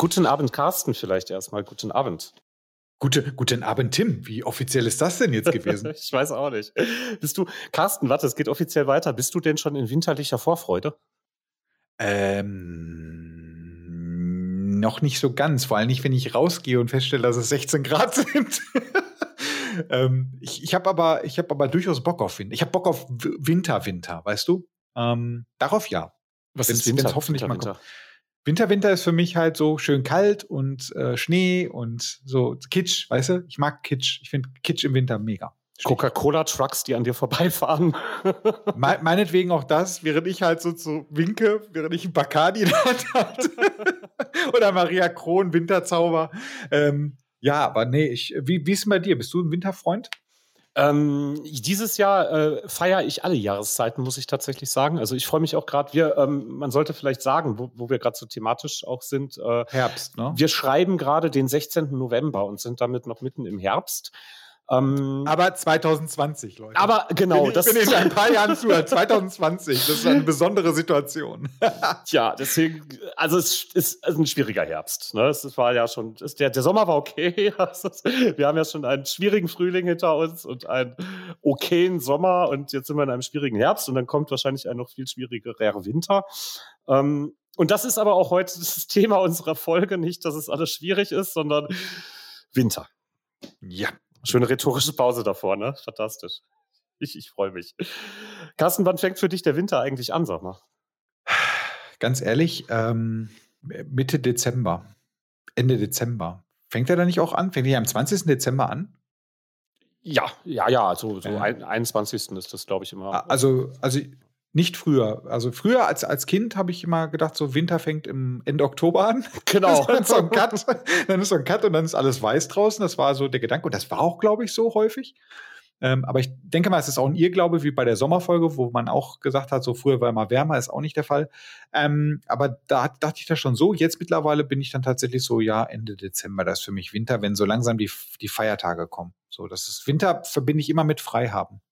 guten Abend, Carsten, vielleicht erstmal. Guten Abend. Gute, guten Abend, Tim. Wie offiziell ist das denn jetzt gewesen? ich weiß auch nicht. Bist du, Carsten, warte, es geht offiziell weiter. Bist du denn schon in winterlicher Vorfreude? Ähm, noch nicht so ganz. Vor allem nicht, wenn ich rausgehe und feststelle, dass es 16 Grad sind. ähm, ich ich habe aber, ich hab aber durchaus Bock auf Winter. Ich habe Bock auf Winter, Winter, weißt du? Ähm, darauf ja. Was wenn's, ist Winter? hoffentlich Winter, mal Winter? Winter, Winter ist für mich halt so schön kalt und äh, Schnee und so Kitsch, weißt du? Ich mag Kitsch. Ich finde Kitsch im Winter mega. Coca-Cola-Trucks, die an dir vorbeifahren. Me meinetwegen auch das, während ich halt so zu winke, während ich ein Bacardi in der Hand hatte. Oder Maria Kron, Winterzauber. Ähm, ja, aber nee, ich, wie, wie ist es bei dir? Bist du ein Winterfreund? Ähm, dieses Jahr äh, feiere ich alle Jahreszeiten, muss ich tatsächlich sagen. Also ich freue mich auch gerade, wir, ähm, man sollte vielleicht sagen, wo, wo wir gerade so thematisch auch sind. Äh, Herbst, ne? Wir schreiben gerade den 16. November und sind damit noch mitten im Herbst. Ähm, aber 2020, Leute. Aber genau, ich, das bin in ein paar Jahren zu 2020. Das ist eine besondere Situation. Tja, deswegen, also es ist ein schwieriger Herbst. Ne? Es war ja schon, es, der, der Sommer war okay. wir haben ja schon einen schwierigen Frühling hinter uns und einen okayen Sommer und jetzt sind wir in einem schwierigen Herbst und dann kommt wahrscheinlich ein noch viel schwierigerer Winter. Ähm, und das ist aber auch heute das Thema unserer Folge, nicht, dass es alles schwierig ist, sondern Winter. Ja, Schöne rhetorische Pause davor, ne? Fantastisch. Ich, ich freue mich. Carsten, wann fängt für dich der Winter eigentlich an, sag mal? Ganz ehrlich, ähm, Mitte Dezember. Ende Dezember. Fängt er da nicht auch an? Fängt er am 20. Dezember an? Ja, ja, ja, so, so äh. 21. ist das, glaube ich, immer. Also, also nicht früher. Also früher als, als Kind habe ich immer gedacht, so Winter fängt im Ende Oktober an. Genau. dann, ist so ein Cut, dann ist so ein Cut und dann ist alles weiß draußen. Das war so der Gedanke. Und das war auch, glaube ich, so häufig. Ähm, aber ich denke mal, es ist auch ein Irrglaube wie bei der Sommerfolge, wo man auch gesagt hat, so früher war immer wärmer, ist auch nicht der Fall. Ähm, aber da dachte ich das schon so. Jetzt mittlerweile bin ich dann tatsächlich so, ja, Ende Dezember, das ist für mich Winter, wenn so langsam die, die Feiertage kommen. So, das ist Winter verbinde ich immer mit Freihaben.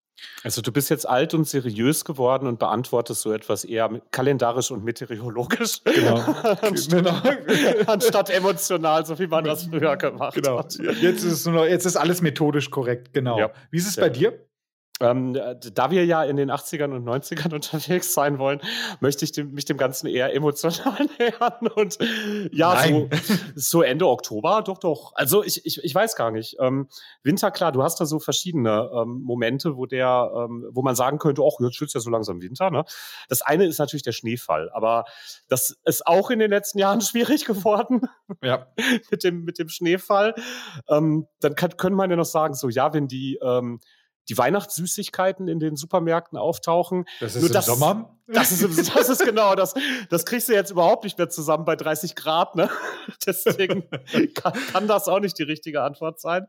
Also du bist jetzt alt und seriös geworden und beantwortest so etwas eher kalendarisch und meteorologisch. Genau. anstatt, genau. anstatt emotional, so wie man das früher gemacht genau. hat. Jetzt ist, nur, jetzt ist alles methodisch korrekt, genau. Ja. Wie ist es bei dir? Ähm, da wir ja in den 80ern und 90ern unterwegs sein wollen, möchte ich dem, mich dem Ganzen eher emotional nähern. Und ja, so, so, Ende Oktober, doch, doch. Also ich, ich, ich weiß gar nicht. Ähm, Winter, klar, du hast da so verschiedene ähm, Momente, wo der, ähm, wo man sagen könnte, ach, jetzt wird ja so langsam Winter. Ne? Das eine ist natürlich der Schneefall, aber das ist auch in den letzten Jahren schwierig geworden. Ja. mit, dem, mit dem Schneefall. Ähm, dann kann, können man ja noch sagen, so ja, wenn die ähm, die Weihnachtssüßigkeiten in den Supermärkten auftauchen. Das ist Nur im das, Sommer? Das ist, das ist genau das. Das kriegst du jetzt überhaupt nicht mehr zusammen bei 30 Grad. Ne? Deswegen kann, kann das auch nicht die richtige Antwort sein.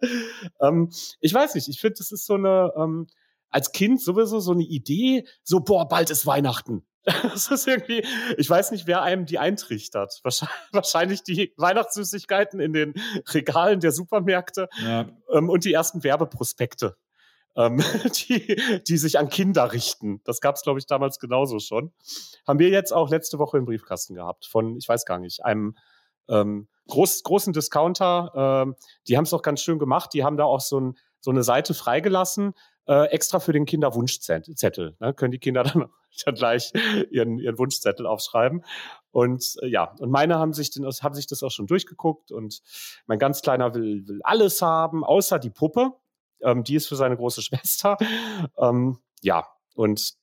Ähm, ich weiß nicht. Ich finde, das ist so eine ähm, als Kind sowieso so eine Idee. So boah, bald ist Weihnachten. Das ist irgendwie, ich weiß nicht, wer einem die eintrichtert. Wahrscheinlich die Weihnachtssüßigkeiten in den Regalen der Supermärkte ja. ähm, und die ersten Werbeprospekte ähm, die, die sich an Kinder richten. Das gab es, glaube ich, damals genauso schon. Haben wir jetzt auch letzte Woche im Briefkasten gehabt von, ich weiß gar nicht, einem ähm, groß, großen Discounter. Ähm, die haben es auch ganz schön gemacht. Die haben da auch so, ein, so eine Seite freigelassen, äh, extra für den Kinderwunschzettel. Ne? Können die Kinder dann, dann gleich ihren, ihren Wunschzettel aufschreiben. Und äh, ja, und meine haben sich, den, haben sich das auch schon durchgeguckt und mein ganz Kleiner will, will alles haben, außer die Puppe. Ähm, die ist für seine große Schwester. Ähm, ja, und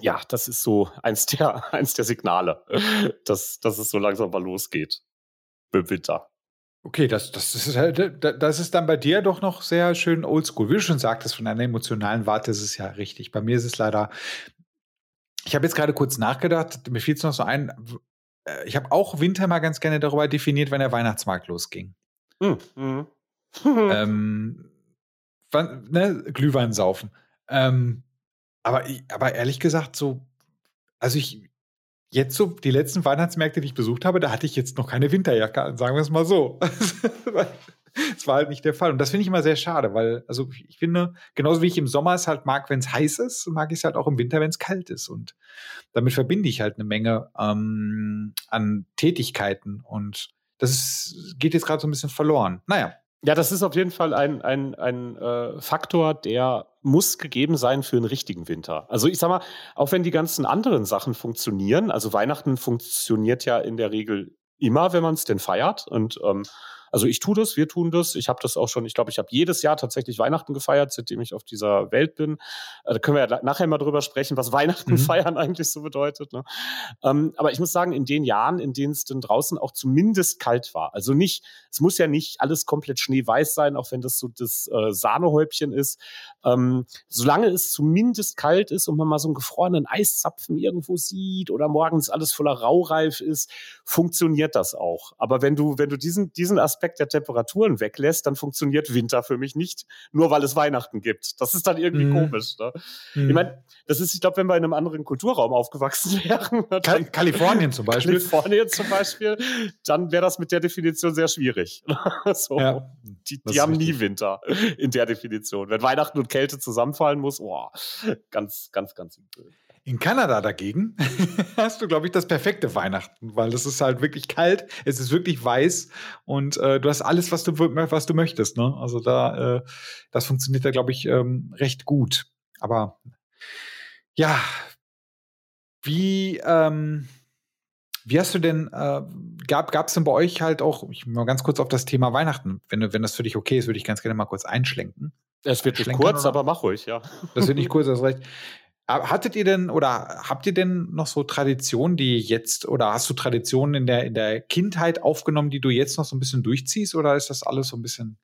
ja, das ist so eins der, eins der Signale, dass, dass es so langsam mal losgeht im Winter. Okay, das, das, ist, das ist dann bei dir doch noch sehr schön oldschool. Wie du schon sagtest, von einer emotionalen Warte ist es ja richtig. Bei mir ist es leider. Ich habe jetzt gerade kurz nachgedacht, mir fiel es noch so ein. Äh, ich habe auch Winter mal ganz gerne darüber definiert, wenn der Weihnachtsmarkt losging. Mhm. ähm, ne, Glühwein saufen. Ähm, aber, aber ehrlich gesagt, so, also ich, jetzt so, die letzten Weihnachtsmärkte, die ich besucht habe, da hatte ich jetzt noch keine Winterjacke an, sagen wir es mal so. das war halt nicht der Fall. Und das finde ich immer sehr schade, weil, also ich finde, genauso wie ich im Sommer es halt mag, wenn es heiß ist, mag ich es halt auch im Winter, wenn es kalt ist. Und damit verbinde ich halt eine Menge ähm, an Tätigkeiten und das ist, geht jetzt gerade so ein bisschen verloren. Naja. Ja, das ist auf jeden Fall ein, ein, ein äh, Faktor, der muss gegeben sein für einen richtigen Winter. Also ich sag mal, auch wenn die ganzen anderen Sachen funktionieren, also Weihnachten funktioniert ja in der Regel immer, wenn man es denn feiert. Und ähm, also ich tue das, wir tun das. Ich habe das auch schon, ich glaube, ich habe jedes Jahr tatsächlich Weihnachten gefeiert, seitdem ich auf dieser Welt bin. Äh, da können wir ja nachher mal drüber sprechen, was Weihnachten mhm. feiern eigentlich so bedeutet. Ne? Ähm, aber ich muss sagen, in den Jahren, in denen es denn draußen auch zumindest kalt war, also nicht, es muss ja nicht alles komplett schneeweiß sein, auch wenn das so das äh, Sahnehäubchen ist. Ähm, solange es zumindest kalt ist und man mal so einen gefrorenen Eiszapfen irgendwo sieht oder morgens alles voller Raureif ist, funktioniert das auch. Aber wenn du, wenn du diesen, diesen Aspekt Aspekt der Temperaturen weglässt, dann funktioniert Winter für mich nicht, nur weil es Weihnachten gibt. Das ist dann irgendwie mm. komisch. Ne? Mm. Ich meine, das ist, ich glaube, wenn wir in einem anderen Kulturraum aufgewachsen wären. Kal Kalifornien zum Beispiel. Kalifornien zum Beispiel, dann wäre das mit der Definition sehr schwierig. so. ja, die, die haben nie Winter in der Definition. Wenn Weihnachten und Kälte zusammenfallen muss, oh, ganz, ganz, ganz übel. In Kanada dagegen hast du, glaube ich, das perfekte Weihnachten, weil es ist halt wirklich kalt, es ist wirklich weiß und äh, du hast alles, was du, was du möchtest. Ne? Also da, äh, das funktioniert da, glaube ich, ähm, recht gut. Aber ja, wie, ähm, wie hast du denn, äh, gab es denn bei euch halt auch, ich mal ganz kurz auf das Thema Weihnachten, wenn, wenn das für dich okay ist, würde ich ganz gerne mal kurz einschlenken. Es wird nicht kurz, oder? aber mach ruhig, ja. Das wird nicht kurz, das recht. Hattet ihr denn oder habt ihr denn noch so Traditionen, die jetzt oder hast du Traditionen in der, in der Kindheit aufgenommen, die du jetzt noch so ein bisschen durchziehst oder ist das alles so ein bisschen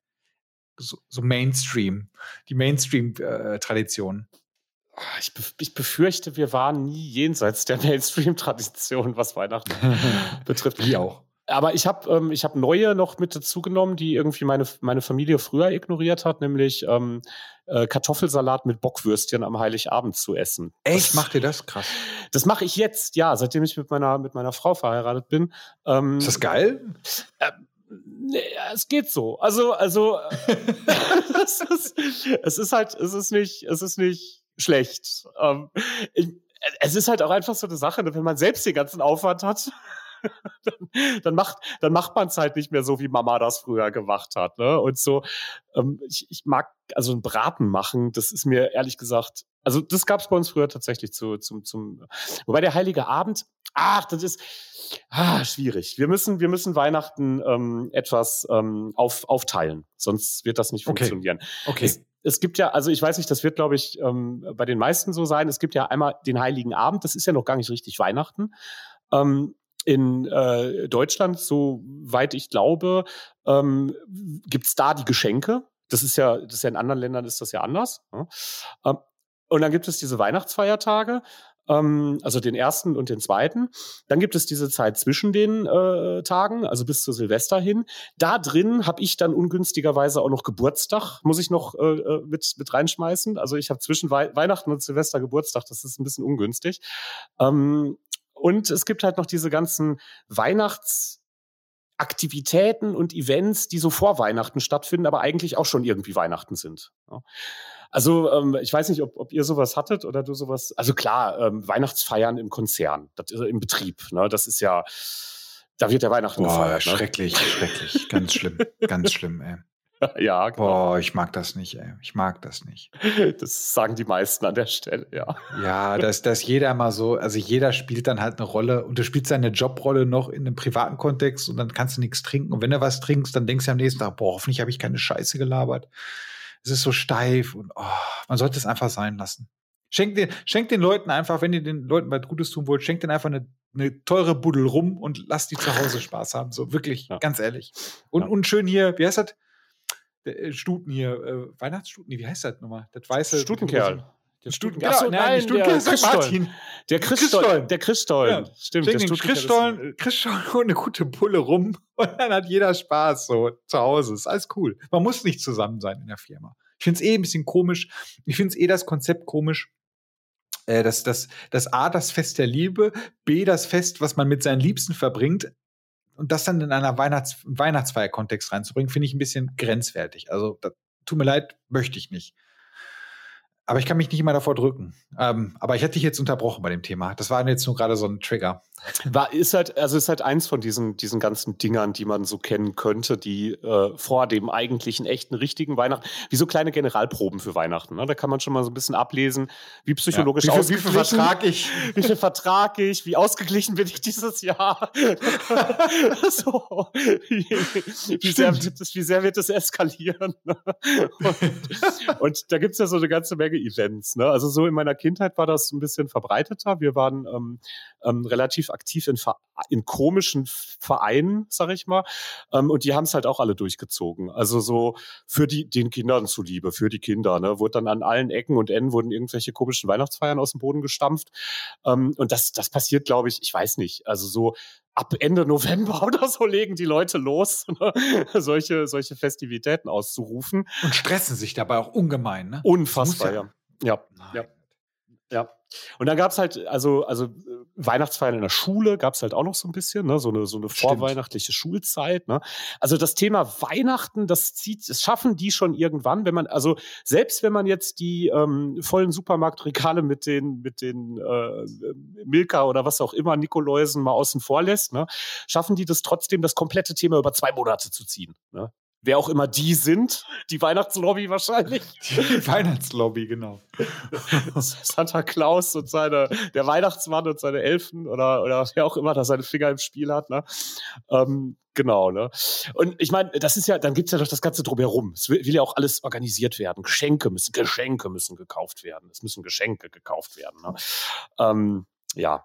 so, so Mainstream, die Mainstream-Tradition? Äh, ich, ich, befürchte, wir waren nie jenseits der Mainstream-Tradition, was Weihnachten betrifft. Wie auch. Aber ich habe ähm, hab neue noch mit dazugenommen, die irgendwie meine, meine Familie früher ignoriert hat, nämlich ähm, äh, Kartoffelsalat mit Bockwürstchen am Heiligabend zu essen. Echt? Macht ihr das? Krass. Das mache ich jetzt, ja, seitdem ich mit meiner, mit meiner Frau verheiratet bin. Ähm, ist das geil? Äh, Nee, es geht so. Also, also es, ist, es ist halt, es ist nicht, es ist nicht schlecht. Ähm, ich, es ist halt auch einfach so eine Sache, ne, wenn man selbst den ganzen Aufwand hat dann, dann, macht, dann macht man es halt nicht mehr so, wie Mama das früher gemacht hat. Ne? Und so, ähm, ich, ich mag also ein Braten machen, das ist mir ehrlich gesagt, also das gab es bei uns früher tatsächlich zu, zum, zum, wobei der Heilige Abend, ach, das ist ah, schwierig. Wir müssen, wir müssen Weihnachten ähm, etwas ähm, auf, aufteilen, sonst wird das nicht funktionieren. Okay. okay. Es, es gibt ja, also ich weiß nicht, das wird, glaube ich, ähm, bei den meisten so sein. Es gibt ja einmal den Heiligen Abend, das ist ja noch gar nicht richtig Weihnachten. Ähm, in äh, Deutschland, soweit ich glaube, ähm, gibt es da die Geschenke. Das ist ja, das ist ja in anderen Ländern ist das ja anders. Ne? Ähm, und dann gibt es diese Weihnachtsfeiertage, ähm, also den ersten und den zweiten. Dann gibt es diese Zeit zwischen den äh, Tagen, also bis zu Silvester hin. Da drin habe ich dann ungünstigerweise auch noch Geburtstag, muss ich noch äh, äh mit, mit reinschmeißen. Also ich habe zwischen Wei Weihnachten und Silvester Geburtstag, das ist ein bisschen ungünstig. Ähm, und es gibt halt noch diese ganzen Weihnachtsaktivitäten und Events, die so vor Weihnachten stattfinden, aber eigentlich auch schon irgendwie Weihnachten sind. Also ähm, ich weiß nicht, ob, ob ihr sowas hattet oder du sowas. Also klar, ähm, Weihnachtsfeiern im Konzern, das, ist im Betrieb. Ne? Das ist ja, da wird ja Weihnachten Boah, gefeiert. Ne? Schrecklich, schrecklich, ganz schlimm, ganz schlimm. Ey. ja, genau. Boah, ich mag das nicht, ey. Ich mag das nicht. Das sagen die meisten an der Stelle, ja. Ja, dass, dass jeder mal so, also jeder spielt dann halt eine Rolle und du spielst seine Jobrolle noch in einem privaten Kontext und dann kannst du nichts trinken. Und wenn du was trinkst, dann denkst du am nächsten Tag, boah, hoffentlich habe ich keine Scheiße gelabert. Es ist so steif und oh, man sollte es einfach sein lassen. Schenkt den, schenkt den Leuten einfach, wenn ihr den Leuten was Gutes tun wollt, schenkt denen einfach eine, eine teure Buddel rum und lasst die zu Hause Spaß haben. So wirklich, ja. ganz ehrlich. Und, ja. und schön hier, wie heißt das? Äh, Stuten hier, äh, Weihnachtsstuten, wie heißt das nochmal? Das weiße. Stutenkerl. Der Stuten, genau, Achso, nein, nein der Martin. Der Christstollen. Der Christstollen. Ja. Stimmt, der Christstollen, Christstollen und eine gute Pulle rum und dann hat jeder Spaß so zu Hause. Ist alles cool. Man muss nicht zusammen sein in der Firma. Ich finde es eh ein bisschen komisch. Ich finde es eh das Konzept komisch. Äh, das, das, das A, das Fest der Liebe, B, das Fest, was man mit seinen Liebsten verbringt, und das dann in einer Weihnachts Weihnachtsfeier-Kontext reinzubringen, finde ich ein bisschen grenzwertig. Also, das, tut mir leid, möchte ich nicht. Aber ich kann mich nicht immer davor drücken. Ähm, aber ich hätte dich jetzt unterbrochen bei dem Thema. Das war jetzt nur gerade so ein Trigger. War, ist halt, also ist halt eins von diesen, diesen ganzen Dingern, die man so kennen könnte, die äh, vor dem eigentlichen, echten, richtigen Weihnachten, wie so kleine Generalproben für Weihnachten. Ne? Da kann man schon mal so ein bisschen ablesen, wie psychologisch ja. wie viel, Wie viel vertrag ich? Wie viel vertrag ich? Wie ausgeglichen bin ich dieses Jahr? so. Wie, wie, sehr wird es, wie sehr wird es eskalieren? und, und da gibt's ja so eine ganze Menge Events. Ne? Also so in meiner Kindheit war das ein bisschen verbreiteter. Wir waren ähm, ähm, relativ aktiv in, in komischen Vereinen, sag ich mal. Ähm, und die haben es halt auch alle durchgezogen. Also so für die, den Kindern zuliebe, für die Kinder. Ne? Wurde dann an allen Ecken und Enden wurden irgendwelche komischen Weihnachtsfeiern aus dem Boden gestampft. Ähm, und das, das passiert, glaube ich, ich weiß nicht. Also so ab Ende November oder so legen die Leute los, ne? solche, solche Festivitäten auszurufen. Und stressen sich dabei auch ungemein, ne? Unfassbar, ja. Ja, ja. Ja. Und dann gab es halt, also, also Weihnachtsfeiern in der Schule gab es halt auch noch so ein bisschen, ne? so eine, so eine vorweihnachtliche Schulzeit. Ne? Also das Thema Weihnachten, das zieht, das schaffen die schon irgendwann, wenn man, also selbst wenn man jetzt die ähm, vollen Supermarktregale mit den, mit den äh, Milka oder was auch immer, Nikoläusen mal außen vor lässt, ne? schaffen die das trotzdem, das komplette Thema über zwei Monate zu ziehen. Ne? Wer auch immer die sind. Die Weihnachtslobby wahrscheinlich. Die Weihnachtslobby, genau. Santa Claus und seine, der Weihnachtsmann und seine Elfen oder, oder wer auch immer da seine Finger im Spiel hat, ne? Ähm, genau, ne? Und ich meine, das ist ja, dann gibt's ja doch das Ganze drumherum. Es will, will, ja auch alles organisiert werden. Geschenke müssen, Geschenke müssen gekauft werden. Es müssen Geschenke gekauft werden, ne? Ähm, ja,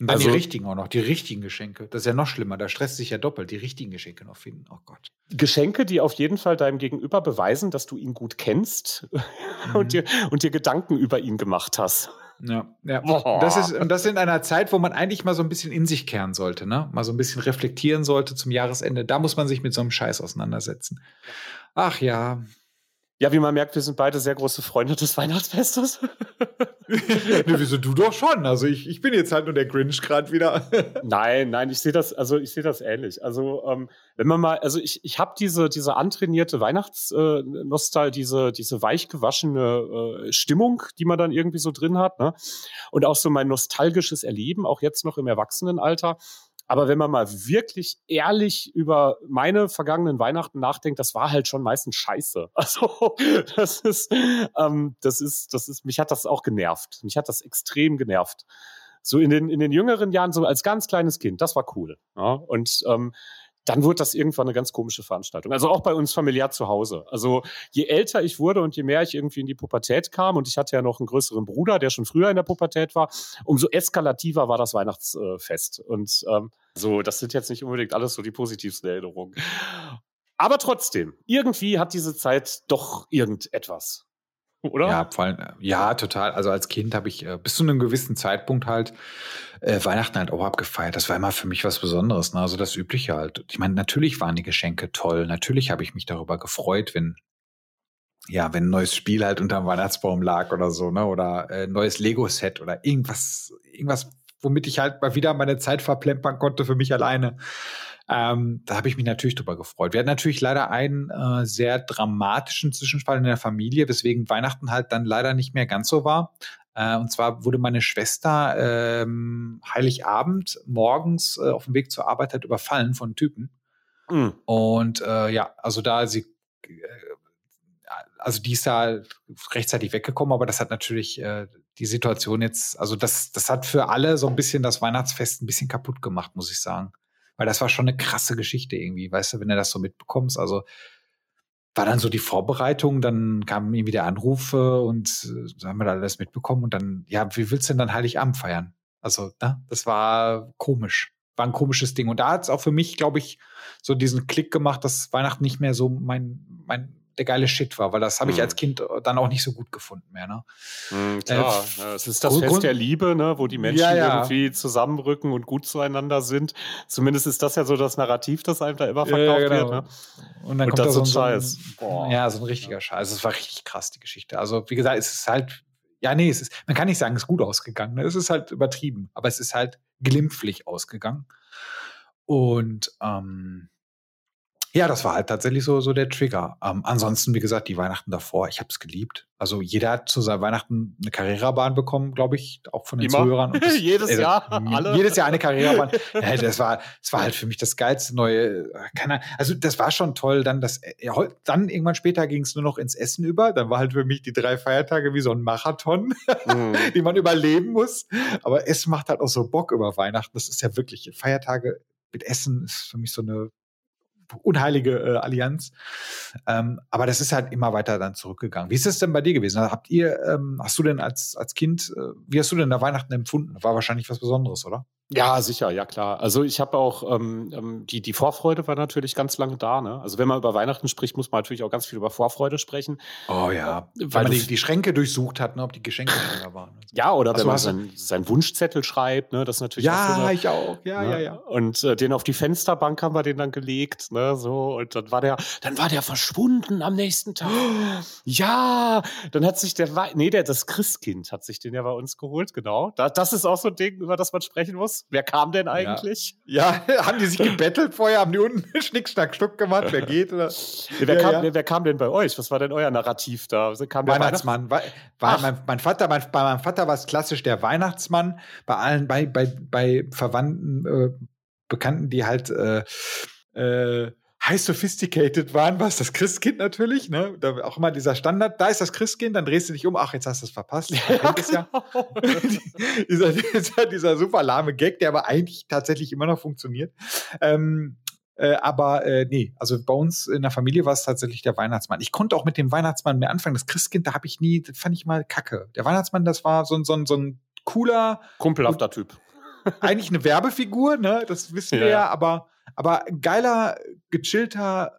und dann also, die richtigen auch noch, die richtigen Geschenke. Das ist ja noch schlimmer, da stresst sich ja doppelt, die richtigen Geschenke noch finden. Oh Gott. Geschenke, die auf jeden Fall deinem Gegenüber beweisen, dass du ihn gut kennst mhm. und, dir, und dir Gedanken über ihn gemacht hast. Ja, ja. Und das ist, und das in einer Zeit, wo man eigentlich mal so ein bisschen in sich kehren sollte, ne? Mal so ein bisschen reflektieren sollte zum Jahresende. Da muss man sich mit so einem Scheiß auseinandersetzen. Ach ja, ja, wie man merkt, wir sind beide sehr große Freunde des Weihnachtsfestes. ne, wieso du doch schon? Also ich, ich bin jetzt halt nur der Grinch gerade wieder. nein, nein, ich sehe das, also ich sehe das ähnlich. Also ähm, wenn man mal, also ich, ich habe diese, diese antrainierte Weihnachtsnostal, äh, diese, diese weichgewaschene äh, Stimmung, die man dann irgendwie so drin hat, ne? Und auch so mein nostalgisches Erleben, auch jetzt noch im Erwachsenenalter. Aber wenn man mal wirklich ehrlich über meine vergangenen Weihnachten nachdenkt, das war halt schon meistens scheiße. Also das ist, ähm, das ist, das ist, mich hat das auch genervt. Mich hat das extrem genervt. So in den, in den jüngeren Jahren, so als ganz kleines Kind, das war cool. Ja? Und ähm, dann wurde das irgendwann eine ganz komische Veranstaltung. Also auch bei uns familiär zu Hause. Also je älter ich wurde und je mehr ich irgendwie in die Pubertät kam, und ich hatte ja noch einen größeren Bruder, der schon früher in der Pubertät war, umso eskalativer war das Weihnachtsfest. Und ähm, so, das sind jetzt nicht unbedingt alles so die positivsten Erinnerungen. Aber trotzdem, irgendwie hat diese Zeit doch irgendetwas oder? Ja, vor allem, ja, total. Also als Kind habe ich äh, bis zu einem gewissen Zeitpunkt halt äh, Weihnachten halt auch abgefeiert. Das war immer für mich was Besonderes. Ne? Also das Übliche halt. Ich meine, natürlich waren die Geschenke toll. Natürlich habe ich mich darüber gefreut, wenn ja, wenn ein neues Spiel halt unterm Weihnachtsbaum lag oder so, ne? Oder äh, neues Lego-Set oder irgendwas, irgendwas, womit ich halt mal wieder meine Zeit verplempern konnte für mich alleine. Ähm, da habe ich mich natürlich drüber gefreut. Wir hatten natürlich leider einen äh, sehr dramatischen Zwischenfall in der Familie, weswegen Weihnachten halt dann leider nicht mehr ganz so war. Äh, und zwar wurde meine Schwester ähm, Heiligabend morgens äh, auf dem Weg zur Arbeit halt überfallen von Typen. Mhm. Und äh, ja, also da sie äh, also die ist da rechtzeitig weggekommen, aber das hat natürlich äh, die Situation jetzt, also das, das hat für alle so ein bisschen das Weihnachtsfest ein bisschen kaputt gemacht, muss ich sagen. Weil das war schon eine krasse Geschichte irgendwie, weißt du, wenn du das so mitbekommst. Also war dann so die Vorbereitung, dann kam irgendwie der Anruf und äh, so haben wir da alles mitbekommen und dann, ja, wie willst du denn dann Heiligabend feiern? Also, ne, das war komisch. War ein komisches Ding. Und da hat es auch für mich, glaube ich, so diesen Klick gemacht, dass Weihnachten nicht mehr so mein, mein der geile Shit war, weil das habe ich mhm. als Kind dann auch nicht so gut gefunden mehr. Ne? Mhm, klar, äh, ja, es ist das Fest der Liebe, ne, wo die Menschen ja, ja. irgendwie zusammenrücken und gut zueinander sind. Zumindest ist das ja so das Narrativ, das einem da immer verkauft genau. wird. Ne? Und dann und kommt da so ein Scheiß. So ein, ja, so ein richtiger Scheiß. Es war richtig krass, die Geschichte. Also, wie gesagt, es ist halt, ja, nee, es ist, man kann nicht sagen, es ist gut ausgegangen. Ne? Es ist halt übertrieben, aber es ist halt glimpflich ausgegangen. Und ähm, Ja, das war halt tatsächlich so, so der Trigger. Ähm, ansonsten, wie gesagt, die Weihnachten davor, ich habe es geliebt. Also jeder hat zu seinen Weihnachten eine Karrierebahn bekommen, glaube ich, auch von den Immer. Zuhörern. Das, jedes äh, Jahr, alle. Jedes Jahr eine Karrierebahn. ja, das war, das war halt für mich das geilste neue. äh, Keine, also das war schon toll. Dann das, ja, dann irgendwann später ging es nur noch ins Essen über. Dann war halt für mich die drei Feiertage wie so ein Marathon, Mhm. die man überleben muss. Aber Essen macht halt auch so Bock über Weihnachten. Das ist ja wirklich Feiertage mit Essen ist für mich so eine unheilige äh, Allianz. Ähm, aber das ist halt immer weiter dann zurückgegangen. Wie ist es denn bei dir gewesen? Habt ihr, ähm, hast du denn als, als Kind, äh, wie hast du denn da Weihnachten empfunden? War wahrscheinlich was Besonderes, oder? Ja, sicher, ja klar. Also ich habe auch, ähm, ähm, die, die Vorfreude war natürlich ganz lange da. Ne? Also wenn man über Weihnachten spricht, muss man natürlich auch ganz viel über Vorfreude sprechen. Oh ja. Weil Weil man die, die Schränke durchsucht hat, ne, ob die Geschenke da waren. Ja, oder Ach wenn so, man seinen, seinen Wunschzettel schreibt, ne? das ist natürlich auch so Ja, eine, ich auch. Ja, ne? ja, ja. Und äh, den auf die Fensterbank haben wir den dann gelegt, ne, so und dann war der, dann war der verschwunden am nächsten Tag. Ja, dann hat sich der, nee, der das Christkind hat sich den ja bei uns geholt, genau. Da, das ist auch so ein Ding, über das man sprechen muss. Wer kam denn eigentlich? Ja, haben die sich gebettelt vorher? Haben die unten Schnick, Schnack, Schnuck gemacht? Wer geht? Oder? Wer, Ja, kam, ja. Wer, kam denn bei euch? Was war denn euer Narrativ da? Also Kam Weihnachtsmann. War, war Ach. mein, mein Vater, mein, bei meinem Vater war es klassisch der Weihnachtsmann. Bei allen, bei, bei, bei Verwandten, äh, Bekannten, die halt äh, äh, high sophisticated waren, war es das Christkind natürlich. Ne? Da auch immer dieser Standard, da ist das Christkind, dann drehst du dich um, ach, jetzt hast du es verpasst. Es ja. dieser, dieser, dieser super lahme Gag, der aber eigentlich tatsächlich immer noch funktioniert. Ähm, äh, aber äh, nee, also bei uns in der Familie war es tatsächlich der Weihnachtsmann. Ich konnte auch mit dem Weihnachtsmann mehr anfangen. Das Christkind, da habe ich nie, das fand ich mal kacke. Der Weihnachtsmann, das war so, ein- so, ein- so ein cooler, Kumpelhafter Typ. eigentlich eine Werbefigur, ne? Das wissen Ja, wir ja, ja. aber, aber geiler, gechillter,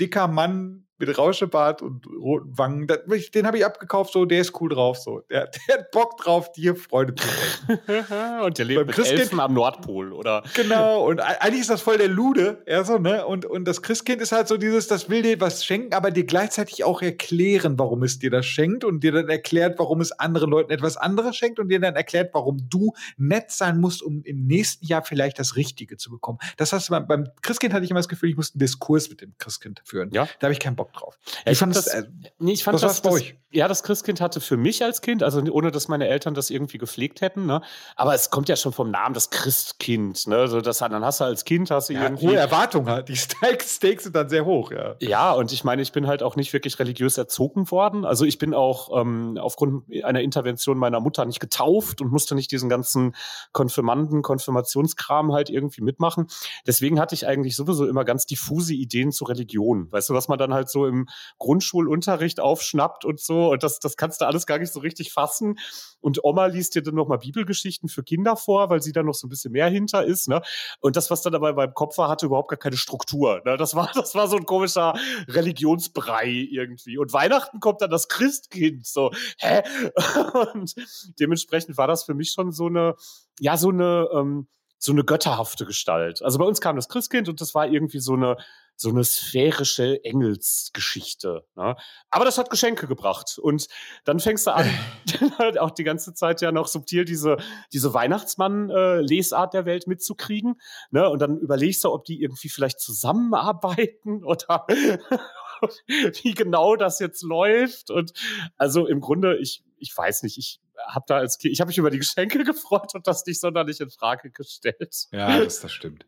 dicker Mann mit Rauschebart und roten Wangen, das, den habe ich abgekauft, so, der ist cool drauf, so. Der, der hat Bock drauf, dir Freude zu bringen. und der lebt Beim mit Christkind- Elfen am Nordpol, oder? Genau, und eigentlich ist das voll der Lude, ja so, ne? Und, und das Christkind ist halt so dieses, das will dir was schenken, aber dir gleichzeitig auch erklären, warum es dir das schenkt und dir dann erklärt, warum es anderen Leuten etwas anderes schenkt und dir dann erklärt, warum du nett sein musst, um im nächsten Jahr vielleicht das Richtige zu bekommen. Das heißt, beim, beim Christkind hatte ich immer das Gefühl, ich muss einen Diskurs mit dem Christkind führen. Ja. Da habe ich keinen Bock drauf. Ja, ich fand das, das- äh, Nee, ich fand das, war's bei das, euch? ja, das Christkind hatte für mich als Kind, also ohne dass meine Eltern das irgendwie gepflegt hätten, ne? Aber es kommt ja schon vom Namen, das Christkind, ne? So, das, dann hast du als Kind, hast du ja, irgendwie. hohe Erwartungen hat. Die Stakes Stakes sind dann sehr hoch, ja. Ja, und ich meine, ich bin halt auch nicht wirklich religiös erzogen worden. Also ich bin auch ähm, aufgrund einer Intervention meiner Mutter nicht getauft und musste nicht diesen ganzen Konfirmanden, Konfirmationskram halt irgendwie mitmachen. Deswegen hatte ich eigentlich sowieso immer ganz diffuse Ideen zur Religion. Weißt du, was man dann halt so im Grundschulunterricht aufschnappt und so. Und das, das kannst du alles gar nicht so richtig fassen. Und Oma liest dir dann nochmal Bibelgeschichten für Kinder vor, weil sie da noch so ein bisschen mehr hinter ist. Ne? Und das, was dann dabei beim Kopf war, hatte überhaupt gar keine Struktur. Ne? Das, war, das war so ein komischer Religionsbrei irgendwie. Und Weihnachten kommt dann das Christkind. So, hä? Und dementsprechend war das für mich schon so eine, ja, so eine, ähm, so eine götterhafte Gestalt. Also bei uns kam das Christkind und das war irgendwie so eine, so eine sphärische Engelsgeschichte. Ne? Aber das hat Geschenke gebracht. Und dann fängst du an, halt auch die ganze Zeit ja noch subtil diese, diese Weihnachtsmann-Lesart der Welt mitzukriegen. Ne? Und dann überlegst du, ob die irgendwie vielleicht zusammenarbeiten oder wie genau das jetzt läuft. Und also im Grunde, ich, ich weiß nicht, ich habe da als Kind, ich habe mich über die Geschenke gefreut und das nicht sonderlich in Frage gestellt. Ja, das, das stimmt.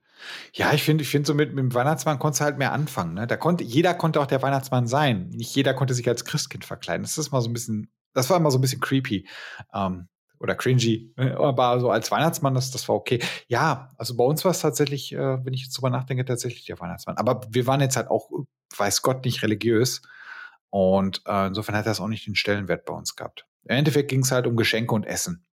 Ja, ich finde, ich finde so mit, mit dem Weihnachtsmann konntest du halt mehr anfangen. Ne? Da konnte, jeder konnte auch der Weihnachtsmann sein. Nicht jeder konnte sich als Christkind verkleiden. Das ist mal so ein bisschen, das war immer so ein bisschen creepy. Ähm, oder cringy. ne? Aber so als Weihnachtsmann, das, das war okay. Ja, also bei uns war es tatsächlich, äh, wenn ich jetzt drüber nachdenke, tatsächlich der Weihnachtsmann. Aber wir waren jetzt halt auch, weiß Gott, nicht religiös. Und äh, insofern hat das auch nicht den Stellenwert bei uns gehabt. Im Endeffekt ging es halt um Geschenke und Essen.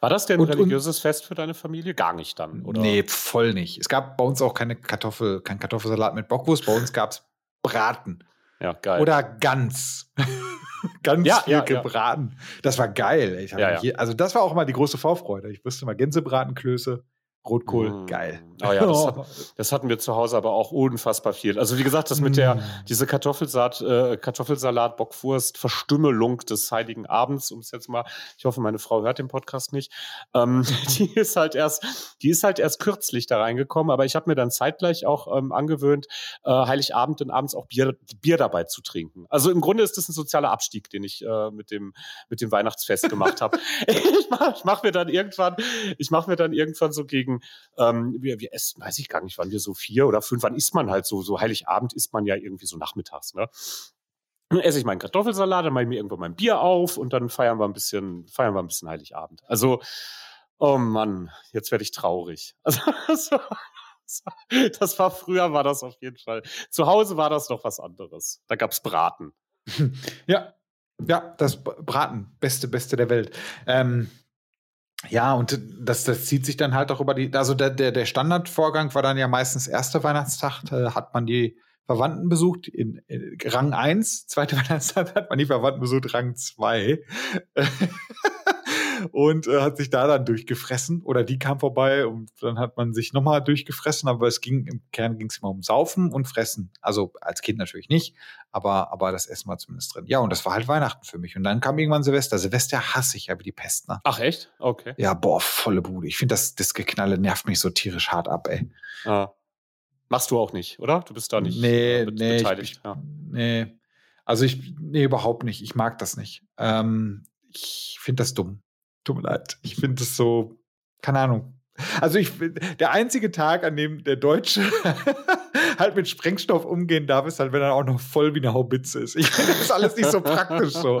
War das denn ein Und- und- religiöses Fest für deine Familie? Gar nicht dann, oder? Nee, voll nicht. Es gab bei uns auch keine Kartoffel, kein Kartoffelsalat mit Bockwurst. Bei uns gab es Braten Ja, geil. oder Gans. Ganz Ja, viel ja, ja. gebraten. Das war geil. Ja, je- Also das war auch immer die große Vorfreude. Ich wusste mal Gänsebratenklöße. Rotkohl, mm. geil. Oh ja, das, hat, das, hatten wir zu Hause aber auch unfassbar viel. Also wie gesagt, das mit der, mm. diese Kartoffelsalat, äh, Kartoffelsalat, Bockwurst, Verstümmelung des Heiligen Abends, um es jetzt mal, ich hoffe, meine Frau hört den Podcast nicht, ähm, die ist halt erst, die ist halt erst kürzlich da reingekommen, aber ich habe mir dann zeitgleich auch ähm, angewöhnt, äh, Heiligabend und abends auch Bier, Bier dabei zu trinken. Also im Grunde ist das ein sozialer Abstieg, den ich äh, mit dem, mit dem Weihnachtsfest gemacht habe. ich mache mach mir dann irgendwann, ich mache mir dann irgendwann so gegen deswegen, ähm, wir, wir essen, weiß ich gar nicht, wann wir so vier oder fünf, wann isst man halt so, so Heiligabend isst man ja irgendwie so nachmittags, ne? Dann esse ich meinen Kartoffelsalat, dann mache ich mir irgendwo mein Bier auf und dann feiern wir ein bisschen, feiern wir ein bisschen Heiligabend. Also, oh Mann, jetzt werde ich traurig. Also, das war früher, war das auf jeden Fall. Zu Hause war das noch was anderes. Da gab es Braten. Ja, ja, das Braten, beste, beste der Welt. Ähm, ja, und das, das zieht sich dann halt auch über die, also der, der, der Standardvorgang war dann ja meistens erster Weihnachtstag, äh, hat man die Verwandten besucht, in, in Rang 1, zweite Weihnachtstag hat man die Verwandten besucht, Rang 2. und äh, hat sich da dann durchgefressen oder die kam vorbei und dann hat man sich nochmal durchgefressen, aber es ging im Kern ging es immer um Saufen und Fressen. Also als Kind natürlich nicht, aber, aber das Essen war zumindest drin. Ja, und das war halt Weihnachten für mich. Und dann kam irgendwann Silvester. Silvester hasse ich ja wie die Pest, ne? Ach echt? Okay. Ja, boah, volle Bude. Ich finde, das, das Geknalle nervt mich so tierisch hart ab, ey. Ah. Machst du auch nicht, oder? Du bist da nicht nee, äh, nee, beteiligt. Ich, ja. Nee. Also ich, nee, überhaupt nicht. Ich mag das nicht. Ähm, ich finde das dumm. Tut mir leid. Ich finde es so, keine Ahnung. Also ich, der einzige Tag, an dem der Deutsche halt mit Sprengstoff umgehen darf, ist halt, wenn er auch noch voll wie eine Haubitze ist. Ich finde das alles nicht so praktisch so.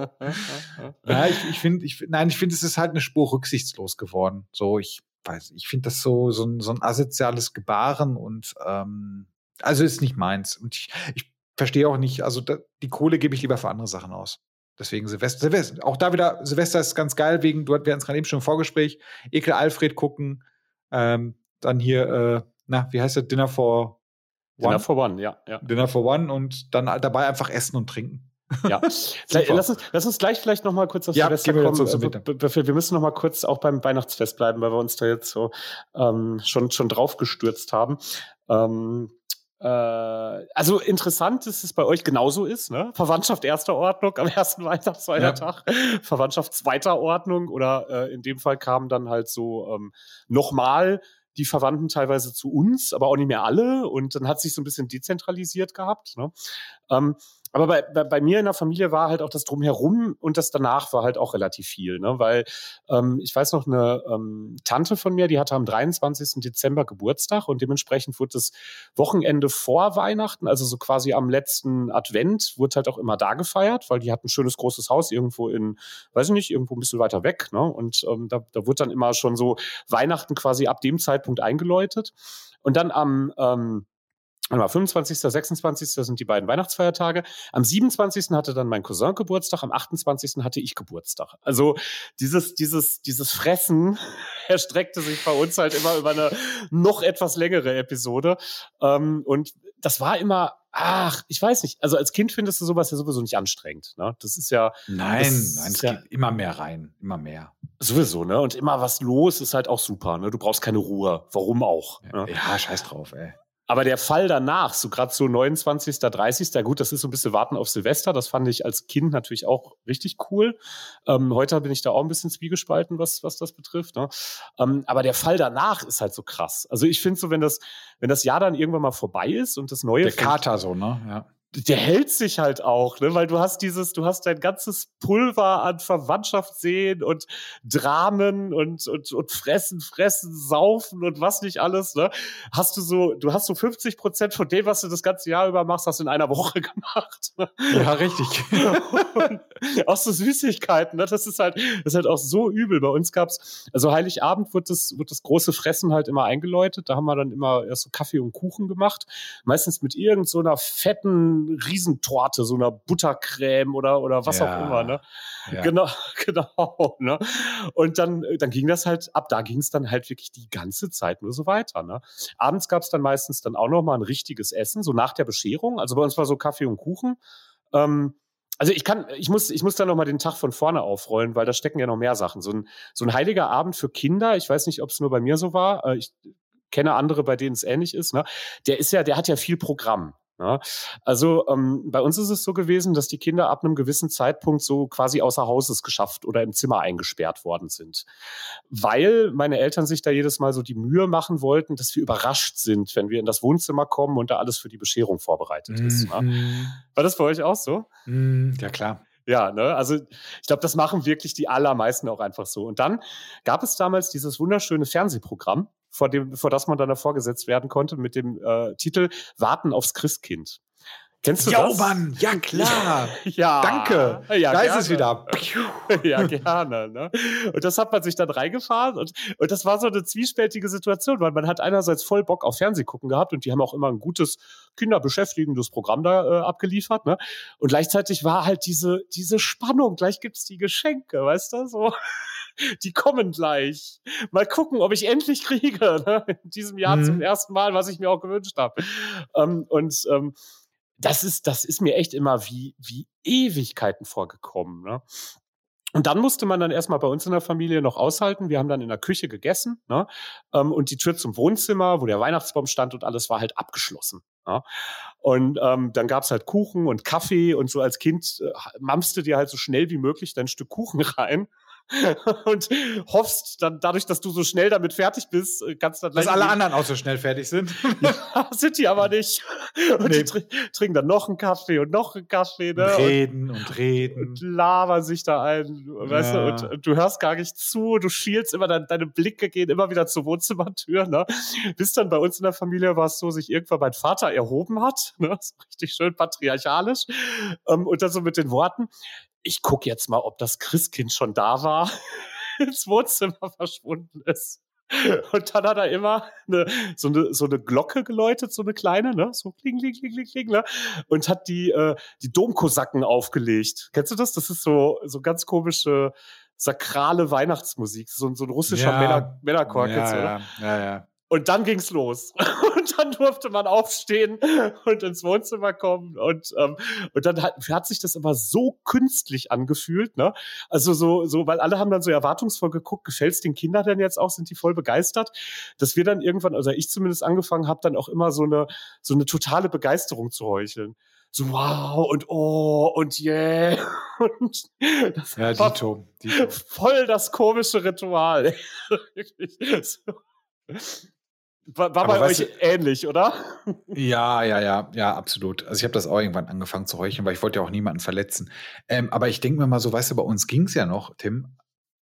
ja, ich, ich finde, ich, nein, ich finde, es ist halt eine Spur rücksichtslos geworden. So, ich weiß, ich finde das so, so ein, so ein asoziales Gebaren und ähm, also ist nicht meins. Und ich, ich verstehe auch nicht, also da, die Kohle gebe ich lieber für andere Sachen aus. Deswegen Silvester, Silvester. Auch da wieder, Silvester ist ganz geil, wegen, du hatten es gerade eben schon im Vorgespräch, Ekel Alfred gucken, ähm, dann hier, äh, na, wie heißt das, Dinner for One? Dinner for One, ja, ja. Dinner for One und dann dabei einfach essen und trinken. Ja, lass, uns, lass uns gleich vielleicht noch mal kurz auf ja, Silvester kommen. Also, wir müssen noch mal kurz auch beim Weihnachtsfest bleiben, weil wir uns da jetzt so ähm, schon, schon drauf gestürzt haben. Ähm, äh, also interessant, dass es bei euch genauso ist, ne? Verwandtschaft erster Ordnung am ersten Weihnachtsfeiertag, ja. Verwandtschaft zweiter Ordnung oder äh, in dem Fall kamen dann halt so ähm, nochmal die Verwandten teilweise zu uns, aber auch nicht mehr alle und dann hat sich so ein bisschen dezentralisiert gehabt. Ne? Ähm, aber bei, bei, bei mir in der Familie war halt auch das Drumherum und das danach war halt auch relativ viel, ne? weil ähm, ich weiß noch, eine ähm, Tante von mir, die hatte am 23. Dezember Geburtstag und dementsprechend wurde das Wochenende vor Weihnachten, also so quasi am letzten Advent, wurde halt auch immer da gefeiert, weil die hat ein schönes großes Haus irgendwo in, weiß ich nicht, irgendwo ein bisschen weiter weg. Ne? Und ähm, da, da wurde dann immer schon so Weihnachten quasi ab dem Zeitpunkt eingeläutet. Und dann am ähm, 25., 26. sind die beiden Weihnachtsfeiertage. Am 27. hatte dann mein Cousin Geburtstag, am 28. hatte ich Geburtstag. Also dieses, dieses, dieses Fressen erstreckte sich bei uns halt immer über eine noch etwas längere Episode. Ähm, und das war immer, ach, ich weiß nicht. Also als Kind findest du sowas ja sowieso nicht anstrengend. Ne? Das ist ja. Nein, nein, es ja, geht immer mehr rein, immer mehr. Sowieso, ne? Und immer was los ist halt auch super. Ne? Du brauchst keine Ruhe. Warum auch? Ne? Ja, scheiß drauf, ey. Aber der Fall danach, so gerade so 29., 30., gut, das ist so ein bisschen Warten auf Silvester. Das fand ich als Kind natürlich auch richtig cool. Ähm, heute bin ich da auch ein bisschen zwiegespalten, was, was das betrifft. Ne? Ähm, aber der Fall danach ist halt so krass. Also ich finde so, wenn das, wenn das Jahr dann irgendwann mal vorbei ist und das neue. Der Kater so, ne? Ja der hält sich halt auch, ne? weil du hast dieses, du hast dein ganzes Pulver an Verwandtschaft sehen und Dramen und, und, und fressen, fressen, saufen und was nicht alles, ne? Hast du so, du hast so 50 Prozent von dem, was du das ganze Jahr über machst, hast du in einer Woche gemacht. Ne? Ja, richtig. auch so Süßigkeiten, ne? Das ist halt, das ist halt auch so übel. Bei uns gab's, also Heiligabend wird das, wird das große Fressen halt immer eingeläutet. Da haben wir dann immer erst so Kaffee und Kuchen gemacht. Meistens mit irgend so einer fetten Riesentorte, so einer Buttercreme oder, oder was ja, auch immer, ne? Ja. Genau, genau, ne? Und dann, dann ging das halt, ab da ging es dann halt wirklich die ganze Zeit nur so weiter, ne? Abends gab es dann meistens dann auch noch mal ein richtiges Essen, so nach der Bescherung. Also bei uns war so Kaffee und Kuchen. Ähm, also ich kann, ich muss, ich muss da noch mal den Tag von vorne aufrollen, weil da stecken ja noch mehr Sachen. So ein, so ein heiliger Abend für Kinder, ich weiß nicht, ob es nur bei mir so war, äh, ich kenne andere, bei denen es ähnlich ist, ne? Der ist ja, der hat ja viel Programm. Ja, also ähm, bei uns ist es so gewesen, dass die Kinder ab einem gewissen Zeitpunkt so quasi außer Hauses geschafft oder im Zimmer eingesperrt worden sind, weil meine Eltern sich da jedes Mal so die Mühe machen wollten, dass wir überrascht sind, wenn wir in das Wohnzimmer kommen und da alles für die Bescherung vorbereitet mhm. ist. Ne? Mhm. War das bei euch auch so? Mhm, ja klar. Ja, ne? Also ich glaube, das machen wirklich die allermeisten auch einfach so. Und dann gab es damals dieses wunderschöne Fernsehprogramm, vor dem, vor das man dann vorgesetzt werden konnte mit dem äh, Titel Warten aufs Christkind. Kennst du jo, das? Mann, ja klar. ja. Danke. Ja, da gerne. ist es wieder. ja, gerne. Ne? Und das hat man sich dann reingefahren und, und das war so eine zwiespältige Situation, weil man hat einerseits voll Bock auf Fernsehgucken gehabt und die haben auch immer ein gutes kinderbeschäftigendes Programm da äh, abgeliefert. Ne? Und gleichzeitig war halt diese, diese Spannung, gleich gibt's die Geschenke, weißt du? So die kommen gleich. Mal gucken, ob ich endlich kriege, ne? in diesem Jahr mhm. zum ersten Mal, was ich mir auch gewünscht habe. Ähm, und ähm, das ist, das ist mir echt immer wie, wie Ewigkeiten vorgekommen. Ne? Und dann musste man dann erstmal bei uns in der Familie noch aushalten. Wir haben dann in der Küche gegessen ne? Ähm, und die Tür zum Wohnzimmer, wo der Weihnachtsbaum stand und alles war halt abgeschlossen. Ne? Und ähm, dann gab's halt Kuchen und Kaffee und so als Kind äh, mampste dir halt so schnell wie möglich dein Stück Kuchen rein. und hoffst dann dadurch, dass du so schnell damit fertig bist, äh, kannst dann Dass alle anderen auch so schnell fertig sind. ja, sind die aber nicht. Und nee. die tr trinken dann noch einen Kaffee und noch einen Kaffee, ne? Und reden und, und reden. Und labern sich da ein, weißt ja. du, und, und, du hörst gar nicht zu, du schielst immer, dein, deine Blicke gehen immer wieder zur Wohnzimmertür, ne? Bis dann bei uns in der Familie war es so, sich irgendwann mein Vater erhoben hat, ne? Richtig schön patriarchalisch. Ähm, und dann so mit den Worten, ich gucke jetzt mal, ob das Christkind schon da war, ins Wohnzimmer verschwunden ist. Und dann hat er immer eine, so, eine, so eine Glocke geläutet, so eine kleine, ne? So kling, kling, kling, kling, kling, ne? Und hat die, äh, die Domkosaken aufgelegt. Kennst du das? Das ist so, so ganz komische, sakrale Weihnachtsmusik. So, so ein russischer ja, Männer, Männerchor, ja, ja, ja, ja. Und dann ging's los. Und dann durfte man aufstehen und ins Wohnzimmer kommen. Und, ähm, und dann hat, hat sich das immer so künstlich angefühlt, ne? Also so, so, weil alle haben dann so erwartungsvoll geguckt, gefällt's den Kindern denn jetzt auch, sind die voll begeistert, dass wir dann irgendwann, also ich zumindest angefangen habe, dann auch immer so eine, so eine totale Begeisterung zu heucheln so wow und oh und yeah. Und das ja, Dito, Dito. voll das komische Ritual. War, war bei euch du, ähnlich, oder? Ja, ja, ja, ja, absolut. Also ich habe das auch irgendwann angefangen zu heucheln, weil ich wollte ja auch niemanden verletzen. Ähm, aber ich denke mir mal so, weißt du, bei uns ging es ja noch, Tim.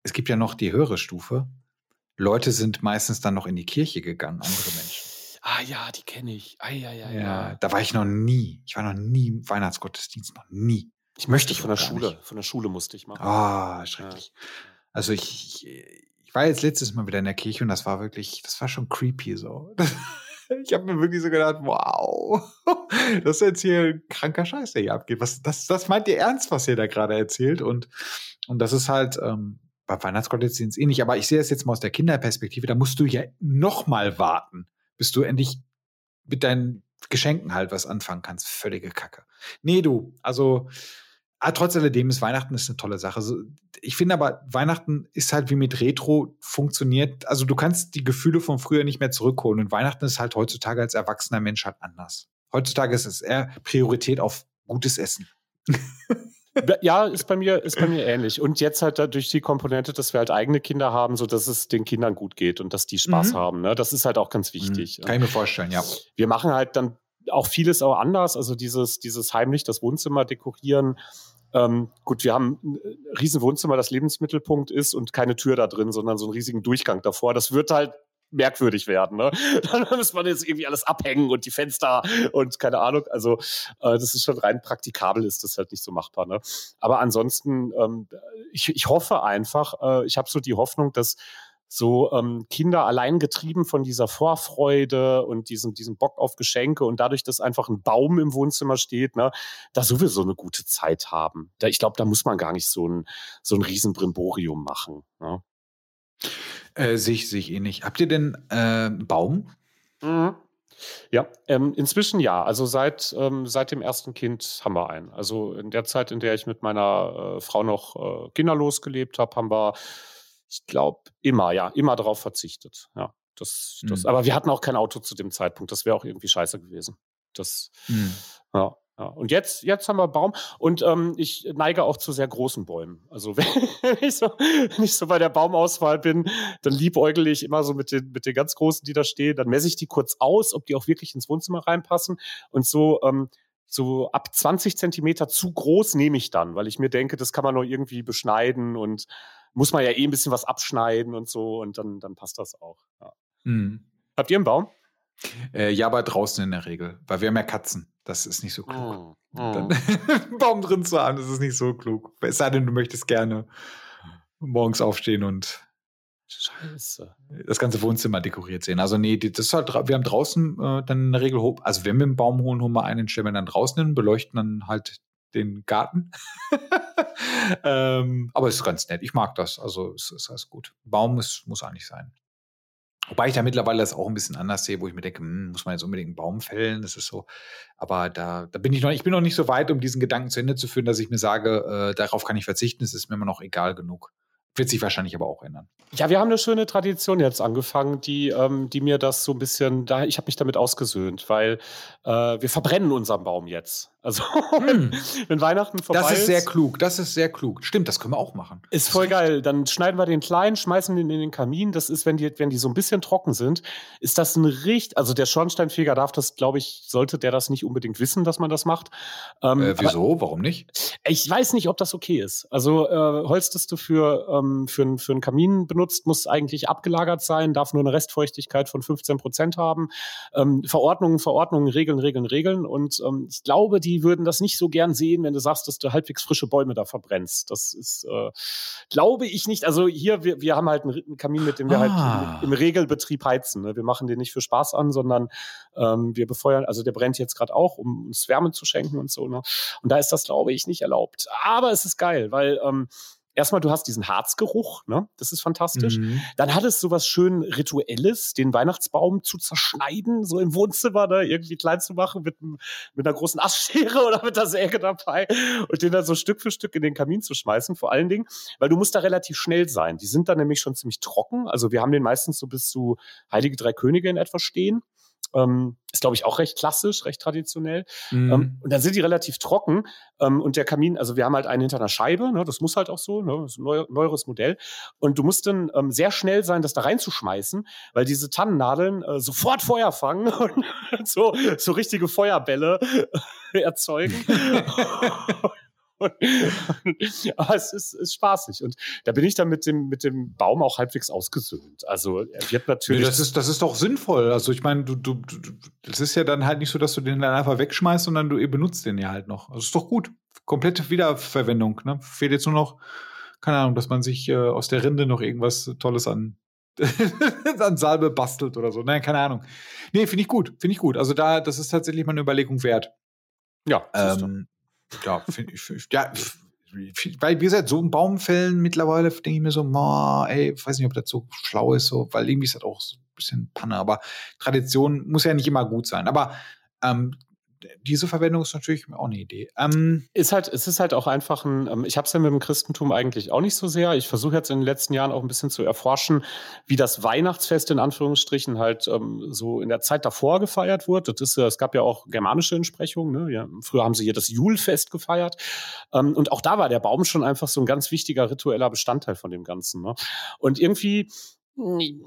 Es gibt ja noch die höhere Stufe. Leute sind meistens dann noch in die Kirche gegangen, andere Menschen. Ah ja, die kenne ich. Ah, ja, ja, ja, ja. Da war ich noch nie. Ich war noch nie im Weihnachtsgottesdienst, noch nie. Ich möchte ich von der Schule. Nicht. Von der Schule musste ich machen. Ah, schrecklich. Ja. Also ich, ich ich war jetzt letztes Mal wieder in der Kirche und das war wirklich, das war schon creepy so. ich habe mir wirklich so gedacht, wow, das ist jetzt hier ein kranker Scheiß, der hier abgeht. Was, das, das meint ihr ernst, was ihr da gerade erzählt? Und, und das ist halt ähm, bei Weihnachtsgottesdienst ähnlich. Aber ich sehe das jetzt mal aus der Kinderperspektive. Da musst du ja noch mal warten, bis du endlich mit deinen Geschenken halt was anfangen kannst. Völlige Kacke. Nee, du, also aber ah, trotz alledem ist Weihnachten ist eine tolle Sache. Ich finde aber, Weihnachten ist halt wie mit Retro funktioniert. Also du kannst die Gefühle von früher nicht mehr zurückholen. Und Weihnachten ist halt heutzutage als erwachsener Mensch halt anders. Heutzutage ist es eher Priorität auf gutes Essen. ja, ist bei mir, ist bei mir ähnlich. Und jetzt halt durch die Komponente, dass wir halt eigene Kinder haben, so dass es den Kindern gut geht und dass die Spaß mhm. haben. Ne? Das ist halt auch ganz wichtig. Mhm. Kann ich mir vorstellen, ja. Wir machen halt dann auch vieles auch anders. Also dieses, dieses heimlich das Wohnzimmer dekorieren. Ähm, gut, wir haben ein riesen Wohnzimmer, das Lebensmittelpunkt ist und keine Tür da drin, sondern so einen riesigen Durchgang davor. Das wird halt merkwürdig werden. Ne? Dann muss man jetzt irgendwie alles abhängen und die Fenster und keine Ahnung. Also äh, das ist schon rein praktikabel, ist das halt nicht so machbar. Ne? Aber ansonsten, ähm, ich, ich hoffe einfach, äh, ich habe so die Hoffnung, dass so ähm, Kinder allein getrieben von dieser Vorfreude und diesem, diesem Bock auf Geschenke und dadurch, dass einfach ein Baum im Wohnzimmer steht, ne, da sowieso eine gute Zeit haben. Da, ich glaube, da muss man gar nicht so ein, so ein Riesenbrimborium machen. Ne? Äh, sehe ich, seh ich eh nicht. Habt ihr denn äh, Baum? Mhm. Ja, ähm, inzwischen ja. Also seit, ähm, seit dem ersten Kind haben wir einen. Also in der Zeit, in der ich mit meiner äh, Frau noch äh, kinderlos gelebt habe, haben wir, ich glaube, immer, ja, immer darauf verzichtet. Ja, das, das, mhm. aber wir hatten auch kein Auto zu dem Zeitpunkt. Das wäre auch irgendwie scheiße gewesen. Das, mhm. ja. Ja, und jetzt, jetzt haben wir Baum und ähm, ich neige auch zu sehr großen Bäumen. Also wenn ich, so, wenn ich so bei der Baumauswahl bin, dann liebäugel ich immer so mit den, mit den ganz großen, die da stehen. Dann messe ich die kurz aus, ob die auch wirklich ins Wohnzimmer reinpassen. Und so, ähm, so ab 20 Zentimeter zu groß nehme ich dann, weil ich mir denke, das kann man noch irgendwie beschneiden und muss man ja eh ein bisschen was abschneiden und so und dann, dann passt das auch. Ja. Hm. Habt ihr einen Baum? Äh, ja, aber draußen in der Regel, weil wir haben ja Katzen. Das ist nicht so klug. Oh, oh. Dann einen Baum drin zu haben, das ist nicht so klug. Es sei denn, du möchtest gerne morgens aufstehen und Scheiße. das ganze Wohnzimmer dekoriert sehen. Also nee, das ist halt, wir haben draußen äh, dann in der Regel, also wenn wir einen Baum holen, holen wir einen, stellen wir dann draußen hin, beleuchten dann halt den Garten. ähm, aber es ist ganz nett. Ich mag das. Also es ist alles gut. Baum ist, muss eigentlich sein. Wobei ich da mittlerweile das auch ein bisschen anders sehe, wo ich mir denke, hm, muss man jetzt unbedingt einen Baum fällen? Das ist so. Aber da, da bin ich noch, ich bin noch nicht so weit, um diesen Gedanken zu Ende zu führen, dass ich mir sage, äh, darauf kann ich verzichten, es ist mir immer noch egal genug. Wird sich wahrscheinlich aber auch ändern. Ja, wir haben eine schöne Tradition jetzt angefangen, die, ähm, die mir das so ein bisschen, da, ich habe mich damit ausgesöhnt, weil äh, wir verbrennen unseren Baum jetzt. Also hm. wenn, Weihnachten vorbei ist. Das ist sehr klug, das ist sehr klug. Stimmt, das können wir auch machen. Ist voll geil. Dann schneiden wir den klein, schmeißen den in den Kamin. Das ist, wenn die, wenn die so ein bisschen trocken sind, ist das ein richtig, also der Schornsteinfeger darf das, glaube ich, sollte der das nicht unbedingt wissen, dass man das macht. Ähm, äh, wieso? Aber, Warum nicht? Ich weiß nicht, ob das okay ist. Also äh, Holz, das du für, ähm, für, für einen Kamin benutzt, muss eigentlich abgelagert sein, darf nur eine Restfeuchtigkeit von 15 Prozent haben. Ähm, Verordnungen, Verordnungen, Regeln, Regeln, Regeln. Und ähm, ich glaube, die die würden das nicht so gern sehen, wenn du sagst, dass du halbwegs frische Bäume da verbrennst. Das ist, äh, glaube ich nicht. Also hier, wir, wir haben halt einen Kamin, mit dem wir halt ah. halt im, im, Regelbetrieb heizen. Ne? Wir machen den nicht für Spaß an, sondern ähm, wir befeuern, also der brennt jetzt gerade auch, um uns Wärme zu schenken und so. Ne? Und da ist das, glaube ich, nicht erlaubt. Aber es ist geil, weil ähm, erstmal, du hast diesen Harzgeruch, ne? Das ist fantastisch. Mhm. Dann hat es sowas schön Rituelles, den Weihnachtsbaum zu zerschneiden, so im Wohnzimmer, ne? irgendwie klein zu machen mit, mit einer großen Astschere oder mit der Säge dabei und den dann so Stück für Stück in den Kamin zu schmeißen, vor allen Dingen, weil du musst da relativ schnell sein. Die sind dann nämlich schon ziemlich trocken. Also wir haben den meistens so bis zu Heilige Drei Könige in etwa stehen. Ähm, ist, glaube ich, auch recht klassisch, recht traditionell. Mhm. Ähm, und dann sind die relativ trocken. Ähm, und der Kamin, also wir haben halt einen hinter einer Scheibe, ne, das muss halt auch so, ne, das ist ein neu, neueres Modell. Und du musst dann ähm, sehr schnell sein, das da reinzuschmeißen, weil diese Tannennadeln äh, sofort Feuer fangen und so, so richtige Feuerbälle erzeugen. aber es ist, ist spaßig. Und da bin ich dann mit dem, mit dem Baum auch halbwegs ausgesöhnt. Also er wird natürlich. Nee, das, ist, das ist doch sinnvoll. Also ich meine, du, du, du, das ist ja dann halt nicht so, dass du den dann einfach wegschmeißt, sondern du benutzt den ja halt noch. Also ist doch gut. Komplette Wiederverwendung. Ne? Fehlt jetzt nur noch, keine Ahnung, dass man sich äh, aus der Rinde noch irgendwas Tolles an an Salbe bastelt oder so. Nein, keine Ahnung. Nee, finde ich gut. Finde ich gut. Also da, das ist tatsächlich mal eine Überlegung wert. Ja. Ähm, ja, finde ich, ja, weil, wie gesagt, so ein Baumfällen mittlerweile denke ich mir so, ma, ey, weiß nicht, ob das so schlau ist, so, weil irgendwie ist das auch so ein bisschen Panne, aber Tradition muss ja nicht immer gut sein. Aber ähm, diese Verwendung ist natürlich auch eine Idee. Ähm, ist halt, es ist halt auch einfach ein, ähm, ich habe es ja mit dem Christentum eigentlich auch nicht so sehr. Ich versuche jetzt in den letzten Jahren auch ein bisschen zu erforschen, wie das Weihnachtsfest in Anführungsstrichen halt ähm, so in der Zeit davor gefeiert wurde. Das ist, es gab ja auch germanische Entsprechungen. Ne? Ja, früher haben sie hier das Julfest gefeiert. Ähm, und auch da war der Baum schon einfach so ein ganz wichtiger ritueller Bestandteil von dem Ganzen. Ne? Und irgendwie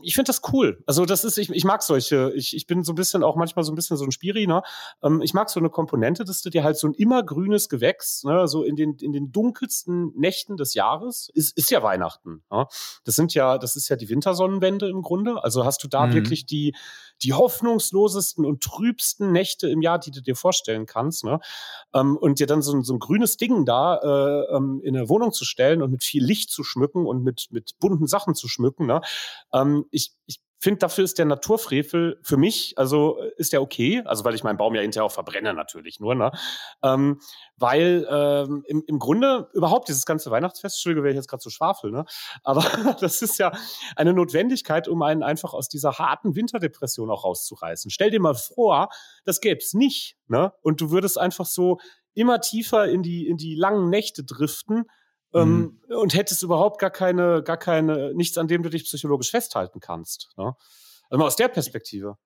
ich finde das cool. Also das ist, ich, ich mag solche, ich, ich bin so ein bisschen auch manchmal so ein bisschen so ein Spiri, ne? Ähm, ich mag so eine Komponente, dass du dir halt so ein immergrünes Gewächs, ne, so in den, in den dunkelsten Nächten des Jahres, ist, ist ja Weihnachten. Ne? Das sind ja, das ist ja die Wintersonnenwende im Grunde. Also hast du da mhm. wirklich die, die hoffnungslosesten und trübsten Nächte im Jahr, die du dir vorstellen kannst. Ne? Ähm, und dir dann so, ein, so ein grünes Ding da äh, ähm, in eine Wohnung zu stellen und mit viel Licht zu schmücken und mit, mit bunten Sachen zu schmücken. Ne? Ähm, ich, ich finde, dafür ist der Naturfrevel für mich, also ist der okay, also weil ich meinen Baum ja hinterher auch verbrenne natürlich nur, ne? Ähm, weil ähm, im, im Grunde überhaupt dieses ganze Weihnachtsfest, Entschuldige, wäre ich jetzt gerade so schwafel, ne? Aber das ist ja eine Notwendigkeit, um einen einfach aus dieser harten Winterdepression auch rauszureißen. Stell dir mal vor, das gäbe es nicht, ne? Und du würdest einfach so immer tiefer in die, in die langen Nächte driften ähm, mhm. und hättest überhaupt gar keine, gar keine, nichts, an dem du dich psychologisch festhalten kannst. Ne? Also mal aus der Perspektive.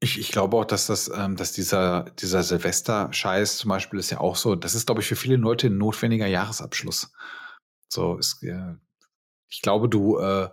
Ich, ich glaube auch, dass das, ähm, dass dieser, dieser Silvester-Scheiß zum Beispiel ist ja auch so, das ist, glaube ich, für viele Leute ein notwendiger Jahresabschluss. So ist, ja, ich glaube, du, äh,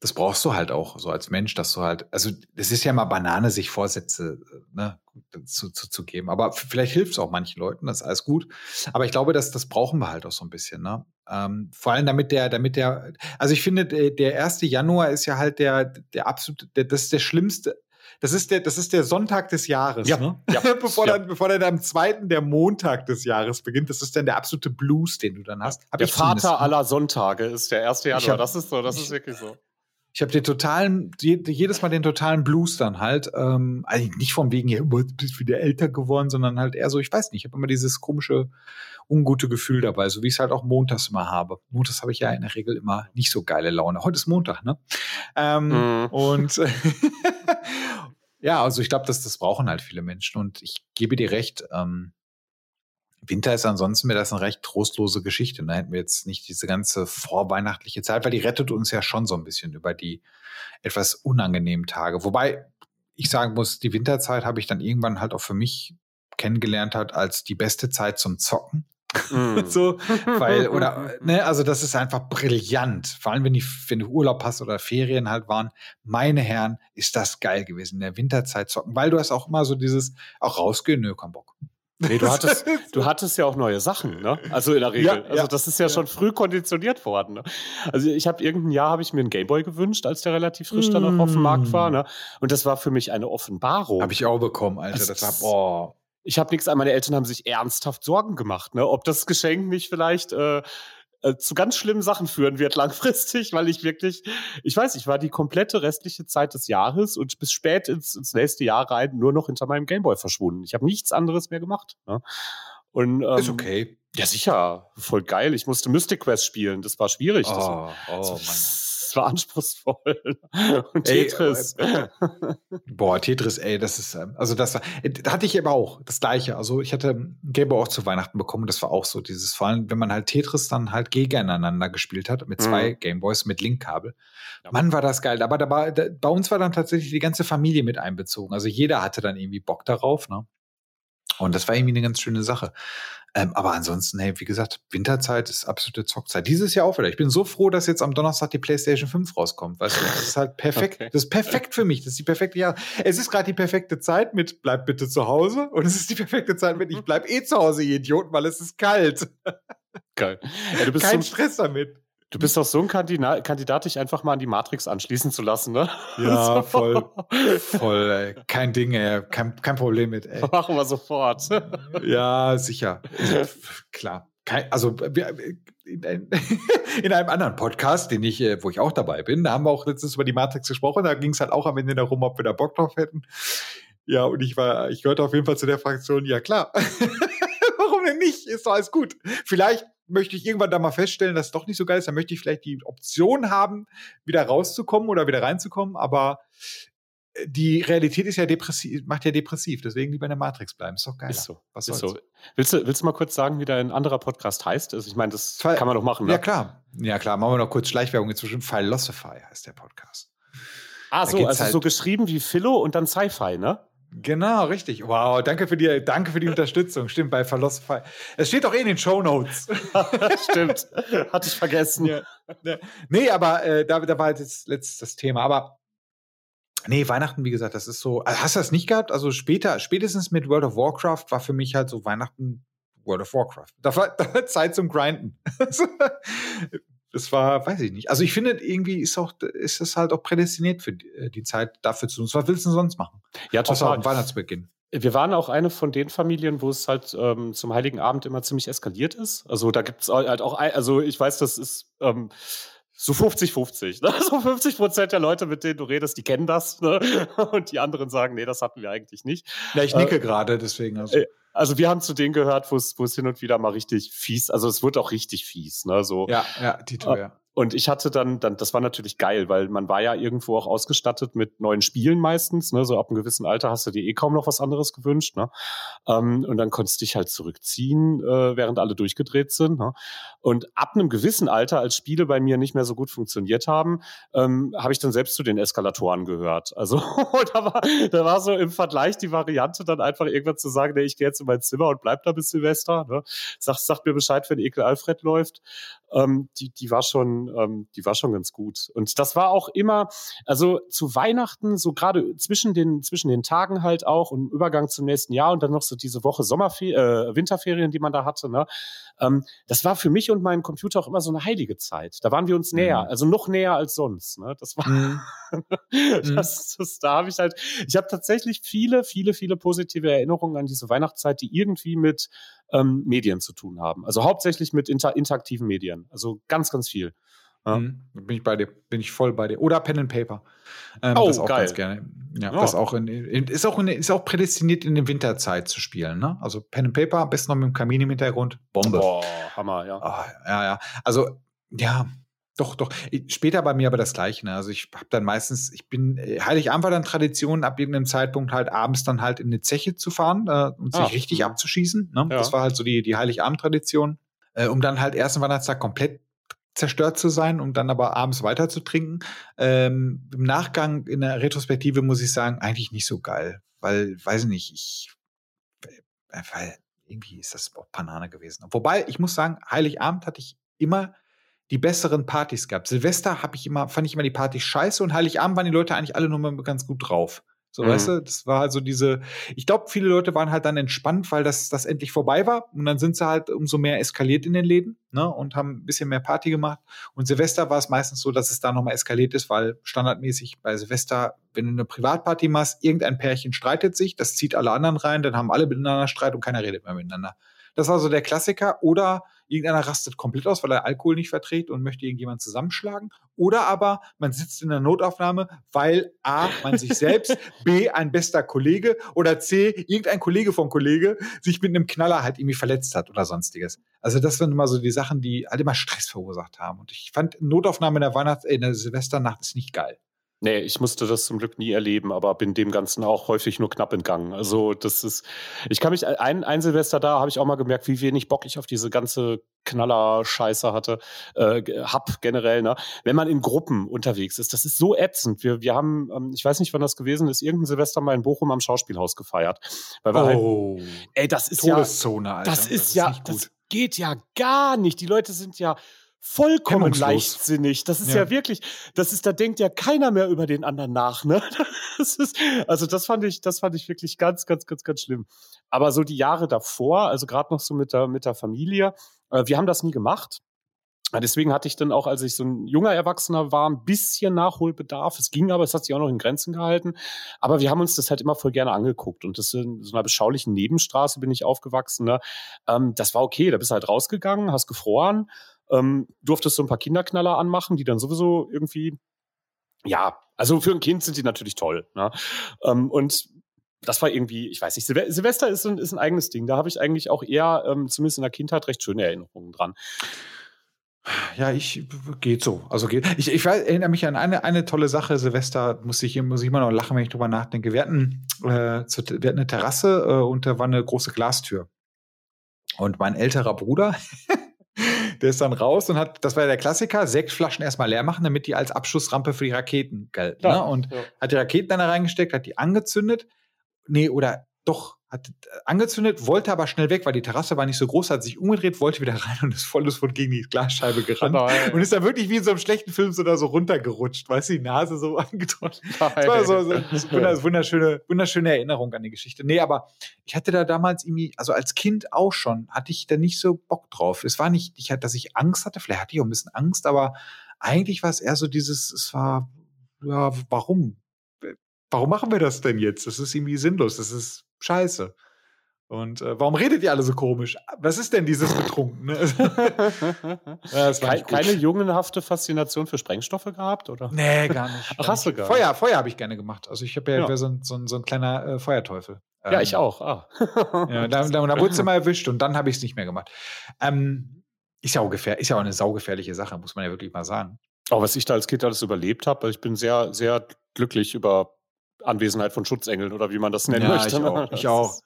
das brauchst du halt auch so als Mensch, dass du halt, also es ist ja mal Banane, sich Vorsätze ne, zu, zu, zu geben. Aber vielleicht hilft es auch manchen Leuten, das ist alles gut. Aber ich glaube, dass das brauchen wir halt auch so ein bisschen. Ne? Ähm, vor allem damit der, damit der, also ich finde, der, der 1. Januar ist ja halt der, der absolute, der, das ist der schlimmste, das ist der, das ist der Sonntag des Jahres, ja, ne? ja, bevor, ja. Dann, bevor dann am zweiten der Montag des Jahres beginnt. Das ist dann der absolute Blues, den du dann hast. Hab der Vater aller Sonntage ist der 1. Januar. Hab, das ist so, das ist wirklich so. Ich habe den totalen, jedes Mal den totalen Blues dann halt. Ähm, also nicht von wegen, ja, du bist wieder älter geworden, sondern halt eher so, ich weiß nicht, ich habe immer dieses komische, ungute Gefühl dabei, so wie ich es halt auch montags immer habe. Montags habe ich ja in der Regel immer nicht so geile Laune. Heute ist Montag, ne? Ähm, mhm. Und ja, also ich glaube, dass das brauchen halt viele Menschen. Und ich gebe dir recht, ähm, Winter ist ansonsten mir das eine recht trostlose Geschichte. Da hätten wir jetzt nicht diese ganze vorweihnachtliche Zeit, weil die rettet uns ja schon so ein bisschen über die etwas unangenehmen Tage. Wobei ich sagen muss, die Winterzeit habe ich dann irgendwann halt auch für mich kennengelernt hat als die beste Zeit zum Zocken. Mm. so, weil, oder, ne, also das ist einfach brillant. Vor allem, wenn, die, wenn du Urlaub hast oder Ferien halt waren. Meine Herren, ist das geil gewesen, in der Winterzeit zocken, weil du hast auch immer so dieses, auch rausgehen, nö, kein Bock. Nee, du hattest, du hattest ja auch neue Sachen, ne? Also in der Regel. Ja, also ja, das ist ja, schon früh konditioniert worden. Ne? Also ich habe irgendein Jahr habe ich mir einen Gameboy gewünscht, als der relativ frisch mm. dann auf dem Markt war, ne? Und das war für mich eine Offenbarung. Habe ich auch bekommen, Alter. Das, das war, boah. Ich habe nichts an, meine Eltern haben sich ernsthaft Sorgen gemacht, ne? Ob das Geschenk mich vielleicht äh, äh, zu ganz schlimmen Sachen führen wird langfristig, weil ich wirklich, ich weiß, ich war die komplette restliche Zeit des Jahres und bis spät ins, ins nächste Jahr rein nur noch hinter meinem Gameboy verschwunden. Ich habe nichts anderes mehr gemacht. Ne? Und, ähm, ist okay. Ja, sicher. Voll geil. Ich musste Mystic Quest spielen. Das war schwierig. Oh, das, oh, oh war anspruchsvoll. Und Tetris. Ey, äh, boah, Tetris, ey, das ist, ähm, also das, äh, da hatte ich aber auch das Gleiche. Also ich hatte Gameboy auch zu Weihnachten bekommen. Das war auch so dieses, vor allem, wenn man halt Tetris dann halt gegeneinander gespielt hat, mit zwei mhm. Gameboys mit Linkkabel. Ja. Mann, war das geil. Aber da war, da, bei uns war dann tatsächlich die ganze Familie mit einbezogen. Also jeder hatte dann irgendwie Bock darauf, ne? Und das war irgendwie eine ganz schöne Sache. Ähm, aber ansonsten, hey, wie gesagt, Winterzeit ist absolute Zockzeit. Dieses Jahr auch wieder. Ich bin so froh, dass jetzt am Donnerstag die PlayStation 5 rauskommt. Weißt du, das ist halt perfekt. Okay. Das ist perfekt für mich. Das ist die perfekte Jahr. Es ist gerade die perfekte Zeit mit bleib bitte zu Hause. Und es ist die perfekte Zeit mit ich bleib eh zu Hause, ihr Idioten, weil es ist kalt. Geil. Ja, Kein Stress damit. Du bist doch so ein Kandidat, Kandidat, dich einfach mal an die Matrix anschließen zu lassen, ne? Ja, voll. Voll, ey. Kein Ding, ey. Kein, kein Problem mit, ey. Machen wir sofort. Ja, sicher. Klar. Kein, also in, in, einem anderen Podcast, den ich, äh, wo ich auch dabei bin, da haben wir auch letztens über die Matrix gesprochen. Da ging es halt auch am Ende darum, ob wir da Bock drauf hätten. Ja, und ich war, ich gehörte auf jeden Fall zu der Fraktion, ja klar. Warum denn nicht? Ist doch alles gut. Vielleicht möchte ich irgendwann da mal feststellen, dass es doch nicht so geil ist, dann möchte ich vielleicht die Option haben, wieder rauszukommen oder wieder reinzukommen, aber äh, die Realität ist ja depressiv, macht ja depressiv, deswegen lieber in der Matrix bleiben. Ist doch geil. Ist so. Was ist so. Willst du, willst du mal kurz sagen, wie dein anderer Podcast heißt? Also ich meine, das Fall, kann man doch machen. Ne? Ja, klar. Ja, klar. Machen wir noch kurz Schleichwerbung inzwischen. Philosophy heißt der Podcast. Ah, so, also halt so geschrieben wie Philo und dann Sci-Fi, ne? Genau, richtig. Wow, danke für die, danke für die Unterstützung. Stimmt, bei Philosophy. Es steht doch eh in den Show Notes. Stimmt, hatte ich vergessen. Ja. Nee, aber äh, da, da war jetzt letztes das Thema. Aber nee, Weihnachten, wie gesagt, das ist so. Also hast du das nicht gehabt? Also später, spätestens mit World of Warcraft war für mich halt so Weihnachten World of Warcraft. Da war, da war Zeit zum Grinden. das war, weiß ich nicht. Also ich finde, irgendwie ist auch, ist es halt auch prädestiniert für die, äh, die Zeit dafür zu tun. Was willst du denn sonst machen? Ja, total. Außer Weihnachtsbeginn. Wir waren auch eine von den Familien, wo es halt ähm, zum Heiligen Abend immer ziemlich eskaliert ist. Also da gibt es halt auch, also ich weiß, das ist, ähm, so 50-50. Ne? So 50 Prozent der Leute, mit denen du redest, die kennen das. Ne? Und die anderen sagen, nee, das hatten wir eigentlich nicht. Ja, ich nicke äh, gerade, deswegen. Also. Äh, also wir haben zu denen gehört, wo es hin und wieder mal richtig fies, also es wird auch richtig fies. Ne? So, ja, ja, Tito, ja. Und ich hatte dann, dann, das war natürlich geil, weil man war ja irgendwo auch ausgestattet mit neuen Spielen meistens. Ne? So ab einem gewissen Alter hast du dir eh kaum noch was anderes gewünscht. Ne? Ähm, und dann konntest du dich halt zurückziehen, äh, während alle durchgedreht sind. Ne? Und ab einem gewissen Alter, als Spiele bei mir nicht mehr so gut funktioniert haben, ähm, habe ich dann selbst zu den Eskalatoren gehört. Also da, war, da war so im Vergleich die Variante, dann einfach irgendwann zu sagen, nee, ich gehe jetzt in mein Zimmer und bleib da bis Silvester. Ne? Sag, sagt mir Bescheid, wenn Ekel Alfred läuft. Ähm, die, die war schon ähm, die war schon ganz gut. Und das war auch immer, also zu Weihnachten, so gerade zwischen den, zwischen den Tagen halt auch und Übergang zum nächsten Jahr und dann noch so diese Woche Sommerferien, äh, Winterferien, die man da hatte, ne? Ähm, das war für mich und meinen Computer auch immer so eine heilige Zeit. Da waren wir uns näher, mhm. also noch näher als sonst. Ne? Das war, mhm. das, das, da habe ich halt, ich habe tatsächlich viele, viele, viele positive Erinnerungen an diese Weihnachtszeit, die irgendwie mit ähm, Medien zu tun haben. Also hauptsächlich mit inter interaktiven Medien. Also ganz, ganz viel. Ja. Mhm. Bin ich bei dir, bin ich voll bei dir. Oder Pen and Paper. Ähm, oh, das auch geil. ganz gerne. Ja, ja. das auch in, ist auch in, ist auch prädestiniert in der Winterzeit zu spielen. Ne? Also Pen and Paper, am besten noch mit dem Kamin im Hintergrund. Bombe. Boah, Hammer, ja. Oh, ja, ja. Also ja, doch, doch. Später bei mir aber das Gleiche. Ne? Also ich habe dann meistens, ich bin, äh, Heiligabend war dann Tradition, ab irgendeinem Zeitpunkt halt abends dann halt in eine Zeche zu fahren äh, und sich ah, richtig abzuschießen. Ne? Ja. Das war halt so die, die Heiligabend-Tradition. Äh, um dann halt ersten Weihnachtstag komplett zerstört zu sein, um dann aber abends weiter zu trinken. Ähm, Im Nachgang, in der Retrospektive muss ich sagen, eigentlich nicht so geil. Weil, weiß ich nicht, ich, äh, weil irgendwie ist das auch Banane gewesen. Wobei, ich muss sagen, Heiligabend hatte ich immer die besseren Partys gehabt. Silvester habe ich immer, fand ich immer die Partys scheiße und Heiligabend waren die Leute eigentlich alle nur mal ganz gut drauf. So, mhm. weißt du, das war also diese, ich glaube, viele Leute waren halt dann entspannt, weil das, das endlich vorbei war. Und dann sind sie halt umso mehr eskaliert in den Läden, ne, und haben ein bisschen mehr Party gemacht. Und Silvester war es meistens so, dass es da nochmal eskaliert ist, weil standardmäßig bei Silvester, wenn du eine Privatparty machst, irgendein Pärchen streitet sich, das zieht alle anderen rein, dann haben alle miteinander Streit und keiner redet mehr miteinander. Das war so der Klassiker. Oder irgendeiner rastet komplett aus, weil er Alkohol nicht verträgt und möchte irgendjemand zusammenschlagen. Oder aber man sitzt in der Notaufnahme, weil A, man sich selbst, B, ein bester Kollege oder C, irgendein Kollege vom Kollege sich mit einem Knaller halt irgendwie verletzt hat oder sonstiges. Also das sind immer so die Sachen, die halt immer Stress verursacht haben. Und ich fand Notaufnahme in der Weihnachts-, in der Silvesternacht ist nicht geil. Nee, ich musste das zum Glück nie erleben, aber bin dem Ganzen auch häufig nur knapp entgangen. Also das ist, ich kann mich, ein, ein Silvester da habe ich auch mal gemerkt, wie wenig Bock ich auf diese ganze Knaller-Scheiße hatte, äh, hab generell, ne? Wenn man in Gruppen unterwegs ist, das ist so ätzend. Wir, wir haben, ähm, ich weiß nicht, wann das gewesen ist, irgendein Silvester mal in Bochum am Schauspielhaus gefeiert. Weil wir halt oh, halt, ey, das ist Todeszone, ja, Alter. Das ist, das ist ja, das geht ja gar nicht. Die Leute sind ja vollkommen leichtsinnig. Das ist ja. ja. wirklich, das ist, da denkt ja keiner mehr über den anderen nach, ne? Das ist, also das fand ich, das fand ich wirklich ganz, ganz, ganz, ganz schlimm. Aber so die Jahre davor, also gerade noch so mit der, mit der Familie, äh, wir haben das nie gemacht. Deswegen hatte ich dann auch, als ich so ein junger Erwachsener war, ein bisschen Nachholbedarf. Es ging aber, es hat sich auch noch in Grenzen gehalten. Aber wir haben uns das halt immer voll gerne angeguckt. Und das in so einer beschaulichen Nebenstraße bin ich aufgewachsen. Ne? Ähm, das war okay. Da bist du halt rausgegangen, hast gefroren ähm, durftest du ein paar Kinderknaller anmachen, die dann sowieso irgendwie, ja, also für ein Kind sind die natürlich toll. Ne? Ähm, und das war irgendwie, ich weiß nicht, Silve Silvester ist ein, ist ein eigenes Ding. Da habe ich eigentlich auch eher, ähm, zumindest in der Kindheit, recht schöne Erinnerungen dran. Ja, ich geht so. Also geht. Ich, ich erinnere mich an eine, eine tolle Sache. Silvester muss ich, muss ich immer noch lachen, wenn ich drüber nachdenke. Wir hatten, äh, wir hatten eine Terrasse äh, und da war eine große Glastür. Und mein älterer Bruder, Der ist dann raus und hat, das war ja der Klassiker, sechs Flaschen erstmal leer machen, damit die als Abschussrampe für die Raketen gelten. Ne? Und ja. hat die Raketen dann da reingesteckt, hat die angezündet. Nee, oder doch, hat angezündet, wollte aber schnell weg, weil die Terrasse war nicht so groß, hat sich umgedreht, wollte wieder rein und ist volles von gegen die Glasscheibe gerannt. Nein. Und ist dann wirklich wie in so einem schlechten Film so da so runtergerutscht, weißt du, die Nase so angedrückt. Das war so, so, so wunderschöne, wunderschöne Erinnerung an die Geschichte. Nee, aber ich hatte da damals irgendwie, also als Kind auch schon, hatte ich da nicht so Bock drauf. Es war nicht, ich, dass ich Angst hatte, vielleicht hatte ich auch ein bisschen Angst, aber eigentlich war es eher so dieses, es war, ja, warum? Warum machen wir das denn jetzt? Das ist irgendwie sinnlos, das ist scheiße. Und äh, warum redet ihr alle so komisch? Was ist denn dieses Betrunkene? ja, Kein, keine jungenhafte Faszination für Sprengstoffe gehabt, oder? Nee, gar nicht. Ach, hast du gar Feuer, Feuer habe ich gerne gemacht. Also ich habe ja, ja. So, ein, so, ein, so ein kleiner äh, Feuerteufel. Ja, ich ähm, auch. Ah. ja, da, da, da wurde sie mal erwischt und dann habe ich es nicht mehr gemacht. Ähm, ist ja auch gefähr ist ja auch eine saugefährliche Sache, muss man ja wirklich mal sagen. Auch was ich da als Kind alles überlebt habe, ich bin sehr, sehr glücklich über Anwesenheit von Schutzengeln oder wie man das nennen ja, möchte. Ich auch. Ich, auch.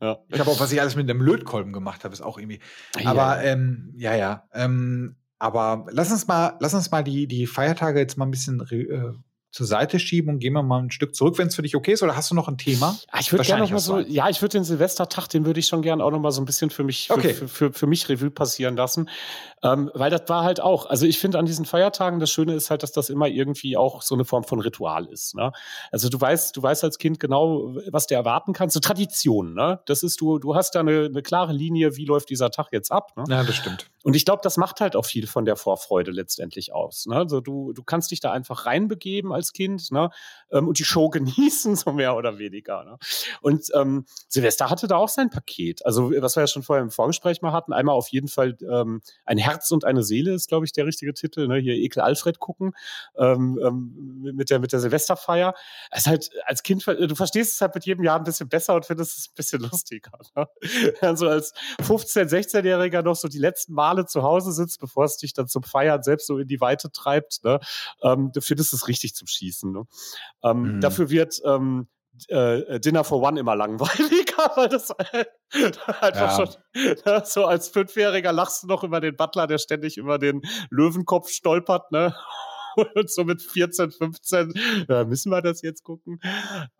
ja. ich habe auch, was ich alles mit einem Lötkolben gemacht habe, ist auch irgendwie. Aber ja, ähm, ja. ja ähm, aber lass uns mal, lass uns mal die, die Feiertage jetzt mal ein bisschen äh, zur Seite schieben und gehen wir mal ein Stück zurück, wenn es für dich okay ist, oder hast du noch ein Thema? Ah, ich würde gerne noch mal so, ja, ich würde den Silvestertag, den würde ich schon gerne auch noch mal so ein bisschen für mich, für, okay. für, für, für, mich Revue passieren lassen, ähm, weil das war halt auch, also ich finde an diesen Feiertagen, das Schöne ist halt, dass das immer irgendwie auch so eine Form von Ritual ist, ne? Also du weißt, du weißt als Kind genau, was du erwarten kannst, so Tradition, ne? Das ist, du, du hast da eine, eine klare Linie, wie läuft dieser Tag jetzt ab, ne? Ja, das stimmt. Und ich glaube, das macht halt auch viel von der Vorfreude letztendlich aus, ne? Also du, du kannst dich da einfach reinbegeben als Kind ne? Ähm, und die Show genießen, so mehr oder weniger. Ne? Und ähm, Silvester hatte da auch sein Paket. Also, was wir ja schon vorher im Vorgespräch mal hatten, einmal auf jeden Fall ähm, ein Herz und eine Seele ist, glaube ich, der richtige Titel. Ne? Hier Ekel Alfred gucken ähm, ähm, mit der, mit der Silvesterfeier. Es halt als Kind, du verstehst es halt mit jedem Jahr ein bisschen besser und findest es ein bisschen lustiger. Ne? Also als 15-, 16-Jähriger noch so die letzten Male zu Hause sitzt, bevor es dich dann zum Feiern selbst so in die Weite treibt, ne? ähm, du findest es richtig zum Schießen. Ne? Ähm, mhm. Dafür wird ähm, äh, Dinner for One immer langweiliger, weil das einfach ja. schon ne, so als Fünfjähriger lachst du noch über den Butler, der ständig über den Löwenkopf stolpert, ne? Und so mit 14, 15, äh, müssen wir das jetzt gucken.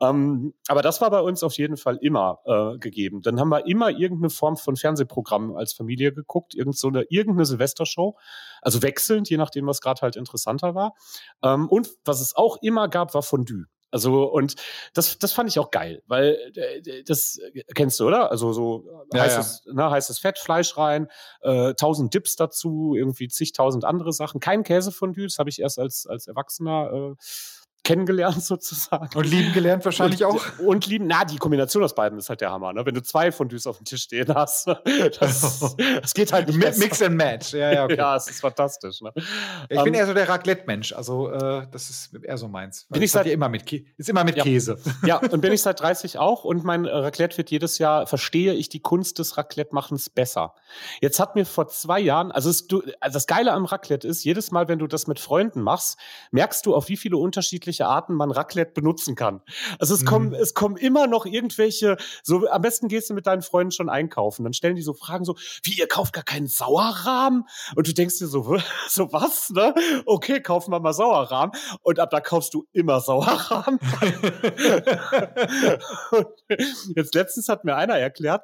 Ähm, aber das war bei uns auf jeden Fall immer äh, gegeben. Dann haben wir immer irgendeine Form von Fernsehprogramm als Familie geguckt, irgend so eine, irgendeine Silvestershow. Also wechselnd, je nachdem, was gerade halt interessanter war. Ähm, und was es auch immer gab, war Fondue. Also, und das, das fand ich auch geil, weil äh, das kennst du, oder? Also so ja, heißes, ja. Ne, heißes Fett, Fleisch rein, äh, tausend Dips dazu, irgendwie zigtausend andere Sachen. Kein Käsefondue, das habe ich erst als, als Erwachsener äh, kennengelernt sozusagen. Und lieben gelernt wahrscheinlich und, auch. Und lieben, na, die Kombination aus beiden ist halt der Hammer, ne? Wenn du zwei Fondues auf dem Tisch stehen hast, das, das geht halt nicht Mix and Match, ja, ja, okay. ja, es ist fantastisch, ne? Ich um, bin ähm, eher so der Raclette-Mensch, also äh, das ist eher so meins. Bin ich seit, immer mit ist immer mit ja. Käse. Ja, und bin ich seit 30 auch und mein Raclette wird jedes Jahr, verstehe ich die Kunst des Raclette-Machens besser. Jetzt hat mir vor zwei Jahren, also, es, du, also das Geile am Raclette ist, jedes Mal, wenn du das mit Freunden machst, merkst du, auf wie viele unterschiedliche Arten man Raclette benutzen kann. Also es mhm. kommen, es kommen immer noch irgendwelche, so am besten gehst du mit deinen Freunden schon einkaufen. Dann stellen die so Fragen so, wie, ihr kauft gar keinen Sauerrahm? Und du denkst dir so, so was, ne? Okay, kaufen wir mal Sauerrahm. Und ab da kaufst du immer Sauerrahm. jetzt letztens hat mir einer erklärt,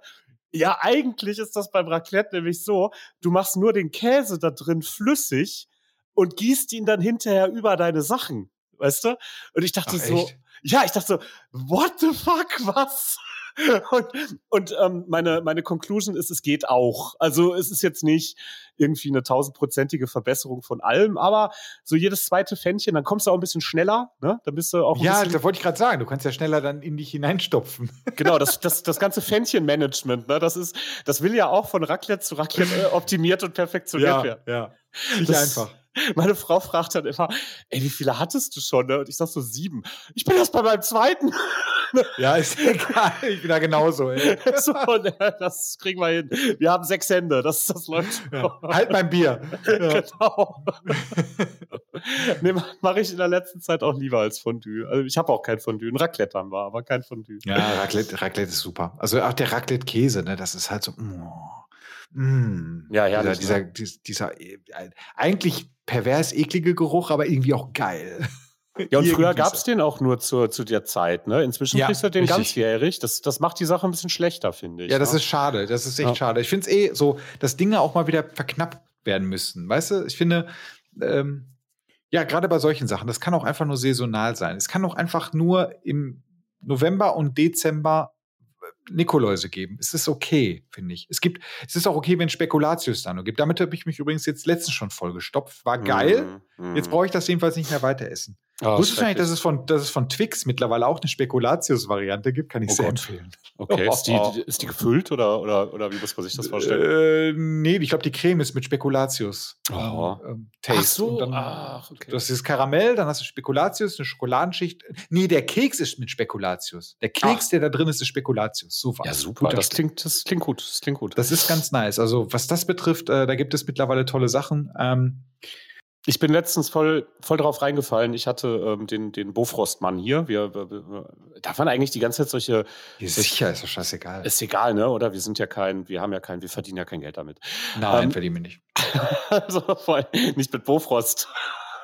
ja, eigentlich ist das beim Raclette nämlich so, du machst nur den Käse da drin flüssig und gießt ihn dann hinterher über deine Sachen weißt du? Und ich dachte Ach, so, ja, ich dachte so, what the fuck, was? Und, und ähm, meine, meine Conclusion ist, es geht auch. Also es ist jetzt nicht irgendwie eine tausendprozentige Verbesserung von allem, aber so jedes zweite Fännchen, dann kommst du auch ein bisschen schneller, ne? Dann bist du auch. ja, da wollte ich gerade sagen, du kannst ja schneller dann in dich hineinstopfen. Genau, das, das, das ganze Fännchen-Management, ne? Das ist, das will ja auch von Raclette zu Raclette äh, optimiert und perfektioniert ja, werden. Ja, nicht das, einfach. Meine Frau fragt dann immer, ey, wie viele hattest du schon? Ne? Und ich sag so sieben. Ich bin erst bei meinem zweiten. ja, ist egal. Ich bin da genauso, ey. so, ne, das kriegen wir hin. Wir haben sechs Hände. Das, das läuft. Ja. Halt mein Bier. Ja. Genau. nee, mache ich in der letzten Zeit auch lieber als Fondue. Also ich habe auch kein Fondue. Ein Raclette haben wir, aber kein Fondue. Ja, Raclette, Raclette ist super. Also auch der Raclette-Käse, ne, das ist halt so. Oh. Mm, ja, ja. Dieser, ne? dieser, dieser, äh, eigentlich pervers eklige Geruch, aber irgendwie auch geil. Ja, und früher gab es den auch nur zu, zu der Zeit, ne? Inzwischen ja, kriegst du den richtig. ganzjährig. Das, das macht die Sache ein bisschen schlechter, finde ich. Ja, das ne? ist schade. Das ist echt ja. schade. Ich finde es eh so, dass Dinge auch mal wieder verknappt werden müssten. Weißt du, ich finde, ähm, ja, gerade bei solchen Sachen, das kann auch einfach nur saisonal sein. Es kann auch einfach nur im November und Dezember Nikoläuse geben. Es ist okay, finde ich. Es gibt, es ist auch okay, wenn Spekulatius da nur gibt. Damit habe ich mich übrigens jetzt letztens schon vollgestopft. War geil. Mm, mm. Jetzt brauche ich das jedenfalls nicht mehr weiter essen. Oh, Wusstest du eigentlich, dass es, von, dass es von Twix mittlerweile auch eine Spekulatius-Variante gibt? Kann ich oh sehr Gott. empfehlen. Okay, ist, die, ist die gefüllt oder, oder, oder wie muss man sich das vorstellen? Äh, nee, ich glaube, die Creme ist mit Spekulatius. Oh. Ähm, Taste. Ach so, dann, ach, okay. Das ist Karamell, dann hast du Spekulatius, eine Schokoladenschicht. Nee, der Keks ist mit Spekulatius. Der Keks, ach. der da drin ist, ist Spekulatius. Super. Ja, super. Das klingt, das klingt gut. Das klingt gut. Das ist ganz nice. Also, was das betrifft, äh, da gibt es mittlerweile tolle Sachen. Ähm, ich bin letztens voll, voll drauf reingefallen. Ich hatte ähm, den, den Bofrostmann hier. Wir, wir, wir, darf man eigentlich die ganze Zeit solche. Ja, sicher, ist doch scheißegal. Ist egal, ne? Oder wir sind ja kein, wir haben ja kein, wir verdienen ja kein Geld damit. Nein, ähm, verdienen wir nicht. also nicht mit Bofrost.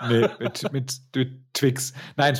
Nee, mit, mit, mit Twix. Nein,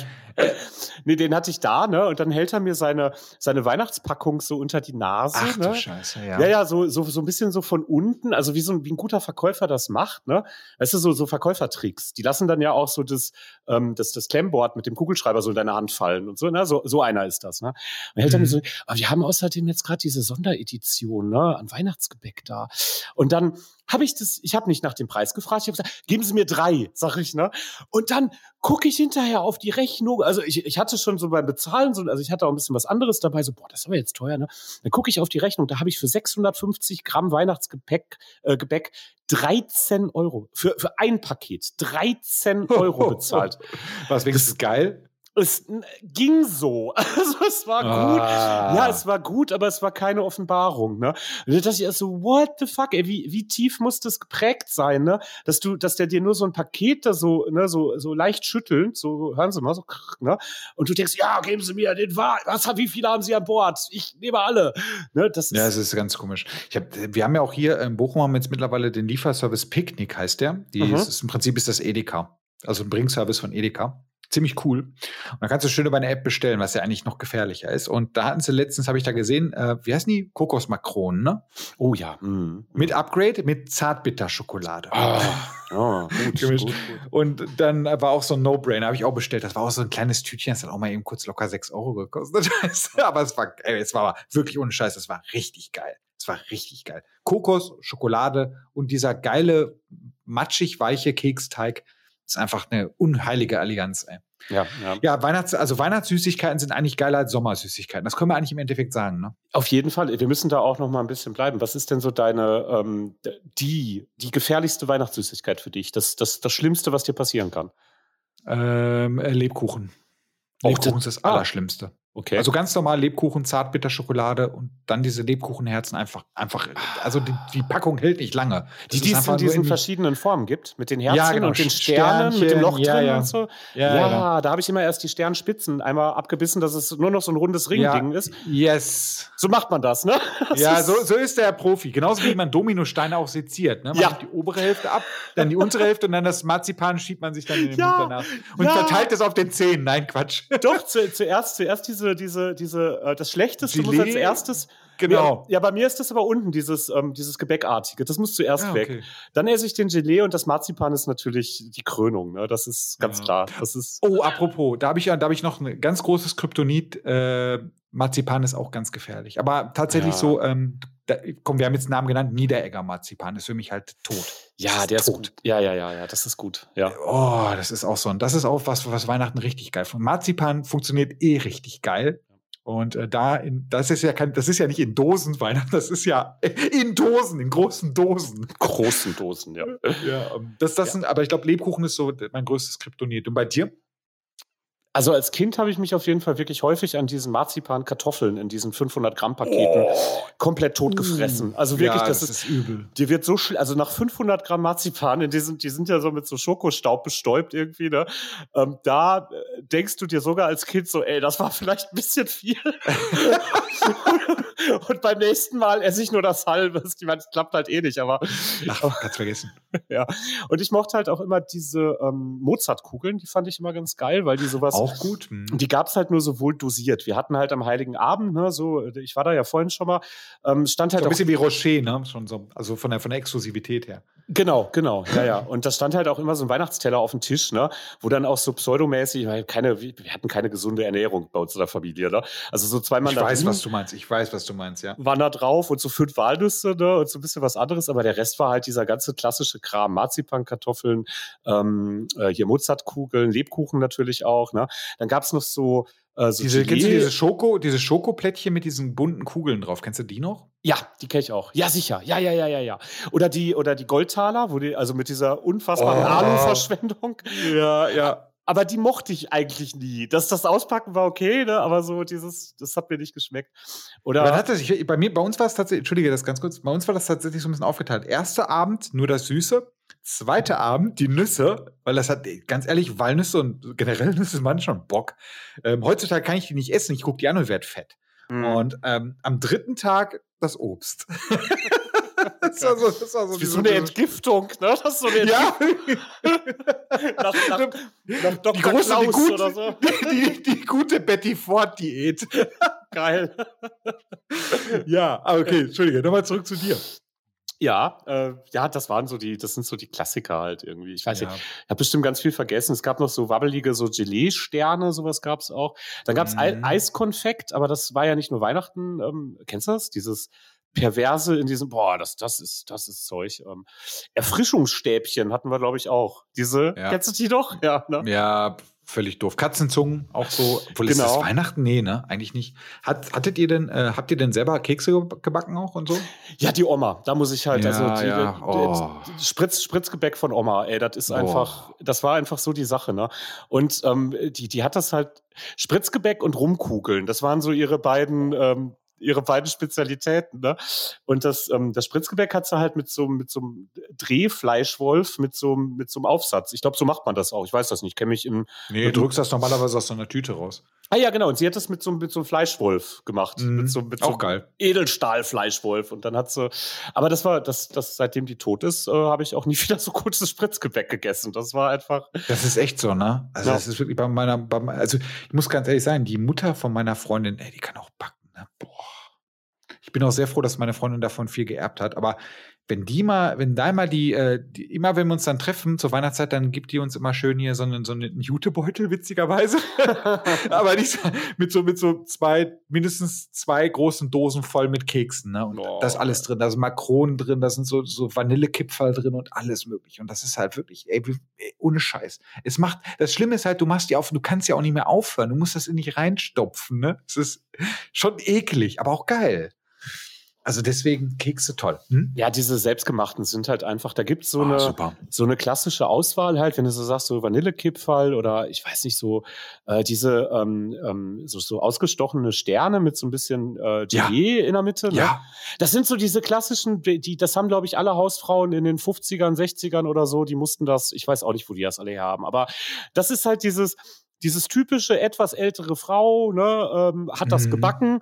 nee, den hatte ich da, ne? Und dann hält er mir seine, seine Weihnachtspackung so unter die Nase. Ach ne? du Scheiße, ja. Ja, ja, so, so, so ein bisschen so von unten, also wie so ein, wie ein guter Verkäufer das macht, ne? Weißt du, so, so Verkäufertricks. Die lassen dann ja auch so das, ähm, das, das Klemmboard mit dem Kugelschreiber so in deine Hand fallen und so, ne? So, so einer ist das, ne? Und hält mhm. er mir so, aber wir haben außerdem jetzt gerade diese Sonderedition, ne? An Weihnachtsgebäck da. Und dann habe ich das, ich habe nicht nach dem Preis gefragt, ich habe gesagt, geben Sie mir drei, sag ich, ne? Und dann gucke ich hinterher auf die Rechnung, also ich, ich hatte schon so beim Bezahlen, so, also ich hatte auch ein bisschen was anderes dabei, so, boah, das ist aber jetzt teuer, ne? Dann gucke ich auf die Rechnung, da habe ich für 650 Gramm Weihnachtsgebäck äh, Gebäck 13 Euro für, für ein Paket 13 Euro bezahlt. Was wenigstens geil? Es ging so. Also es war gut. Ah. Ja, es war gut, aber es war keine Offenbarung. Ne? Und da dachte ich erst so, what the fuck, ey, wie, wie tief muss das geprägt sein, ne? Dass du, dass der dir nur so ein Paket da so, ne, so, so leicht schüttelnd, so, hören Sie mal, so, ne? Und du denkst, ja, geben Sie mir den Wahl, was, wie viele haben Sie an Bord? Ich nehme alle. Ne? Das ist ja, es ist ganz komisch. Ich hab, wir haben ja auch hier in Bochum haben jetzt mittlerweile den Lieferservice Picknick, heißt der. Die mhm. ist, Im Prinzip ist das Edeka. Also ein Bringservice von Edeka ziemlich cool. Und dann kannst du schön über eine App bestellen, was ja eigentlich noch gefährlicher ist. Und da hatten sie letztens, habe ich da gesehen, äh, wie heißen die? Kokosmakronen, ne? Oh ja. Mhm. Mit Upgrade, mit Zartbitterschokolade. Ah, oh, gut, gut, gut, Und dann war auch so ein No-Brainer, habe ich auch bestellt. Das war auch so ein kleines Tütchen, das hat auch mal eben kurz locker 6 Euro gekostet. Aber es war, ey, es war wirklich ohne Scheiß, es war richtig geil. Es war richtig geil. Kokos, Schokolade und dieser geile, matschig weiche Keksteig ist einfach eine unheilige Allianz, ey. Ja, ja. ja Weihnachts-, also Weihnachtssüßigkeiten sind eigentlich geiler als Sommersüßigkeiten. Das können wir eigentlich im Endeffekt sagen, ne? Auf jeden Fall. Wir müssen da auch noch mal ein bisschen bleiben. Was ist denn so deine, ähm, die, die gefährlichste Weihnachtssüßigkeit für dich? Das, das, das Schlimmste, was dir passieren kann? Ähm, äh, Lebkuchen. Lebkuchen ist das ah. Allerschlimmste. Okay. Also ganz normal Lebkuchen, Zartbitterschokolade und dann diese Lebkuchenherzen einfach, einfach, also die, die Packung hält nicht lange. Die, die es in diesen verschiedenen Formen gibt, mit den Herzen ja, genau. und den Sternen, Sternchen, mit dem Loch ja, drin ja. und so. Ja, ja genau. da habe ich immer erst die Sternspitzen einmal abgebissen, dass es nur noch so ein rundes Ringding ist. Yes. So macht man das, ne? Das ja, so, so ist der Profi. Genauso wie man Dominosteine auch seziert. Ne? Man ja. die obere Hälfte ab, dann die untere Hälfte und dann das Marzipan schiebt man sich dann in den Mund danach. Und verteilt es auf den Zehen. Nein, Quatsch. Doch, zu, zuerst, zuerst diese diese, diese, diese, äh, das Schlechteste Gelee? muss als erstes. Genau. Ja, bei mir ist das aber unten, dieses, ähm, dieses Gebäckartige. Das muss zuerst ah, okay. weg. Dann esse ich den Gelee und das Marzipan ist natürlich die Krönung, ne? Das ist ganz ja. klar. Das ist oh, apropos, da habe ich, da hab ich noch ein ganz großes Kryptonit. Äh, Marzipan ist auch ganz gefährlich. Aber tatsächlich ja. so, ähm, da, komm, wir haben jetzt einen Namen genannt, Niederegger Marzipan ist für mich halt tot. Ja, ist der tot. ist gut. Ja, ja, ja, ja, das ist gut. Ja. Oh, das ist auch so ein, das ist auch was, was Weihnachten richtig geil. Marzipan funktioniert eh richtig geil. Und äh, da, in, das ist ja kein, das ist ja nicht in Dosen Weihnachten, das ist ja in Dosen, in großen Dosen. Großen Dosen, ja. ja ähm, das, das ja. Sind, aber ich glaube, Lebkuchen ist so mein größtes Kryptonit. Und bei dir? Also als Kind habe ich mich auf jeden Fall wirklich häufig an diesen Marzipan-Kartoffeln in diesen 500 Gramm Paketen oh. komplett tot gefressen. Also wirklich, ja, das, das, ist, übel. Die wird so also nach 500 Gramm Marzipan, in diesen, die sind ja so mit so Schokostaub bestäubt irgendwie, ne? Ähm, da äh, denkst du dir sogar als Kind so, ey, das war vielleicht ein bisschen viel. Und beim nächsten Mal esse ich nur das halbe. Das klappt halt eh nicht, aber. Ach, kannst vergessen. ja. Und ich mochte halt auch immer diese ähm, Mozartkugeln, die fand ich immer ganz geil, weil die sowas auch gut. Mhm. Die gab es halt nur so wohl dosiert. Wir hatten halt am Heiligen Abend, ne, so, ich war da ja vorhin schon mal, ähm, stand halt. So ein bisschen wie Rocher, ne? Schon so, also von der, von der Exklusivität her. Genau, genau, ja, ja. Und da stand halt auch immer so ein Weihnachtsteller auf dem Tisch, ne, wo dann auch so pseudomäßig, weil keine, wir hatten keine gesunde Ernährung bei uns in der Familie, ne. Also so zwei Ich weiß, was du meinst. Ich weiß, was du meinst, ja. Waren da drauf und so fünf Walnüsse, ne, und so ein bisschen was anderes, aber der Rest war halt dieser ganze klassische Kram. Marzipankartoffeln, ähm, äh, hier Mozartkugeln, Lebkuchen natürlich auch, ne. Dann gab's noch so, äh, so Diese, kennst du diese Schoko, diese Schokoplättchen mit diesen bunten Kugeln drauf? Kennst du die noch? Ja, die kenne ich auch. Ja, sicher. Ja, ja, ja, ja, ja. Oder die, oder die Goldtaler, wo die, also mit dieser unfassbaren Oh. Alu-Verschwendung. Ja, ja. Aber die mochte ich eigentlich nie. Das, das Auspacken war okay, ne? aber so dieses, das hat mir nicht geschmeckt. Oder Man hat das, ich, bei mir, bei uns war es tatsächlich, entschuldige das ganz kurz, bei uns war das tatsächlich so ein bisschen aufgeteilt. Erster Abend nur das Süße, zweiter Abend die Nüsse, weil das hat, ganz ehrlich, Walnüsse und generell Nüsse machen schon Bock. Ähm, heutzutage kann ich die nicht essen, ich gucke die an und werde fett. Mhm. Und ähm, am dritten Tag das Obst. das war so, das war so, wie so eine Entgiftung, ne? Das ist so eine Ja, nach, nach, nach Dr. die große, die, Klaus gut, oder so. die, die gute Betty Ford Diät. Geil. ja, okay, entschuldige, nochmal zurück zu dir. Ja, äh, ja, das waren so die, das sind so die Klassiker halt irgendwie. Ich weiß Ja. nicht, ich habe bestimmt ganz viel vergessen. Es gab noch so wabbelige, so Gelee-Sterne, sowas gab's auch. Dann gab's Ei- Mhm. Eiskonfekt, aber das war ja nicht nur Weihnachten. Ähm, kennst du das? Dieses Perverse in diesem, boah, das, das ist, das ist Zeug. Ähm, Erfrischungsstäbchen hatten wir, glaube ich, auch. Diese, Ja. kennst du die doch? Ja, ne? Ja, völlig doof. Katzenzungen auch so. Obwohl ist Genau. das Weihnachten? Nee, ne? Eigentlich nicht. Hat, hattet ihr denn, äh, habt ihr denn selber Kekse geb- gebacken auch und so? Ja, die Oma, da muss ich halt, Ja, also die, ja, oh. Spritz, Spritzgebäck von Oma, ey, das ist Oh. einfach, das war einfach so die Sache, ne? Und ähm, die, die hat das halt, Spritzgebäck und Rumkugeln, das waren so ihre beiden, ähm, ihre beiden Spezialitäten, ne? Und das, ähm, das Spritzgebäck hat sie halt mit so, mit so einem Drehfleischwolf, mit so, einem- mit so einem Aufsatz. Ich glaube, so macht man das auch. Ich weiß das nicht, kenne mich in. Nee, du drückst das normalerweise aus so einer Tüte raus. Ah ja, genau. Und sie hat das mit so, mit so einem Fleischwolf gemacht. Mhm. Mit so, mit so Auch geil. Edelstahlfleischwolf. Und dann hat sie, aber das war, das, das, seitdem die tot ist, äh, habe ich auch nie wieder so kurzes Spritzgebäck gegessen. Das war einfach, Das ist echt so, ne? Also, Ja. das ist wirklich bei meiner, bei, me- also, ich muss ganz ehrlich sagen, die Mutter von meiner Freundin, ey, die kann auch backen, ne? Boah. Ich bin auch sehr froh, dass meine Freundin davon viel geerbt hat, aber wenn die mal, wenn da mal die, äh, die, immer wenn wir uns dann treffen zur Weihnachtszeit, dann gibt die uns immer schön hier so einen, so einen Jutebeutel, witzigerweise. aber nicht so, mit so, mit so zwei, mindestens zwei großen Dosen voll mit Keksen, ne? Und Oh, da ist alles drin, da sind Makronen drin, da sind so, so Vanillekipferl drin und alles möglich. Und das ist halt wirklich, ey, ohne Scheiß. Es macht, das Schlimme ist halt, du machst die auf, du kannst ja auch nicht mehr aufhören, du musst das in dich reinstopfen, ne? Es ist schon eklig, aber auch geil. Also deswegen Kekse toll. Hm? ja, diese selbstgemachten sind halt einfach, da gibt's so eine, super. so eine klassische Auswahl halt, wenn du so sagst, so Vanillekipferl oder ich weiß nicht, so äh, diese ähm, ähm, so, so ausgestochene Sterne mit so ein bisschen äh, Ja. Gelee in der Mitte. Ne? Ja, Das sind so diese klassischen, die, das haben, glaube ich, alle Hausfrauen in den 50ern, 60ern oder so, die mussten das, ich weiß auch nicht, wo die das alle her haben, aber das ist halt dieses, dieses typische, etwas ältere Frau, ne, ähm, hat das Mhm. gebacken,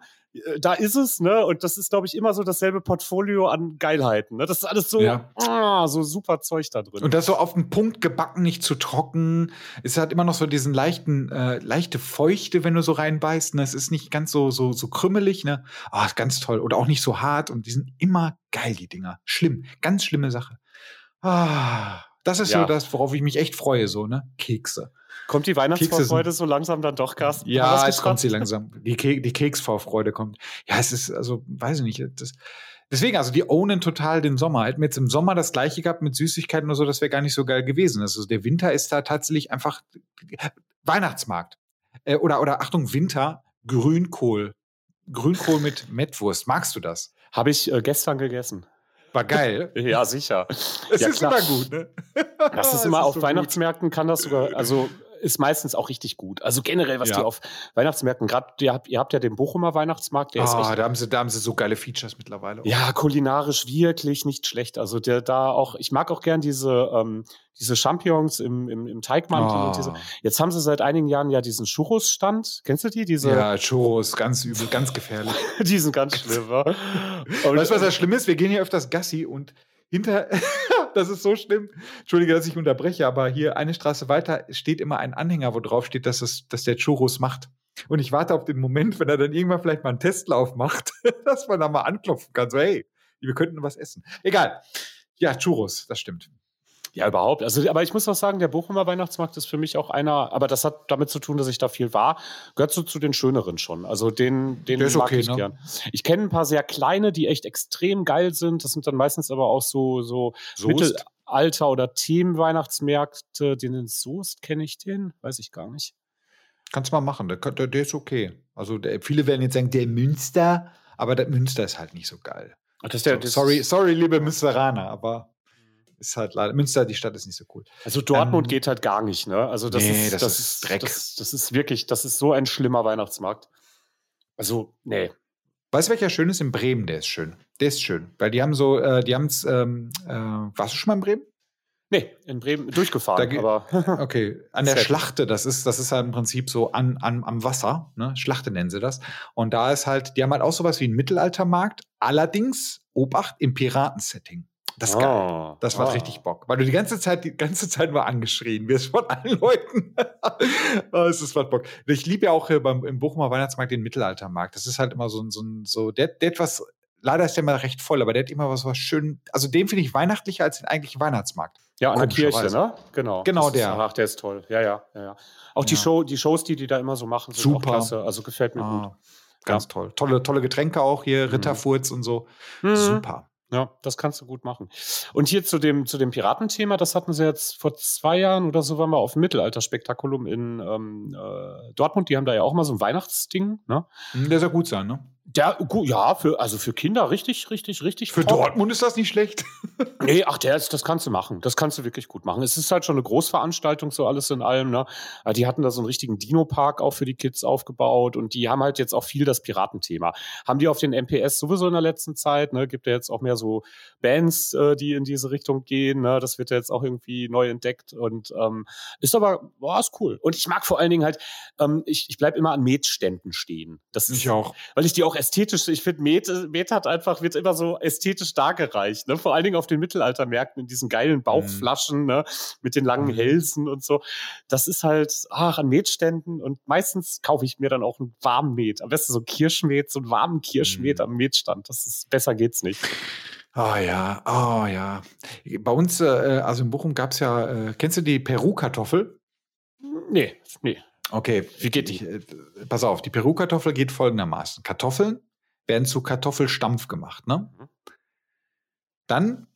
da ist es, ne, und das ist, glaube ich, immer so dasselbe Portfolio an Geilheiten, ne, das ist alles so, Ja. ah, so super Zeug da drin. Und das so auf den Punkt gebacken, nicht zu trocken. Es hat immer noch so diesen leichten, äh, leichte Feuchte, wenn du so reinbeißt. Ne? Es ist nicht ganz so, so, so krümmelig, ne? Ah, ist ganz toll. Oder auch nicht so hart. Und die sind immer geil, die Dinger. Schlimm. Ganz schlimme Sache. Ah, das ist Ja. so das, worauf ich mich echt freue, so, ne? Kekse. Kommt die Weihnachtsvorfreude so langsam dann doch, Carsten? Ja, jetzt kommt sie langsam. Die, Ke die Keksvorfreude kommt. Ja, es ist, also, weiß ich nicht. Das, deswegen, also, die ownen total den Sommer. Hätten wir jetzt im Sommer das gleiche gehabt mit Süßigkeiten oder so, das wäre gar nicht so geil gewesen. Also, der Winter ist da tatsächlich einfach Weihnachtsmarkt. Äh, oder, oder, Achtung, Winter, Grünkohl. Grünkohl mit Mettwurst. Magst du das? Habe ich äh, gestern gegessen. War geil. Ja, sicher. Es ja, ist klar. immer gut, ne? Das ist Es immer auf so. Weihnachtsmärkten kann das sogar, also ist meistens auch richtig gut. Also generell, was Ja. die auf Weihnachtsmärkten, gerade ihr habt, ihr habt ja den Bochumer Weihnachtsmarkt, der ist Ah, echt, da haben, sie, da haben sie so geile Features mittlerweile. ja, kulinarisch wirklich nicht schlecht. Also der da auch, ich mag auch gern diese, ähm, diese Champignons im, im, im Teigmantel und diese. Ah. Jetzt haben sie seit einigen Jahren ja diesen Churros-Stand. Kennst du die? Diese, Ja, Churros, ganz übel, ganz gefährlich. die sind ganz schlimm, wa? Und- Weißt du, was das Schlimme ist? Wir gehen hier öfters Gassi und hinter, das ist so schlimm. Entschuldige, dass ich unterbreche, aber hier eine Straße weiter steht immer ein Anhänger, wo drauf steht, dass, es, dass der Churros macht. Und ich warte auf den Moment, wenn er dann irgendwann vielleicht mal einen Testlauf macht, dass man da mal anklopfen kann. So, hey, wir könnten was essen. Egal. Ja, Churros, das stimmt. Ja, überhaupt. Also, aber ich muss auch sagen, der Bochumer Weihnachtsmarkt ist für mich auch einer, aber das hat damit zu tun, dass ich da viel war, gehört so zu den schöneren schon. Also den, den mag okay, ich ne? gern. Ich kenne ein paar sehr kleine, die echt extrem geil sind. Das sind dann meistens aber auch so, so Soest? Mittelalter- oder Themenweihnachtsmärkte. Den Soest kenne ich den? Weiß ich gar nicht. Kannst du mal machen, der, der, der ist okay. Also der, viele werden jetzt sagen, der Münster, aber der Münster ist halt nicht so geil. Das ist So, der, das sorry, sorry, liebe Münsteraner, aber ist halt leider. Münster, die Stadt ist nicht so cool. Also Dortmund Ähm, geht halt gar nicht, ne? Also das, nee, ist, das das, ist Dreck. Das, das ist wirklich, das ist so ein schlimmer Weihnachtsmarkt. Also, nee. Weißt du, welcher schön ist? In Bremen, der ist schön. Der ist schön. Weil die haben so, äh, die haben es, ähm, äh, warst du schon mal in Bremen? Nee, in Bremen Da durchgefahren, ge- aber Okay, an der. Schlachte, das ist, das ist halt im Prinzip so an, an, am Wasser, ne? Schlachte nennen sie das. Und da ist halt, die haben halt auch sowas wie einen Mittelaltermarkt, allerdings, Obacht, im Piratensetting. Das ist geil. Ah, Das macht ah. richtig Bock. Weil du die ganze Zeit, die ganze Zeit nur angeschrien wirst von allen Leuten. oh, es ist macht Bock. Ich liebe ja auch hier beim, im Bochumer Weihnachtsmarkt den Mittelaltermarkt. Das ist halt immer so ein, so ein, so, der, der etwas, leider ist der mal recht voll, aber der hat immer was, was schön, also den finde ich weihnachtlicher als den eigentlichen Weihnachtsmarkt. Ja, an der Kirche, ne? Genau. Genau das ist, der. ach, der ist toll. Ja, ja, ja. ja. Auch die, Ja. Show, die Shows, die die da immer so machen, sind Super. auch klasse. Also gefällt mir gut. Ah, ganz toll. Tolle, tolle Getränke auch hier, Ritterfurz und so. Mhm. Super. Ja, das kannst du gut machen. Und hier zu dem, zu dem Piratenthema, das hatten sie jetzt vor zwei Jahren oder so, waren wir auf dem Mittelalterspektakulum in ähm, äh, Dortmund. Die haben da ja auch mal so ein Weihnachtsding. Ne? Hm, Der soll gut sein, ne? Der, ja, für, also für Kinder richtig, richtig, richtig. Für top. Dortmund ist das nicht schlecht. Nee, ach, der ist, das kannst du machen. Das kannst du wirklich gut machen. Es ist halt schon eine Großveranstaltung, so alles in allem. Ne? Die hatten da so einen richtigen Dino-Park auch für die Kids aufgebaut und die haben halt jetzt auch viel das Piratenthema. Haben die auf den MPS sowieso in der letzten Zeit, ne? Gibt ja jetzt auch mehr so Bands, äh, die in diese Richtung gehen. Ne? Das wird ja jetzt auch irgendwie neu entdeckt und ähm, ist aber, boah, ist cool. Und ich mag vor allen Dingen halt, ähm, ich, ich bleib immer an Metständen stehen. Das ist, auch. weil ich die auch ästhetisch, ich finde, Met, Met hat einfach, wird immer so ästhetisch dargereicht, ne? Vor allen Dingen auf den Mittelaltermärkten in diesen geilen Bauchflaschen, ne? Mit den langen Mhm. Hälsen und so. Das ist halt, ach, an Metständen und meistens kaufe ich mir dann auch einen warmen Met. Am besten so ein Kirschmet, so einen warmen Kirschmet Mhm. am Metstand. Das ist, besser geht's nicht. Oh ja, oh ja. Bei uns, äh, also in Bochum gab es ja, äh, kennst du die Peru-Kartoffel? Nee, nee. Okay. Wie geht die? Ich, äh, pass auf, die Peru-Kartoffel geht folgendermaßen. Kartoffeln werden zu Kartoffelstampf gemacht, ne? Mhm. Dann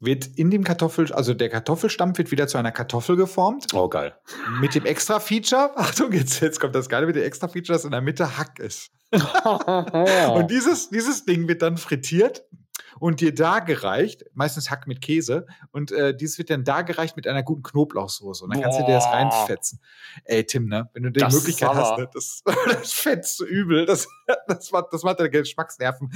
wird in dem Kartoffel, also der Kartoffelstampf wird wieder zu einer Kartoffel geformt. Oh, geil. Mit dem Extra-Feature, Achtung, jetzt, jetzt kommt das Geile mit dem Extra-Feature, dass in der Mitte Hack ist. Und dieses, dieses Ding wird dann frittiert und dir dargereicht, meistens Hack mit Käse, und äh, dieses wird dann dargereicht mit einer guten Knoblauchsoße. Und dann kannst du dir das Boah. reinfetzen. Ey, Tim, ne? Wenn du die Das Möglichkeit hast, ne? das, das fetzt so übel. Das, das, macht, das macht deine Geschmacksnerven,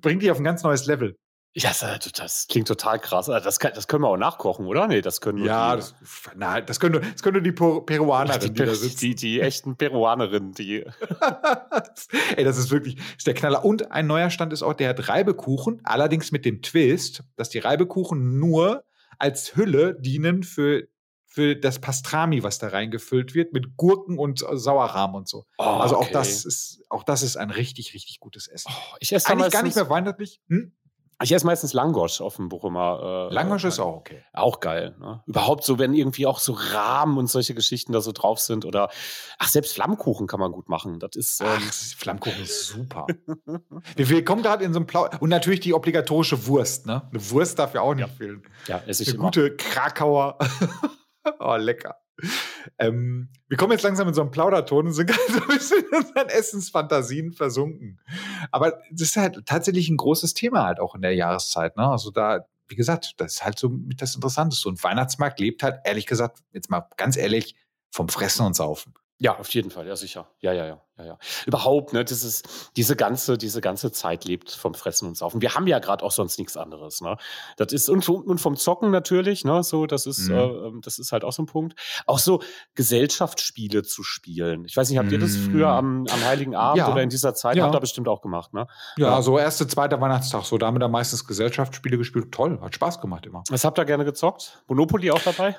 bringt dich auf ein ganz neues Level. Ja, das, das klingt total krass. Also Das, kann, das können wir auch nachkochen, oder? Nee, das können nur Ja, die, das, nein, das können nur, das können nur die Peruanerin, die, die, da sitzt. die, die echten Peruanerinnen, die Ey, das ist wirklich das ist der Knaller. Und ein neuer Stand ist auch, der hat Reibekuchen, allerdings mit dem Twist, dass die Reibekuchen nur als Hülle dienen für, für das Pastrami, was da reingefüllt wird, mit Gurken und Sauerrahm und so. Oh, also auch okay. das ist, auch das ist ein richtig, richtig gutes Essen. Oh, ich esse Eigentlich gar nicht mehr weihnachtlich. Hm? Ich esse meistens Langosch auf dem Bochumer. Äh, Langosch ist auch okay. Auch geil. Ne? Überhaupt so, wenn irgendwie auch so Rahmen und solche Geschichten da so drauf sind. Oder, ach, selbst Flammkuchen kann man gut machen. Das ist. Ähm, Ach, Flammkuchen ist super. wir, wir kommen gerade in so einem Plau. Und natürlich die obligatorische Wurst, ne? Eine Wurst darf ja auch nicht fehlen. ja, esse ich Eine immer. gute Krakauer. oh, lecker. Ähm, wir kommen jetzt langsam in so einen Plauderton und sind gerade so ein bisschen in unseren Essensfantasien versunken. Aber das ist halt tatsächlich ein großes Thema halt auch in der Jahreszeit. Ne? Also da, wie gesagt, das ist halt so mit das Interessanteste. Und Weihnachtsmarkt lebt halt, ehrlich gesagt, jetzt mal ganz ehrlich, vom Fressen und Saufen. Ja, auf jeden Fall, ja, sicher. Ja, ja, ja, ja, ja. Überhaupt, ne, das ist, diese ganze, diese ganze Zeit lebt vom Fressen und Saufen. Wir haben ja gerade auch sonst nichts anderes, ne. Das ist, und, vom- und vom Zocken natürlich, ne, so, das ist, Mhm. äh, ähm, das ist halt auch so ein Punkt. Auch so Gesellschaftsspiele zu spielen. Ich weiß nicht, habt ihr das Mhm. früher am, am Heiligen Abend Ja. oder in dieser Zeit, Ja. habt ihr bestimmt auch gemacht, ne? Ja, Ja. so erste, zweiter Weihnachtstag, so da haben wir da meistens Gesellschaftsspiele gespielt. Toll, hat Spaß gemacht immer. Was habt ihr gerne gezockt? Monopoly auch dabei?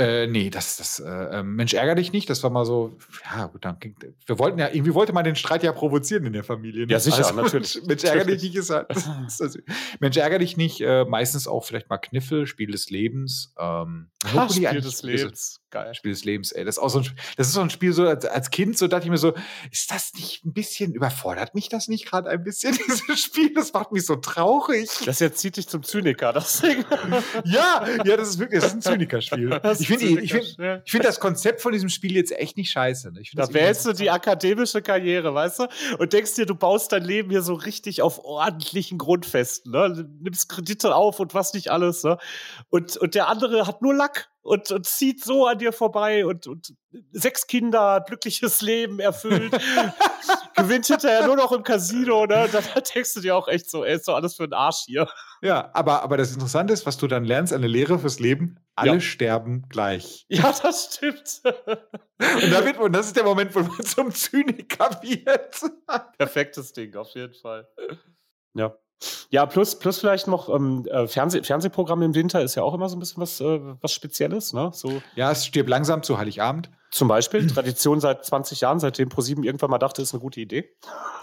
Äh, nee, das, das, äh, ähm, Mensch, ärger dich nicht. Das war mal so, ja, gut, dann, wir wollten ja, irgendwie wollte man den Streit ja provozieren in der Familie. Ne? Ja, sicher, also, natürlich. Mensch, ärger dich nicht ist halt, das, Mensch, ärger dich nicht, äh, meistens auch vielleicht mal Kniffel, Spiel des Lebens. Ähm, ha, Spiel des Lebens. Geil. Spiel des Lebens, ey. Das ist auch so ein, das ist so ein Spiel, so als, als Kind, so dachte ich mir so, ist das nicht ein bisschen, überfordert mich das nicht gerade ein bisschen, dieses Spiel? Das macht mich so traurig. Das jetzt zieht dich zum Zyniker, das Ding. ja, ja, das ist wirklich, das ist ein Zynikerspiel. Ich finde ich find, ich find das Konzept von diesem Spiel jetzt echt nicht scheiße. Ne? da wählst du die akademische Karriere, weißt du? Und denkst dir, du baust dein Leben hier so richtig auf ordentlichen Grundfesten, ne? Nimmst Kredite auf und was nicht alles, ne? Und, und der andere hat nur Lack und, und zieht so an dir vorbei und, und sechs Kinder, glückliches Leben erfüllt, gewinnt hinterher nur noch im Casino, ne? Da denkst du dir auch echt so, ey, ist doch alles für den Arsch hier. Ja, aber, aber das Interessante ist, was du dann lernst, eine Lehre fürs Leben, alle ja. sterben gleich. Ja, das stimmt. und, da wird, und das ist der Moment, wo man zum Zyniker wird. Perfektes Ding, auf jeden Fall. Ja. Ja, plus, plus vielleicht noch ähm, äh, Fernseh, Fernsehprogramm im Winter ist ja auch immer so ein bisschen was, äh, was Spezielles. Ne? So, ja, es stirbt langsam zu Heiligabend. Zum Beispiel, Tradition seit 20 Jahren, seitdem ProSieben irgendwann mal dachte, ist eine gute Idee.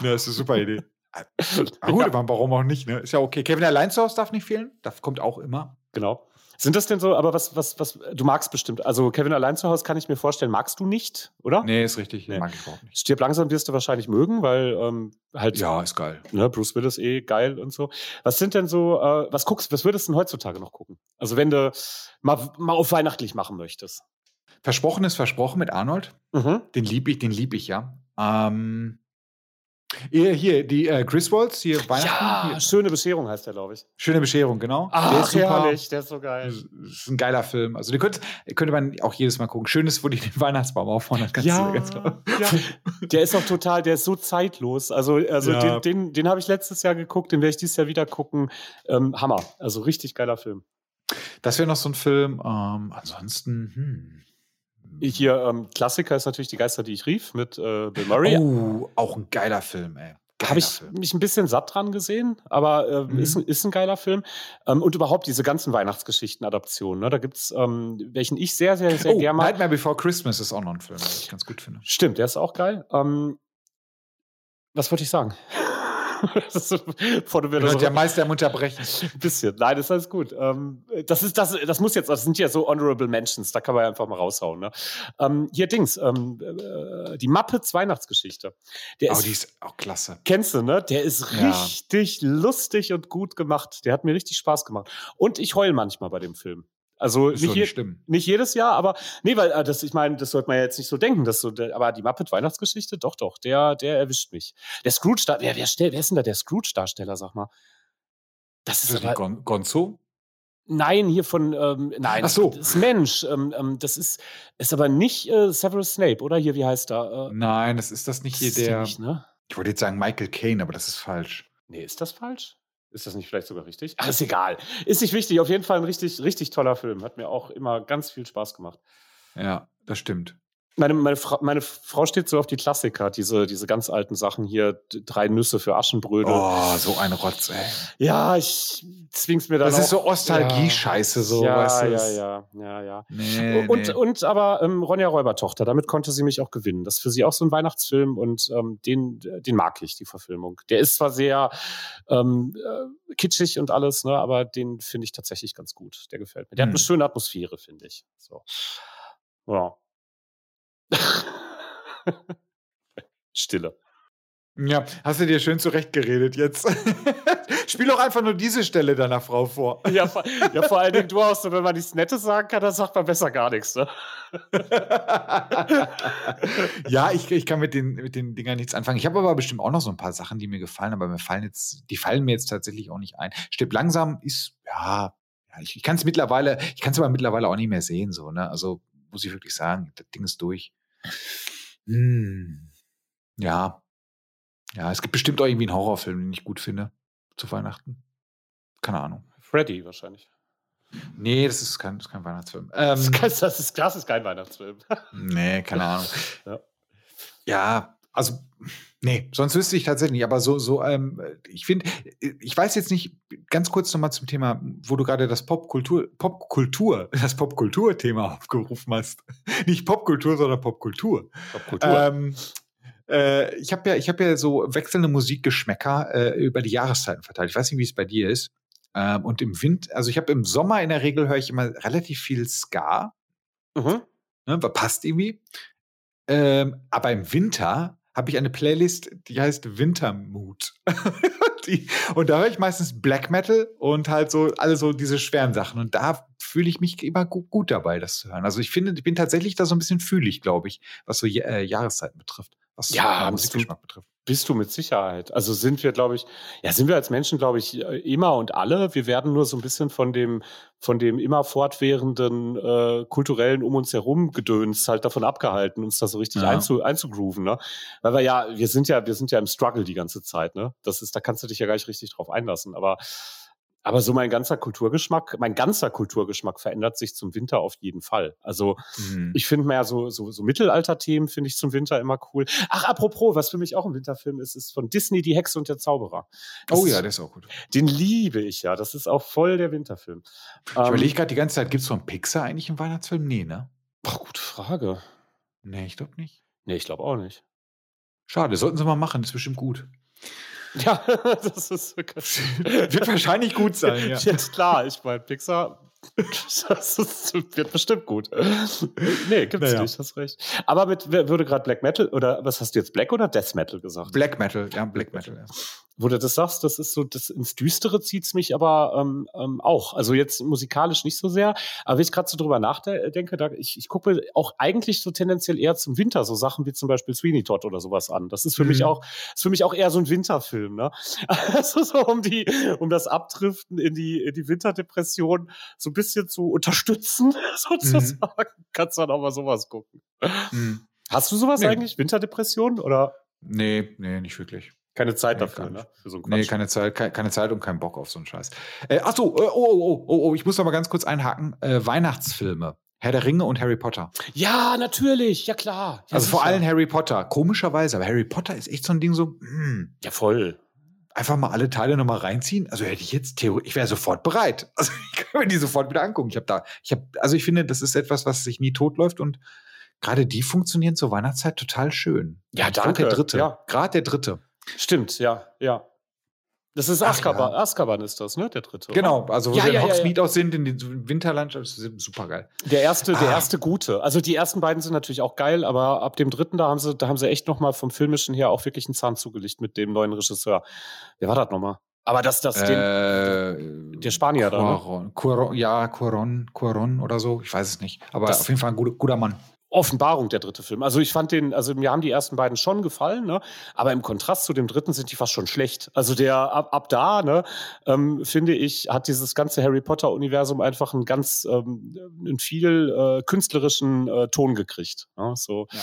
Ja, ist eine super Idee. ah, gut, ja. warum auch nicht, ne? Ist ja okay. Kevin allein zu Hause darf nicht fehlen. Das kommt auch immer. Genau. Sind das denn so, aber was, was, was, du magst bestimmt. Also Kevin allein zu Hause kann ich mir vorstellen, magst du nicht, oder? Nee, ist richtig. Nee. Mag ich überhaupt nicht. Stirb langsam wirst du wahrscheinlich mögen, weil ähm, halt. Ja, ist geil. Ne, Bruce Willis eh geil und so. Was sind denn so, äh, was guckst, was würdest du denn heutzutage noch gucken? Also wenn du mal, mal auf weihnachtlich machen möchtest. Versprochen ist versprochen mit Arnold. Mhm. Den lieb ich, den lieb ich, ja. Ähm, hier, hier die äh, Griswolds, hier Weihnachten. Ja, hier. schöne Bescherung heißt der, glaube ich. Schöne Bescherung, genau. Ach, der ist super. Herrlich, der ist so geil. Das ist ein geiler Film. Also den könnte, könnte man auch jedes Mal gucken. Schön ist, wo die den Weihnachtsbaum aufbauen. Das ja, ganz ja. Der ist auch total, der ist so zeitlos. Also, also ja. den, den, den habe ich letztes Jahr geguckt, den werde ich dieses Jahr wieder gucken. Ähm, Hammer. Also richtig geiler Film. Das wäre noch so ein Film. Ähm, ansonsten, hm. Hier, ähm, Klassiker ist natürlich Die Geister, die ich rief, mit äh, Bill Murray. Oh, auch ein geiler Film, ey. Habe ich Film. mich ein bisschen satt dran gesehen, aber äh, mhm. ist, ist ein geiler Film. Ähm, und überhaupt diese ganzen Weihnachtsgeschichten-Adaptionen. Ne? Da gibt es, ähm, welchen ich sehr, sehr, sehr oh, gerne mag. Nightmare Before Christmas ist auch noch ein Film, den ich ganz gut finde. Stimmt, der ist auch geil. Ähm, was wollte ich sagen? das ist, bevor du mir das ja Meister im Unterbrechen. Ein bisschen. Nein, das ist alles gut. Ähm, das, ist, das, das muss jetzt, das sind ja so Honorable Mentions, da kann man ja einfach mal raushauen. Ne? Ähm, hier Dings, ähm, äh, die Muppets Weihnachtsgeschichte. Der oh, ist, die ist auch klasse. Kennst du, ne? Der ist ja. richtig lustig und gut gemacht. Der hat mir richtig Spaß gemacht. Und ich heul manchmal bei dem Film. Also nicht, je, nicht, jedes Jahr, aber nee, weil äh, das, ich meine, das sollte man ja jetzt nicht so denken, dass so, der, aber die Muppet Weihnachtsgeschichte, doch, doch, der, der erwischt mich. Der Scrooge, wer, wer, wer ist denn da der Scrooge-Darsteller, sag mal? Das ist, ist das aber, Gonzo? Nein, hier von, ähm, nein, Ach so. das ist Mensch. Ähm, ähm, das ist, ist aber nicht äh, Severus Snape, oder? Hier, wie heißt er? Äh, nein, das ist das nicht hier der. Nicht, ne? Ich wollte jetzt sagen Michael Caine, aber das ist falsch. Nee, ist das falsch? Ist das nicht vielleicht sogar richtig? Ach, ist egal. Ist nicht wichtig. Auf jeden Fall ein richtig, richtig toller Film. Hat mir auch immer ganz viel Spaß gemacht. Ja, das stimmt. Meine, meine, Fra meine Frau steht so auf die Klassiker, diese, diese ganz alten Sachen hier, drei Nüsse für Aschenbrödel. Oh, so ein Rotz, ey. Ja, ich zwing's mir dann Das ist so Ostalgie-Scheiße, so, ja, weißt du. Ja, ja, ja, ja. Nee, und, nee. und aber ähm, Ronja Räubertochter, damit konnte sie mich auch gewinnen. Das ist für sie auch so ein Weihnachtsfilm und ähm, den, den mag ich, die Verfilmung. Der ist zwar sehr ähm, äh, kitschig und alles, ne, aber den finde ich tatsächlich ganz gut. Der gefällt mir. Der hm. hat eine schöne Atmosphäre, finde ich. So. Ja. Stille. Ja, hast du dir schön zurechtgeredet jetzt. Spiel doch einfach nur diese Stelle deiner Frau vor. Ja, vor, ja, vor allen Dingen du auch so, wenn man nichts Nettes sagen kann, dann sagt man besser gar nichts. Ne? ja, ich, ich kann mit den, mit den Dingern nichts anfangen. Ich habe aber bestimmt auch noch so ein paar Sachen, die mir gefallen, aber mir fallen jetzt, die fallen mir jetzt tatsächlich auch nicht ein. Stirb langsam ist, ja, ja ich, ich kann es mittlerweile, ich kann es aber mittlerweile auch nicht mehr sehen, so, ne? Also muss ich wirklich sagen, das Ding ist durch. Hm. Ja. Ja, es gibt bestimmt auch irgendwie einen Horrorfilm, den ich gut finde zu Weihnachten. Keine Ahnung. Freddy wahrscheinlich. Nee, das ist kein, das ist kein Weihnachtsfilm. Ähm, das, ist, das, ist, das ist kein Weihnachtsfilm. nee, keine Ahnung. Ja. ja. Also, nee, sonst wüsste ich tatsächlich nicht. Aber so, so, ähm, ich finde, ich weiß jetzt nicht, ganz kurz nochmal zum Thema, wo du gerade das Popkultur, Popkultur, das Popkultur-Thema aufgerufen hast. nicht Popkultur, sondern Popkultur. Popkultur. Ähm, äh, ich habe ja, ich habe ja so wechselnde Musikgeschmäcker äh, über die Jahreszeiten verteilt. Ich weiß nicht, wie es bei dir ist. Ähm, und im Winter, also ich habe im Sommer in der Regel höre ich immer relativ viel Ska. Mhm. Ne, passt irgendwie. Ähm, aber im Winter habe ich eine Playlist, die heißt Wintermood. die, und da höre ich meistens Black Metal und halt so alle so diese schweren Sachen. Und da fühle ich mich immer gut, gut, dabei, das zu hören. Also ich finde, ich bin tatsächlich da so ein bisschen fühlig, glaube ich, was so äh, Jahreszeiten betrifft was ja, Musikgeschmack betrifft. Bist du mit Sicherheit. Also sind wir, glaube ich, ja, sind wir als Menschen, glaube ich, äh, immer und alle. Wir werden nur so ein bisschen von dem, von dem immer fortwährenden äh, kulturellen um uns herum Gedöns halt davon abgehalten, uns da so richtig ja. einzu, einzugrooven, ne? Weil wir ja, wir sind ja, wir sind ja im Struggle die ganze Zeit, ne? Das ist, da kannst du dich ja gar nicht richtig drauf einlassen. Aber aber so mein ganzer Kulturgeschmack, mein ganzer Kulturgeschmack verändert sich zum Winter auf jeden Fall. Also mhm. ich finde mehr so, so, so Mittelalter-Themen finde ich zum Winter immer cool. Ach, apropos, was für mich auch ein Winterfilm ist, ist von Disney Die Hexe und der Zauberer. Das oh ja, der ist auch gut. Den liebe ich ja. Das ist auch voll der Winterfilm. Ich ähm, überlege gerade die ganze Zeit, gibt es von Pixar eigentlich einen Weihnachtsfilm? Nee, ne? Boah, gute Frage. Nee, ich glaube nicht. Nee, ich glaube auch nicht. Schade, sollten sie mal machen, das ist bestimmt gut. Ja, das ist wird wahrscheinlich gut sein. Ja. Jetzt klar, ich meine, Pixar das ist, wird bestimmt gut. Nee, gibt's naja. nicht, hast recht. Aber mit, würde gerade Black Metal oder was hast du jetzt, Black oder Death Metal gesagt? Black Metal, ja, Black Metal, ja. Wo du das sagst, das ist so, das ins Düstere zieht's mich aber ähm, ähm, auch. Also jetzt musikalisch nicht so sehr, aber wenn ich gerade so drüber nachdenke, da, ich, ich gucke auch eigentlich so tendenziell eher zum Winter so Sachen wie zum Beispiel Sweeney Todd oder sowas an. Das ist für mhm. mich auch, ist für mich auch eher so ein Winterfilm, ne? Also so um die, um das Abdriften in die, in die Winterdepression so ein bisschen zu unterstützen, sozusagen, mhm. kannst du dann auch mal sowas gucken. Mhm. Hast du sowas nee. eigentlich? Winterdepression oder? Nee, nee, nicht wirklich. Keine Zeit nee, dafür, ne? Für so einen Quatsch. Nee, keine Zeit, keine, keine, Zeit und keinen Bock auf so einen Scheiß. Äh, ach so, äh, oh, oh, oh, oh, ich muss noch mal ganz kurz einhaken. Äh, Weihnachtsfilme. Herr der Ringe und Harry Potter. Ja, natürlich, ja klar. Ja, also sicher. vor allem Harry Potter. Komischerweise, aber Harry Potter ist echt so ein Ding so, hm. Ja, voll. Einfach mal alle Teile nochmal reinziehen. Also hätte ich jetzt theoretisch, ich wäre sofort bereit. Also ich kann mir die sofort wieder angucken. Ich habe da, ich habe, also ich finde, das ist etwas, was sich nie totläuft und gerade die funktionieren zur Weihnachtszeit total schön. Ja, danke. Gerade der dritte. Ja. Gerade der dritte. Stimmt, ja, ja. Das ist Azkaban, ja. Azkaban ist das, ne? Der dritte. Genau, also wo ja, sie ja, in Hogsmeade ja, auch sind, in den Winterlandschaft, super geil. Der erste, ah. der erste gute. Also die ersten beiden sind natürlich auch geil, aber ab dem dritten, da haben sie, da haben sie echt nochmal vom Filmischen her auch wirklich einen Zahn zugelegt mit dem neuen Regisseur. Wer war das nochmal? Aber das, das, äh, den, der Spanier Cuaron, da, ne? Cuaron, ja, Cuaron, Cuaron oder so, ich weiß es nicht. Aber das, auf jeden Fall ein guter, guter Mann. Offenbarung der dritte Film. Also ich fand den, also mir haben die ersten beiden schon gefallen, ne? aber im Kontrast zu dem dritten sind die fast schon schlecht. Also der ab, ab da, ne, ähm, finde ich, hat dieses ganze Harry Potter Universum einfach einen ganz, ähm, einen viel äh, künstlerischen äh, Ton gekriegt. Ne? So. Ja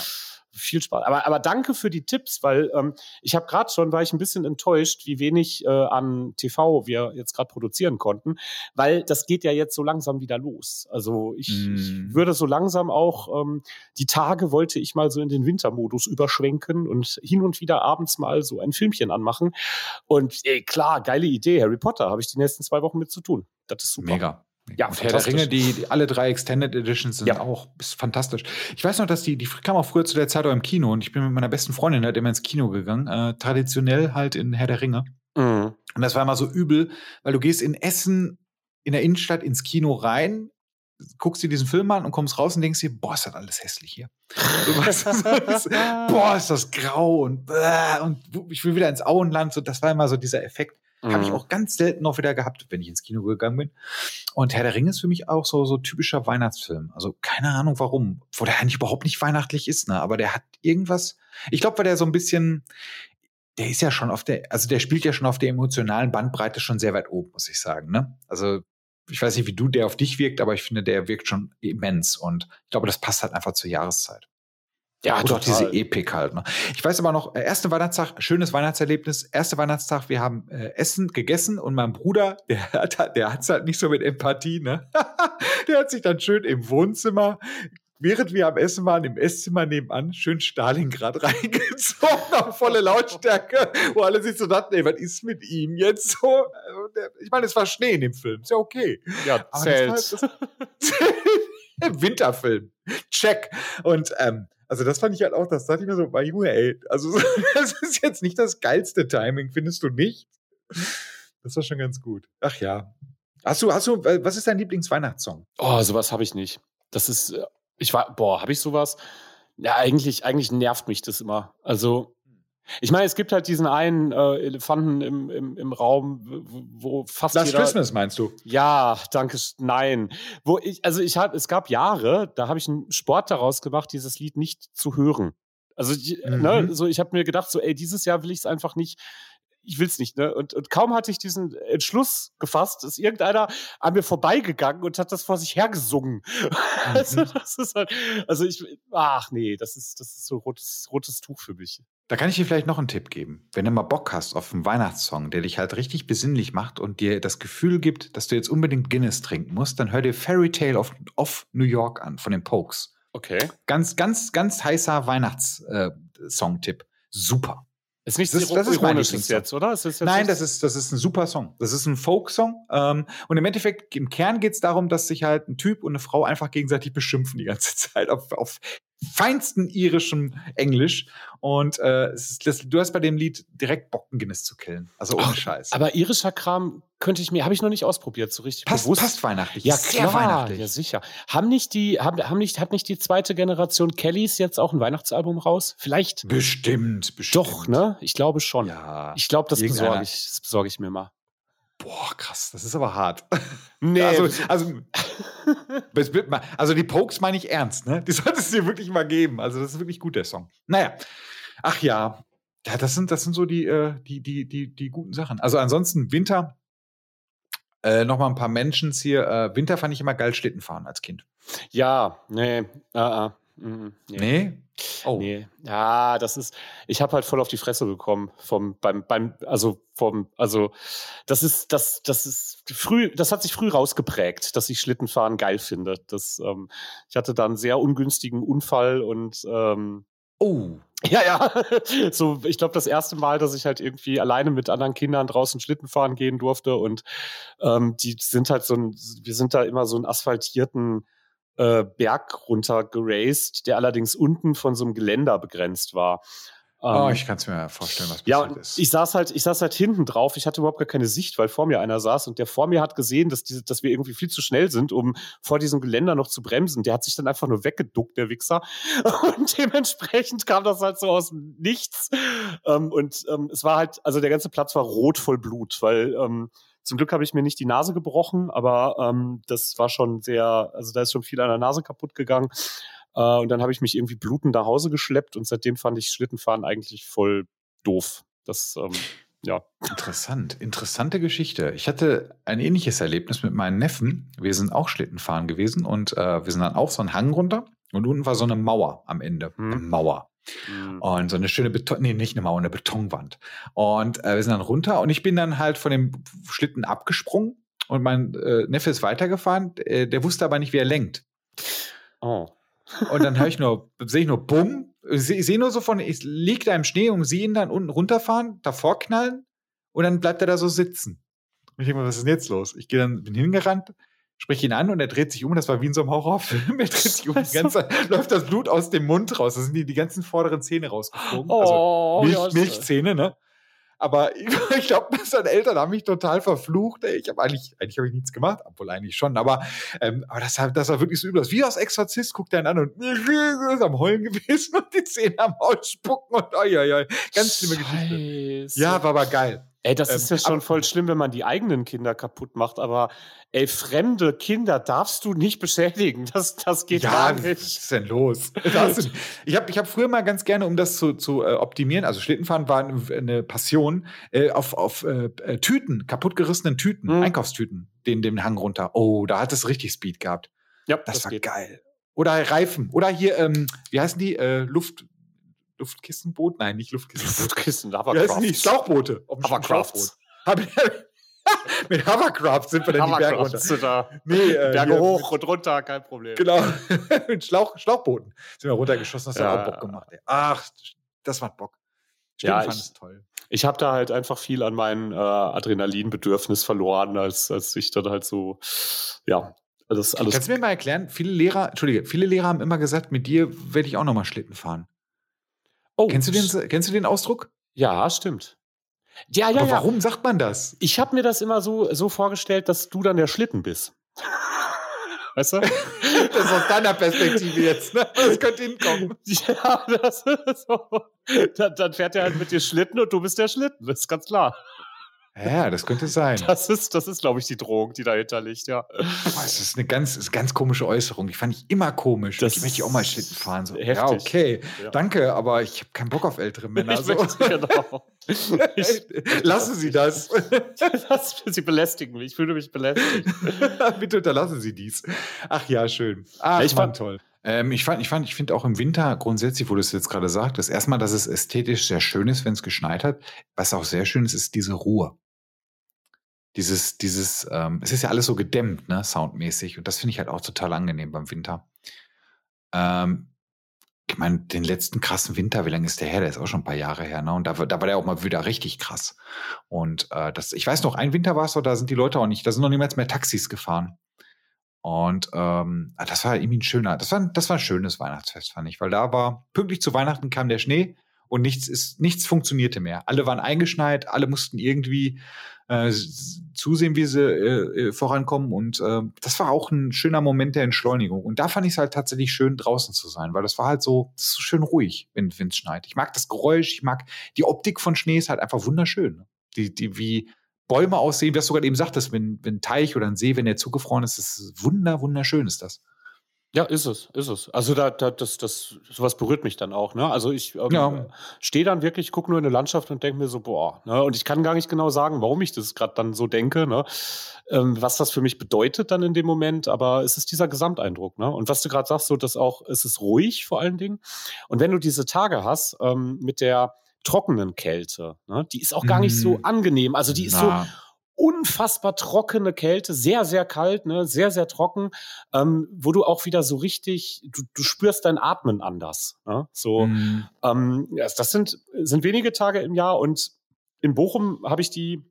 viel Spaß. Aber, aber danke für die Tipps, weil ähm, ich habe gerade schon, war ich ein bisschen enttäuscht, wie wenig äh, an TV wir jetzt gerade produzieren konnten, weil das geht ja jetzt so langsam wieder los. Also ich, mm. ich mhm. würde so langsam auch, ähm, die Tage wollte ich mal so in den Wintermodus überschwenken und hin und wieder abends mal so ein Filmchen anmachen. Und ey, klar, geile Idee, Harry Potter, habe ich die nächsten zwei Wochen mit zu tun. Das ist super. Mega. Ja, und Herr der Ringe, die, die, alle drei Extended Editions sind ja. auch ist fantastisch. Ich weiß noch, dass die, die kam auch früher zu der Zeit auch im Kino und ich bin mit meiner besten Freundin halt immer ins Kino gegangen, äh, traditionell halt in Herr der Ringe. Mhm. Und das war immer so übel, weil du gehst in Essen in der Innenstadt ins Kino rein, guckst dir diesen Film an und kommst raus und denkst dir, boah, ist das alles hässlich hier. boah, ist das grau und, und ich will wieder ins Auenland. So, das war immer so dieser Effekt. Mhm. Habe ich auch ganz selten noch wieder gehabt, wenn ich ins Kino gegangen bin. Und Herr der Ringe ist für mich auch so, so typischer Weihnachtsfilm. Also keine Ahnung warum. Wo der eigentlich überhaupt nicht weihnachtlich ist, ne? Aber der hat irgendwas. Ich glaube, weil der so ein bisschen, der ist ja schon auf der, also der spielt ja schon auf der emotionalen Bandbreite schon sehr weit oben, muss ich sagen, ne? Also ich weiß nicht, wie du der auf dich wirkt, aber ich finde, der wirkt schon immens. Und ich glaube, das passt halt einfach zur Jahreszeit. Ja, doch diese Epik halt. Ne? Ich weiß aber noch, äh, erste Weihnachtstag, schönes Weihnachtserlebnis. Erste Weihnachtstag, wir haben äh, Essen gegessen und mein Bruder, der hat der hat's halt nicht so mit Empathie, ne? der hat sich dann schön im Wohnzimmer während wir am Essen waren, im Esszimmer nebenan, schön Stalingrad reingezogen auf volle Lautstärke, wo alle sich so dachten, ey, was ist mit ihm jetzt so? Ich meine, es war Schnee in dem Film, ist ja okay. Ja, zählt. Winterfilm. Check. Und ähm, also das fand ich halt auch, das dachte ich mir so, Junge, ey, also das ist jetzt nicht das geilste Timing, findest du nicht? Das war schon ganz gut. Ach ja. Hast du, hast du, was ist dein Lieblingsweihnachtssong? Oh, sowas habe ich nicht. Das ist, äh, ich war, boah, habe ich sowas? Ja, eigentlich, eigentlich nervt mich das immer. Also, ich meine, es gibt halt diesen einen äh, Elefanten im, im, im Raum, wo fast Last jeder, Christmas meinst du? Ja, danke, nein. Wo ich, also ich habe, es gab Jahre, da habe ich einen Sport daraus gemacht, dieses Lied nicht zu hören. Also, ne, mhm. ne, so ich habe mir gedacht, so, ey, dieses Jahr will ich es einfach nicht ich will's nicht, ne? Und, und kaum hatte ich diesen Entschluss gefasst, ist irgendeiner an mir vorbeigegangen und hat das vor sich hergesungen. Mhm. also, das ist halt, also ich, ach nee, das ist, das ist so rotes, rotes Tuch für mich. Da kann ich dir vielleicht noch einen Tipp geben. Wenn du mal Bock hast auf einen Weihnachtssong, der dich halt richtig besinnlich macht und dir das Gefühl gibt, dass du jetzt unbedingt Guinness trinken musst, dann hör dir Fairy Tale of, of New York an von den Pokes. Okay. Ganz, ganz, ganz heißer Weihnachtssong-Tipp. Äh, Super. Ist nicht das, ist, das ist ironisches jetzt, oder? Ist jetzt Nein, das ist, das ist ein super Song. Das ist ein Folk-Song. Ähm, und im Endeffekt, im Kern geht es darum, dass sich halt ein Typ und eine Frau einfach gegenseitig beschimpfen die ganze Zeit auf, auf feinsten irischem Englisch. Und äh, ist, das, du hast bei dem Lied direkt Bock, einen Guinness zu killen. Also ohne Scheiß. Aber irischer Kram könnte ich mir, habe ich noch nicht ausprobiert, so richtig passt, bewusst. Passt weihnachtlich. Ja, klar, weihnachtlich. Ja, sicher. Haben nicht die, haben, haben nicht, hat nicht die zweite Generation Kellys jetzt auch ein Weihnachtsalbum raus? Vielleicht. Bestimmt, bestimmt. Doch, ne? Ich glaube schon. Ja. Ich glaube, das besorge ich, das besorge ich mir mal. Boah, krass, das ist aber hart. Nee. Also, also, also die Pokes meine ich ernst, ne? Die solltest du dir wirklich mal geben. Also, das ist wirklich gut, der Song. Naja. Ach ja. Ja, das sind, das sind so die, äh, die, die, die, die guten Sachen. Also ansonsten Winter, äh, noch mal ein paar Mentions hier. Äh, Winter fand ich immer geil, Schlitten fahren als Kind. Ja, nee, uh, uh. Mhm, nee. nee. Oh. Nee. Ja, das ist, ich habe halt voll auf die Fresse bekommen vom, beim, beim, also vom, also das ist, das, das ist früh, das hat sich früh rausgeprägt, dass ich Schlittenfahren geil finde. Das, ähm, ich hatte da einen sehr ungünstigen Unfall und ähm, Oh. Ja, ja. So, ich glaube, das erste Mal, dass ich halt irgendwie alleine mit anderen Kindern draußen Schlitten fahren gehen durfte und ähm, die sind halt so ein, wir sind da immer so einen asphaltierten äh, Berg runter geraced, der allerdings unten von so einem Geländer begrenzt war. Oh, ähm, ich kann es mir vorstellen, was ja, ist. Ich saß halt, ich saß halt hinten drauf. Ich hatte überhaupt gar keine Sicht, weil vor mir einer saß und der vor mir hat gesehen, dass, diese, dass wir irgendwie viel zu schnell sind, um vor diesem Geländer noch zu bremsen. Der hat sich dann einfach nur weggeduckt, der Wichser. Und dementsprechend kam das halt so aus dem Nichts. Ähm, und ähm, es war halt, also der ganze Platz war rot voll Blut, weil ähm, zum Glück habe ich mir nicht die Nase gebrochen, aber ähm, das war schon sehr, also da ist schon viel an der Nase kaputt gegangen. Äh, und dann habe ich mich irgendwie blutend nach Hause geschleppt und seitdem fand ich Schlittenfahren eigentlich voll doof. Das, ähm, ja. Interessant, interessante Geschichte. Ich hatte ein ähnliches Erlebnis mit meinen Neffen. Wir sind auch Schlittenfahren gewesen und äh, wir sind dann auch so einen Hang runter und unten war so eine Mauer am Ende. Hm. Eine Mauer. Mhm. Und so eine schöne Beton, nee, nicht eine Mauer, eine Betonwand. Und äh, wir sind dann runter und ich bin dann halt von dem Schlitten abgesprungen und mein äh, Neffe ist weitergefahren. Äh, der wusste aber nicht, wie er lenkt. Oh. Und dann höre ich nur, sehe ich nur Bumm. Ich sehe seh nur so von, ich liege da im Schnee und sehe ihn dann unten runterfahren, davor knallen und dann bleibt er da so sitzen. Und ich denke mal, was ist denn jetzt los? Ich gehe dann, bin hingerannt, spreche ihn an und er dreht sich um. Das war wie in so einem Horrorfilm. Er dreht sich um, die ganze Zeit läuft das Blut aus dem Mund raus. Da sind die, die ganzen vorderen Zähne rausgeflogen. Also oh, also Milch, Milchzähne, ne? Aber ich, ich glaube, seine Eltern haben mich total verflucht. Ey. Ich habe eigentlich, eigentlich habe ich nichts gemacht, obwohl eigentlich schon. Aber, ähm, aber das, das war wirklich so übel. Wie aus Exorzist guckt er ihn an und ist am Heulen gewesen und die Zähne am Ausspucken und oi, oi, oi. ganz schlimme Geschichte. Ja, war aber geil. Ey, das ähm, ist ja schon voll schlimm, wenn man die eigenen Kinder kaputt macht, aber ey, fremde Kinder darfst du nicht beschädigen. Das, das geht ja, gar nicht. Was ist denn los? ich habe ich hab früher mal ganz gerne, um das zu, zu äh, optimieren, also Schlittenfahren war eine Passion, äh, auf, auf äh, äh, Tüten, kaputtgerissenen Tüten, mhm. Einkaufstüten, den, den Hang runter. Oh, da hat es richtig Speed gehabt. Ja, das, das war geht. geil. Oder Reifen. Oder hier, ähm, wie heißen die? Äh, Luft, Luftkissenboot? Nein, nicht Luftkissenboot. Luftkissen, Hovercraft. Ja, nicht Schlauchboote. Ich, mit Hovercraft sind wir dann die Berge runter. Da. Nee, äh, Berge hoch und runter, kein Problem. Genau. mit Schlauch, Schlauchbooten sind wir runtergeschossen. Das Ja, hat auch ja. Bock gemacht. Ey. Ach, das macht Bock. Ja, fand ich- es toll. Ich habe da halt einfach viel an mein äh, Adrenalinbedürfnis verloren, als, als ich dann halt so, ja, das alles. Kannst du mir mal erklären, viele Lehrer, Entschuldige, viele Lehrer haben immer gesagt, mit dir werde ich auch nochmal Schlitten fahren. Oh, Kennst, du den, kennst du den Ausdruck? Ja, stimmt. Ja, ja, Aber ja. warum sagt man das? Ich habe mir das immer so, so vorgestellt, dass du dann der Schlitten bist. Weißt du? Das ist aus deiner Perspektive jetzt, ne? Das könnte hinkommen. ja, das ist so. Dann, dann fährt er halt mit dir Schlitten und du bist der Schlitten. Das ist ganz klar. Ja, das könnte sein. Das ist, das ist, glaube ich, die Drohung, die dahinter liegt, ja. Boah, das ist eine ganz, ist eine ganz komische Äußerung. Die fand ich immer komisch. Das ich möchte auch mal Schlitten fahren. So. Ja, heftig. okay. Ja. Danke, aber ich habe keinen Bock auf ältere Männer. Ich So. genau. Ich, Lassen Sie das. das, sie belästigen mich. Ich fühle mich belästigt. Bitte unterlassen Sie dies. Ach ja, schön. Ach, Ich Mann, fand- toll. Ähm, ich fand, ich fand, ich finde auch im Winter grundsätzlich, wo du es jetzt gerade sagtest, erstmal, dass es ästhetisch sehr schön ist, wenn es geschneit hat. Was auch sehr schön ist, ist diese Ruhe. Dieses, dieses, ähm, es ist ja alles so gedämmt, ne, soundmäßig. Und das finde ich halt auch total angenehm beim Winter. Ähm, ich meine, den letzten krassen Winter, wie lange ist der her? Der ist auch schon ein paar Jahre her, ne? Und da, war- da war der auch mal wieder richtig krass. Und äh, das, ich weiß noch, ein Winter war es so, da sind die Leute auch nicht, da sind noch niemals mehr Taxis gefahren. Und ähm, ah, das war irgendwie ein schöner, das war, das war ein schönes Weihnachtsfest, fand ich, weil da war pünktlich zu Weihnachten kam der Schnee und nichts ist, nichts funktionierte mehr. Alle waren eingeschneit, alle mussten irgendwie äh, zusehen, wie sie äh, äh, vorankommen. Und äh, das war auch ein schöner Moment der Entschleunigung. Und da fand ich es halt tatsächlich schön, draußen zu sein, weil das war halt so, das so schön ruhig, wenn es schneit. Ich mag das Geräusch, ich mag die Optik von Schnee ist halt einfach wunderschön. ne? Die, die, wie Bäume aussehen, was du gerade eben sagtest, wenn, wenn ein Teich oder ein See, wenn der zugefroren ist, ist wunder, wunderschön ist das. Ja, ist es, ist es. Also da, da das, das, sowas berührt mich dann auch. Ne? Also ich ähm, Ja. stehe dann wirklich, gucke nur in eine Landschaft und denke mir so, boah. Ne? Und ich kann gar nicht genau sagen, warum ich das gerade dann so denke, ne? ähm, was das für mich bedeutet dann in dem Moment. Aber es ist dieser Gesamteindruck. Ne? Und was du gerade sagst, so dass auch, es ist ruhig vor allen Dingen. Und wenn du diese Tage hast ähm, mit der trockenen Kälte, ne? die ist auch gar nicht so Mhm. angenehm. Also die ist so Na, unfassbar trockene Kälte, sehr, sehr kalt, ne, sehr, sehr trocken, ähm, wo du auch wieder so richtig, du, du spürst dein Atmen anders. Ne? So, mm, ähm, das sind, sind wenige Tage im Jahr und in Bochum habe ich die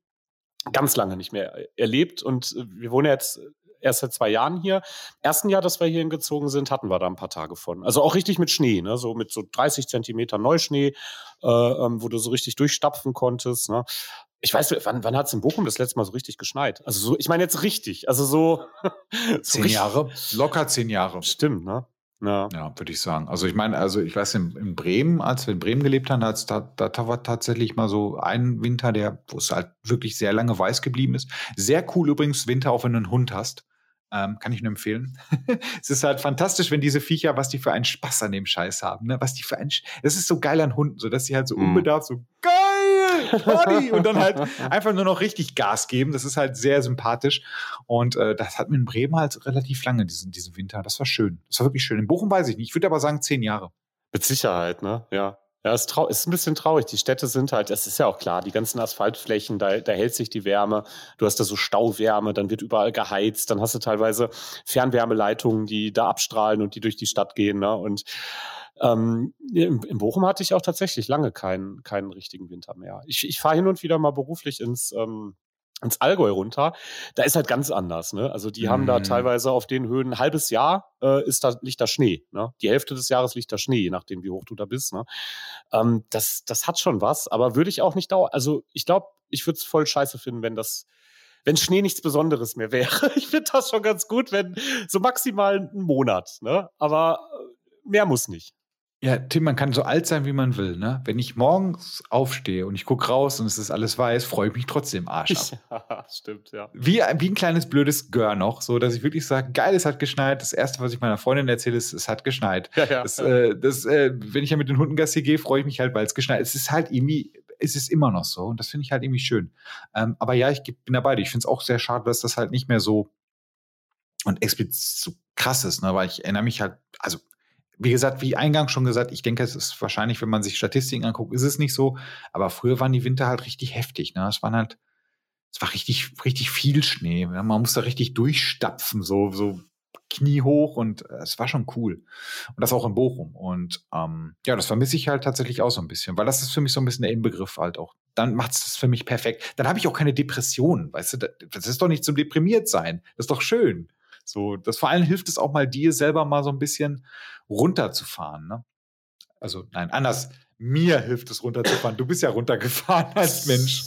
ganz lange nicht mehr erlebt und äh, wir wohnen jetzt erst seit zwei Jahren hier. Ersten Jahr, dass wir hier hingezogen sind, hatten wir da ein paar Tage von. Also auch richtig mit Schnee, ne? so mit so 30 Zentimeter Neuschnee, äh, ähm, wo du so richtig durchstapfen konntest. Ne? Ich weiß, wann, wann hat es in Bochum das letzte Mal so richtig geschneit? Also so, ich meine jetzt richtig, also so, so zehn richtig- Jahre, locker zehn Jahre. Stimmt, ne? Ja. Ja, würde ich sagen. Also ich meine, also ich weiß, in, in Bremen, als wir in Bremen gelebt haben, hat's da, da war tatsächlich mal so ein Winter, der, wo es halt wirklich sehr lange weiß geblieben ist. Sehr cool übrigens Winter, auch wenn du einen Hund hast. Ähm, kann ich nur empfehlen. es ist halt fantastisch, wenn diese Viecher, was die für einen Spaß an dem Scheiß haben, ne? Was die für einen, Sch- das ist so geil an Hunden, so dass sie halt so Mhm. unbedarft so geil, Buddy! und dann halt einfach nur noch richtig Gas geben. Das ist halt sehr sympathisch. Und äh, das hat mir in Bremen halt relativ lange, diesen, diesen Winter. Das war schön. Das war wirklich schön. In Bochum weiß ich nicht. Ich würde aber sagen, zehn Jahre. Mit Sicherheit, ne? Ja. Ja, es trau ist ein bisschen traurig. Die Städte sind halt, das ist ja auch klar, die ganzen Asphaltflächen, da, da hält sich die Wärme. Du hast da so Stauwärme, dann wird überall geheizt, dann hast du teilweise Fernwärmeleitungen, die da abstrahlen und die durch die Stadt gehen. Ne? Und ähm, in, in Bochum hatte ich auch tatsächlich lange keinen, keinen richtigen Winter mehr. Ich, ich fahre hin und wieder mal beruflich ins, ähm, ins Allgäu runter. Da ist halt ganz anders. Ne? Also die haben da Mhm. teilweise auf den Höhen ein halbes Jahr äh, ist da, liegt da Schnee. Ne? Die Hälfte des Jahres liegt da Schnee, je nachdem, wie hoch du da bist. Ne? Ähm, das, das hat schon was, aber würde ich auch nicht dauern. Also ich glaube, ich würde es voll scheiße finden, wenn das, wenn Schnee nichts Besonderes mehr wäre. Ich finde das schon ganz gut, wenn so maximal einen Monat, ne? Aber mehr muss nicht. Ja, Tim, man kann so alt sein, wie man will. Ne? Wenn ich morgens aufstehe und ich gucke raus und es ist alles weiß, freue ich mich trotzdem Arsch ab. Ja, stimmt, ja. Wie, wie ein kleines blödes Gör noch, so dass ich wirklich sage, geil, es hat geschneit. Das erste, was ich meiner Freundin erzähle, ist, es hat geschneit. Ja, ja. Das, äh, das, äh, wenn ich ja mit den Hunden Gassi gehe, freue ich mich halt, weil es geschneit ist. Es ist halt irgendwie, es ist immer noch so und das finde ich halt irgendwie schön. Ähm, aber ja, ich bin dabei. Ich finde es auch sehr schade, dass das halt nicht mehr so und explizit so krass ist, ne? weil ich erinnere mich halt, also wie gesagt, wie eingangs schon gesagt, ich denke, es ist wahrscheinlich, wenn man sich Statistiken anguckt, ist es nicht so. Aber früher waren die Winter halt richtig heftig. Ne? Es waren halt es war richtig, richtig viel Schnee. Man muss da richtig durchstapfen, so, so Knie hoch und äh, es war schon cool. Und das auch in Bochum. Und ähm, ja, das vermisse ich halt tatsächlich auch so ein bisschen, weil das ist für mich so ein bisschen der Inbegriff halt auch. Dann macht es das für mich perfekt. Dann habe ich auch keine Depressionen, weißt du, das ist doch nicht zum deprimiert sein. Das ist doch schön. So, das vor allem hilft es auch mal dir selber mal so ein bisschen runterzufahren, ne? Also, nein, anders. Mir hilft es runterzufahren. Du bist ja runtergefahren als Mensch.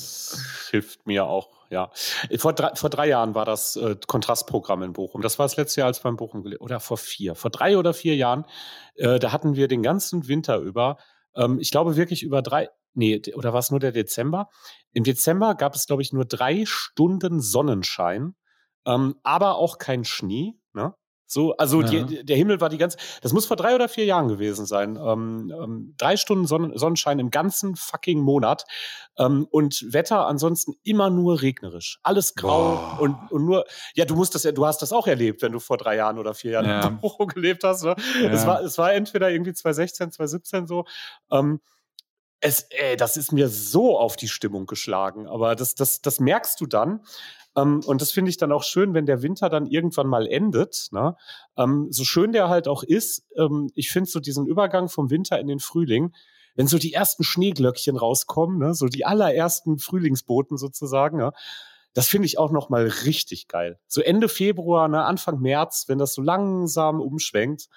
Hilft mir auch ja. Vor drei, vor drei Jahren war das äh, Kontrastprogramm in Bochum. Das war das letzte Jahr, als beim Bochum oder vor vier, vor drei oder vier Jahren. Äh, da hatten wir den ganzen Winter über, ähm, ich glaube wirklich über drei, nee, oder war es nur der Dezember? Im Dezember gab es, glaube ich, nur drei Stunden Sonnenschein, ähm, aber auch kein Schnee. Ne? So, also ja. die, der Himmel war die ganze, das muss vor drei oder vier Jahren gewesen sein. Ähm, ähm, drei Stunden Sonnen, Sonnenschein im ganzen fucking Monat ähm, und Wetter ansonsten immer nur regnerisch, alles grau und, und nur. Ja, du musst das ja, du hast das auch erlebt, wenn du vor drei Jahren oder vier Jahren ja. in Bochum gelebt hast. Ne? Ja. Es war, es war entweder irgendwie 2016, 2017 so. Ähm, es, ey, das ist mir so auf die Stimmung geschlagen. Aber das, das, das merkst du dann. Ähm, und das finde ich dann auch schön, wenn der Winter dann irgendwann mal endet. Ne? Ähm, so schön der halt auch ist, ähm, ich finde so diesen Übergang vom Winter in den Frühling, wenn so die ersten Schneeglöckchen rauskommen, ne? so die allerersten Frühlingsboten sozusagen, ne? das finde ich auch noch mal richtig geil. So Ende Februar, ne, Anfang März, wenn das so langsam umschwenkt.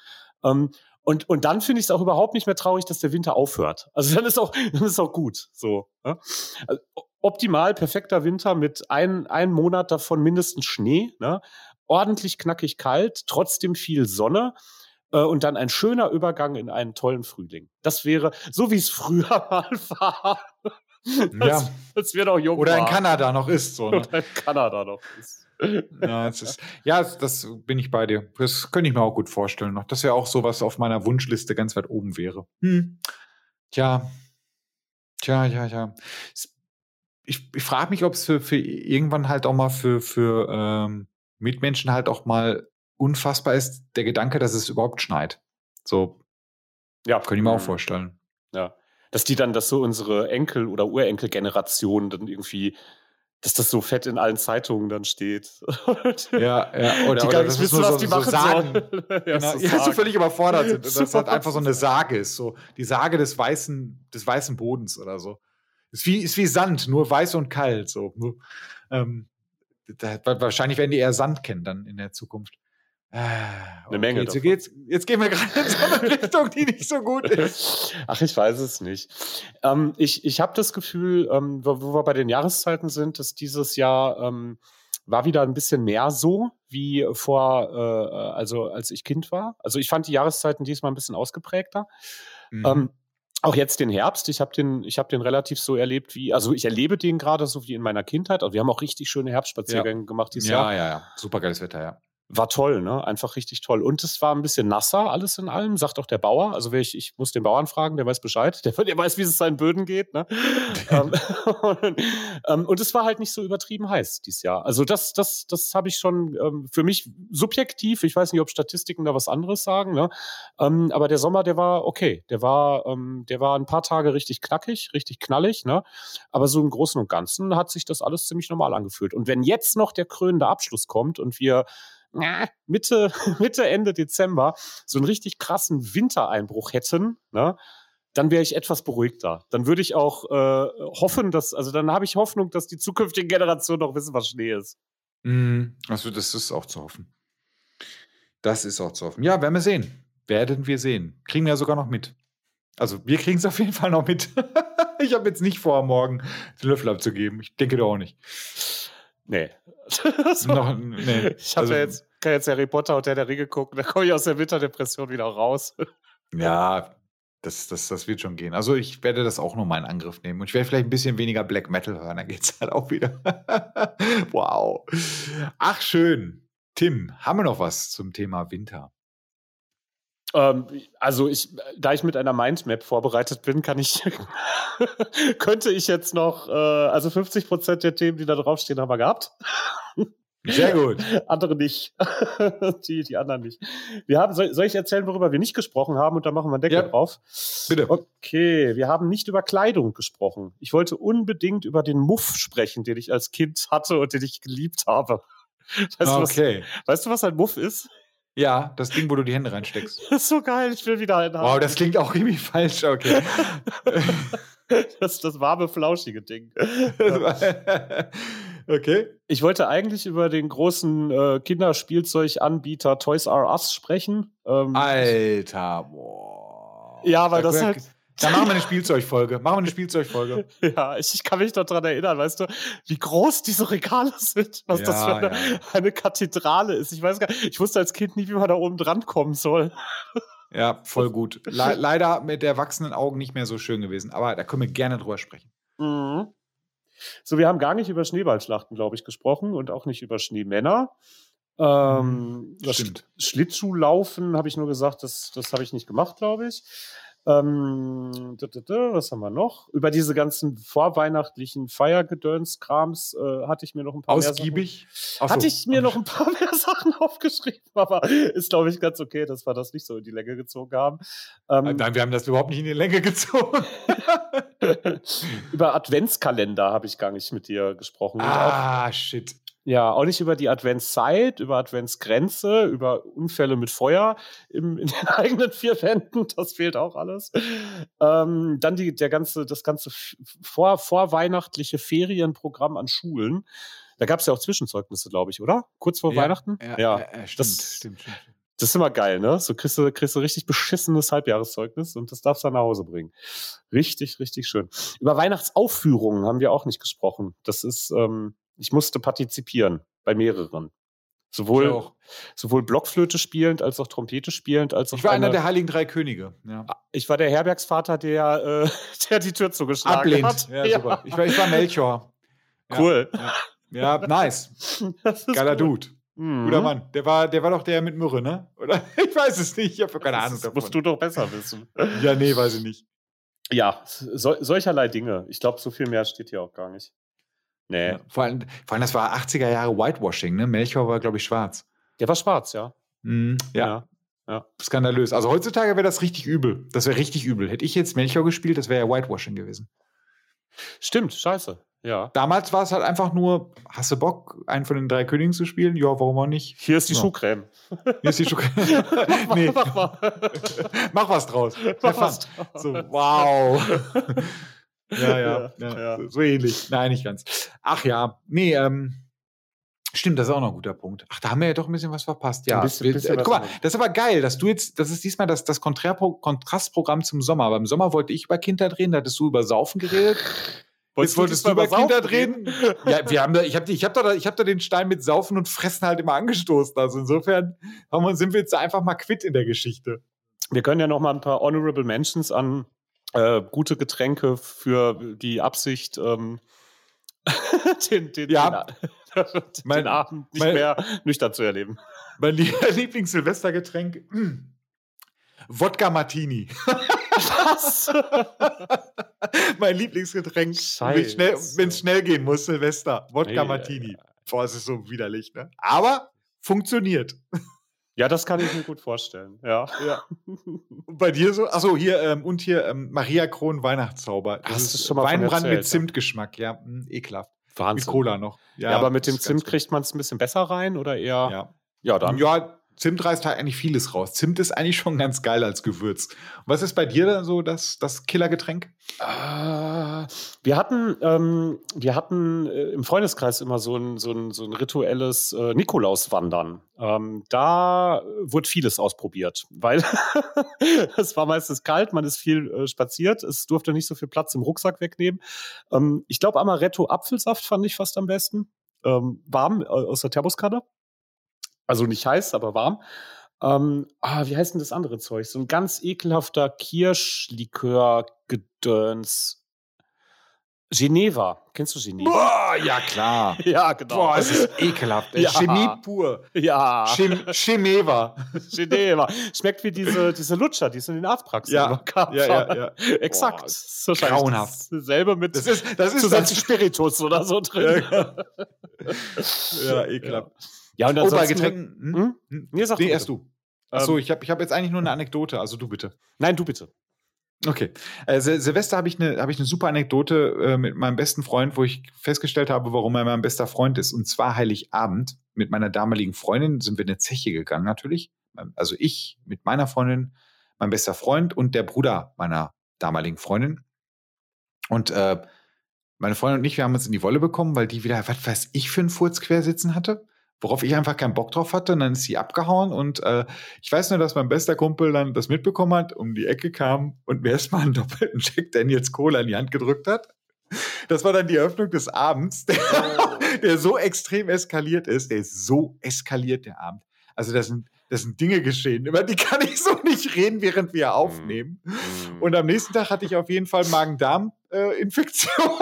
Ähm, und, und dann finde ich es auch überhaupt nicht mehr traurig, dass der Winter aufhört. Also dann ist auch, dann ist auch gut. So. Ne? Also, optimal, perfekter Winter mit ein, einem Monat davon mindestens Schnee, ne? ordentlich knackig kalt, trotzdem viel Sonne äh, und dann ein schöner Übergang in einen tollen Frühling. Das wäre, so wie es früher mal war. ja. als wir noch jung Oder in Kanada noch ist. So, ne? Oder in Kanada noch ist. ja, ist, ja, das bin ich bei dir. Das könnte ich mir auch gut vorstellen noch. Das wäre auch so, was auf meiner Wunschliste ganz weit oben wäre. Hm. Tja. Tja, ja, ja ich, ich frage mich, ob es für, für irgendwann halt auch mal für, für ähm, Mitmenschen halt auch mal unfassbar ist, der Gedanke, dass es überhaupt schneit. So. Ja. Könnte ich mir auch mhm. vorstellen. Ja. Dass die dann, dass so unsere Enkel- oder Urenkelgeneration dann irgendwie dass das so fett in allen Zeitungen dann steht. ja, ja, oder, die oder das wissen, was so, die machen so sagen. ja, genau. so, ja, so völlig überfordert sind. Und das halt einfach so eine Sage ist, so die Sage des weißen, des weißen Bodens oder so. Ist wie, ist wie Sand, nur weiß und kalt. So. Ähm, da, wahrscheinlich werden die eher Sand kennen dann in der Zukunft. Ah, eine Menge. Jetzt, jetzt, jetzt, gehen wir gerade in so eine Richtung, die nicht so gut ist. Ach, ich weiß es nicht. Ähm, ich ich habe das Gefühl, ähm, wo, wo, wir bei den Jahreszeiten sind, dass dieses Jahr ähm, war wieder ein bisschen mehr so wie vor, äh, also als ich Kind war. Also ich fand die Jahreszeiten diesmal ein bisschen ausgeprägter. Mhm. Auch jetzt den Herbst, ich habe den, ich habe den relativ so erlebt wie, also ich erlebe den gerade so wie in meiner Kindheit. Also wir haben auch richtig schöne Herbstspaziergänge ja. gemacht dieses ja, Jahr. Ja, ja, ja. Super geiles Wetter, ja war toll, ne? Einfach richtig toll. Und es war ein bisschen nasser, alles in allem, sagt auch der Bauer. Also ich, ich muss den Bauern fragen, der weiß Bescheid, der, der weiß, wie es seinen Böden geht. Ne? und, ähm, ähm, und es war halt nicht so übertrieben heiß dieses Jahr. Also das, das, das habe ich schon ähm, für mich subjektiv, ich weiß nicht, ob Statistiken da was anderes sagen, ne? Ähm, aber der Sommer, der war okay. Der war, ähm, der war ein paar Tage richtig knackig, richtig knallig, ne? Aber so im Großen und Ganzen hat sich das alles ziemlich normal angefühlt. Und wenn jetzt noch der krönende Abschluss kommt und wir Mitte, Mitte, Ende Dezember so einen richtig krassen Wintereinbruch hätten, ne, dann wäre ich etwas beruhigter. Dann würde ich auch äh, hoffen, dass, also dann habe ich Hoffnung, dass die zukünftigen Generationen noch wissen, was Schnee ist. Mm, also das ist auch zu hoffen. Das ist auch zu hoffen. Ja, werden wir sehen. Werden wir sehen. Kriegen wir ja sogar noch mit. Also wir kriegen es auf jeden Fall noch mit. ich habe jetzt nicht vor, morgen den Löffel abzugeben. Ich denke doch auch nicht. Nee. so. Noch, nee. Ich habe also, ja jetzt, kann jetzt Harry Potter und der Ringe gucken, da komme ich aus der Winterdepression wieder raus. ja, das, das, das wird schon gehen. Also ich werde das auch nochmal in Angriff nehmen. Und ich werde vielleicht ein bisschen weniger Black Metal hören, dann geht es halt auch wieder. wow. Ach, schön. Tim, haben wir noch was zum Thema Winter? Ähm, also ich, da ich mit einer Mindmap vorbereitet bin, kann ich, könnte ich jetzt noch, äh, also 50 Prozent der Themen, die da draufstehen, haben wir gehabt. Sehr gut. Andere nicht. die, die anderen nicht. Wir haben, soll, soll ich erzählen, worüber wir nicht gesprochen haben und dann machen wir einen Deckel Ja. drauf? Bitte. Okay, wir haben nicht über Kleidung gesprochen. Ich wollte unbedingt über den Muff sprechen, den ich als Kind hatte und den ich geliebt habe. Weißt, du, was, okay. weißt du, was ein Muff ist? Ja, das Ding, wo du die Hände reinsteckst. Das ist so geil, ich will wieder einen haben. Wow, das klingt auch irgendwie falsch. Okay. das, das warme, flauschige Ding. okay. Ich wollte eigentlich über den großen äh, Kinderspielzeuganbieter Toys R Us sprechen. Ähm, Alter, boah. Ja, weil Da das halt- Da machen wir eine Spielzeugfolge. Machen wir eine Spielzeugfolge. Ja, ich, ich kann mich noch dran erinnern, weißt du, wie groß diese Regale sind, was das Ja, für eine, ja. eine Kathedrale ist. Ich weiß gar nicht, ich wusste als Kind nie, wie man da oben dran kommen soll. Ja, voll gut. Le leider mit erwachsenen Augen nicht mehr so schön gewesen. Aber da können wir gerne drüber sprechen. Mhm. So, wir haben gar nicht über Schneeballschlachten, glaube ich, gesprochen und auch nicht über Schneemänner. Ähm, das Stimmt. Sch- Schlittschuhlaufen habe ich nur gesagt, das, das habe ich nicht gemacht, glaube ich. Ähm, was haben wir noch? Über diese ganzen vorweihnachtlichen Feiergedöns-Krams äh, hatte ich mir noch ein paar mehr Sachen- Ausgiebig. Ach so. Hatte ich mir noch ein paar mehr Sachen aufgeschrieben, aber ist, glaube ich, ganz okay, dass wir das nicht so in die Länge gezogen haben. Ähm, Nein, wir haben das überhaupt nicht in die Länge gezogen. über Adventskalender habe ich gar nicht mit dir gesprochen. Ah, shit. Ja, auch nicht über die Adventszeit, über Adventsgrenze, über Unfälle mit Feuer im, in den eigenen vier Wänden. Das fehlt auch alles. Ähm, dann die, der ganze, das ganze vor, vorweihnachtliche Ferienprogramm an Schulen. Da gab es ja auch Zwischenzeugnisse, glaube ich, oder? Kurz vor Ja, Weihnachten? Ja, ja, ja stimmt, das- stimmt, stimmt. Das ist immer geil, ne? So kriegst du, kriegst du richtig beschissenes Halbjahreszeugnis und das darfst du dann nach Hause bringen. Richtig, richtig schön. Über Weihnachtsaufführungen haben wir auch nicht gesprochen. Das ist, ähm, ich musste partizipieren bei mehreren. Sowohl, sowohl Blockflöte spielend, als auch Trompete spielend, als auch Ich war einer eine- der Heiligen Drei Könige. Ja. ich war der Herbergsvater, der, äh, der die Tür zugeschlagen Ablehnt. hat. Ja, super. Ich war, ich war Melchior. Ja. Cool. Ja, nice. Geiler cool. Dude. Mhm. Guter Mann. Der war, der war doch der mit Mürre, ne? Oder? Ich weiß es nicht. Ich habe keine Ahnung Das davon. musst du doch besser wissen. Ja, nee, weiß ich nicht. Ja, sol solcherlei Dinge. Ich glaube, so viel mehr steht hier auch gar nicht. Nee. Ja. Vor, allem, vor allem, das war 80er Jahre Whitewashing, ne? Melchior war, glaube ich, schwarz. Der war schwarz, ja. Mhm. Ja, ja. skandalös. Also heutzutage wäre das richtig übel. Das wäre richtig übel. Hätte ich jetzt Melchior gespielt, das wäre ja Whitewashing gewesen. Stimmt, scheiße. Ja. Damals war es halt einfach nur, hast du Bock, einen von den drei Königen zu spielen? Ja, warum auch nicht? Hier ist die Ja. Schuhcreme. Hier ist die Schuhe. Mach nee, mach mal. mach was draus. Mach was fun. So, wow. ja, ja, Ja, ja. So, so ähnlich. Nein, nicht ganz. Ach ja, nee, ähm, stimmt, das ist auch noch ein guter Punkt. Ach, da haben wir ja doch ein bisschen was verpasst. Ja, bisschen- bisschen äh, guck mal, das ist aber geil, dass du jetzt, das ist diesmal das, das Konträrpro- Kontrastprogramm zum Sommer. Beim Sommer wollte ich über Kinder reden, da hattest du über Saufen geredet. Jetzt wolltest du über diesmal Kinder Saufen reden? Ja, wir haben da, ich habe ich hab da, ich hab da den Stein mit Saufen und Fressen halt immer angestoßen. Also insofern sind wir jetzt einfach mal quitt in der Geschichte. Wir können ja noch mal ein paar Honorable Mentions an äh, gute Getränke für die Absicht, ähm, den, den, Ja. den, den Mein- Abend nicht mein- mehr nüchtern zu erleben. Mein Lie- Lieblings-Silvestergetränk. mm, Wodka Martini. Was? mein Lieblingsgetränk. Wenn es schnell gehen muss, Silvester. Wodka Martini. ei, Boah, es ist so widerlich, ne? Aber funktioniert. Ja, das kann ich mir gut vorstellen. Ja. Ja. Bei dir so? Achso, hier ähm, und hier ähm, Maria Kron Weihnachtszauber. Das Hast du ist schon mal Weinbrand erzählt, mit ja. Zimtgeschmack, ja. Hm, ekelhaft. Mit Wahnsinn. Cola noch. Ja, aber mit dem Zimt kriegt man es ein bisschen besser rein oder eher? Ja. Ja, dann. Ja, Zimt reißt halt eigentlich vieles raus. Zimt ist eigentlich schon ganz geil als Gewürz. Was ist bei dir dann so das, das Killergetränk? Äh, wir hatten, ähm, wir hatten äh, im Freundeskreis immer so ein, so ein, so ein rituelles äh, Nikolauswandern. Ähm, da wurde vieles ausprobiert, weil es war meistens kalt, man ist viel äh, spaziert, es durfte nicht so viel Platz im Rucksack wegnehmen. Ähm, ich glaube, Amaretto Apfelsaft fand ich fast am besten. Ähm, warm äh, aus der Thermoskanne. Also nicht heiß, aber warm. Ähm, ah, wie heißt denn das andere Zeug? So ein ganz ekelhafter Kirschlikör-Gedöns. Geneva. Kennst du Geneva? Boah, ja klar. Ja, genau. Boah, es ist ekelhaft. Ja. Chemie pur. ja. Chem Chemeva. Geneva. Schmeckt wie diese, diese Lutscher, die es in den Arztpraxen Ja. gab. Ja, ja, ja. Exakt. Boah, so wahrscheinlich grauenhaft. Dasselbe mit Das ist, das ist Zusatz das. Spiritus oder so drin. Ja, ekelhaft. Ja, und Oh, bei Getränken. Hm? Hm? Hm? Nee, sag Nee, du erst du. Achso, Ähm, ich habe ich hab jetzt eigentlich nur eine Anekdote, also du bitte. Nein, du bitte. Okay. Äh, Sil Silvester habe ich eine hab ich eine super Anekdote äh, mit meinem besten Freund, wo ich festgestellt habe, warum er mein bester Freund ist. Und zwar Heiligabend mit meiner damaligen Freundin sind wir in eine Zeche gegangen natürlich. Also ich mit meiner Freundin, mein bester Freund und der Bruder meiner damaligen Freundin. Und äh, meine Freundin und ich, wir haben uns in die Wolle bekommen, weil die wieder, was weiß ich, für einen Furz quersitzen hatte. Worauf ich einfach keinen Bock drauf hatte. Und dann ist sie abgehauen. Und äh, ich weiß nur, dass mein bester Kumpel dann das mitbekommen hat, um die Ecke kam und mir erstmal einen doppelten Jack Daniels Cola in die Hand gedrückt hat. Das war dann die Eröffnung des Abends, der, der so extrem eskaliert ist. Der ist so eskaliert, der Abend. Also das sind, das sind Dinge geschehen, über die kann ich so nicht reden, während wir aufnehmen. Und am nächsten Tag hatte ich auf jeden Fall Magen-Darm-Infektion.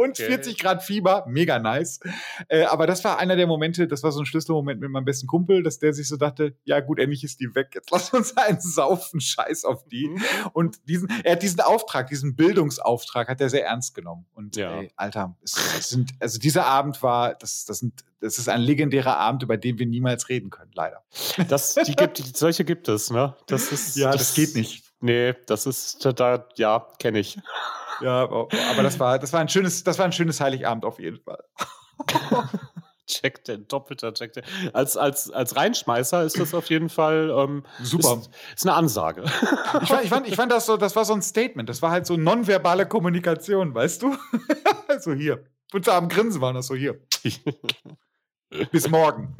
Und Okay. 40 Grad Fieber, mega nice. Äh, aber das war einer der Momente, das war so ein Schlüsselmoment mit meinem besten Kumpel, dass der sich so dachte, ja gut, endlich ist die weg, jetzt lass uns einen saufen, scheiß auf die. Mhm. Und diesen, er hat diesen Auftrag, diesen Bildungsauftrag, hat er sehr ernst genommen. Und Ja. ey, Alter, es, es sind, also dieser Abend war, das, das, sind, das ist ein legendärer Abend, über den wir niemals reden können, leider. Das, die gibt, solche gibt es, ne? Das ist. Ja, das geht nicht. Nee, das ist da, ja, kenne ich. Ja, aber das war, das war ein schönes, das war ein schönes Heiligabend auf jeden Fall. Check den, doppelter Check den. Als, als, als Reinschmeißer ist das auf jeden Fall ähm, Super. Ist, ist eine Ansage. Ich fand, ich fand, ich fand das so, das war so ein Statement. Das war halt so nonverbale Kommunikation, weißt du? so hier. Und so am Grinsen waren das so hier. Bis morgen.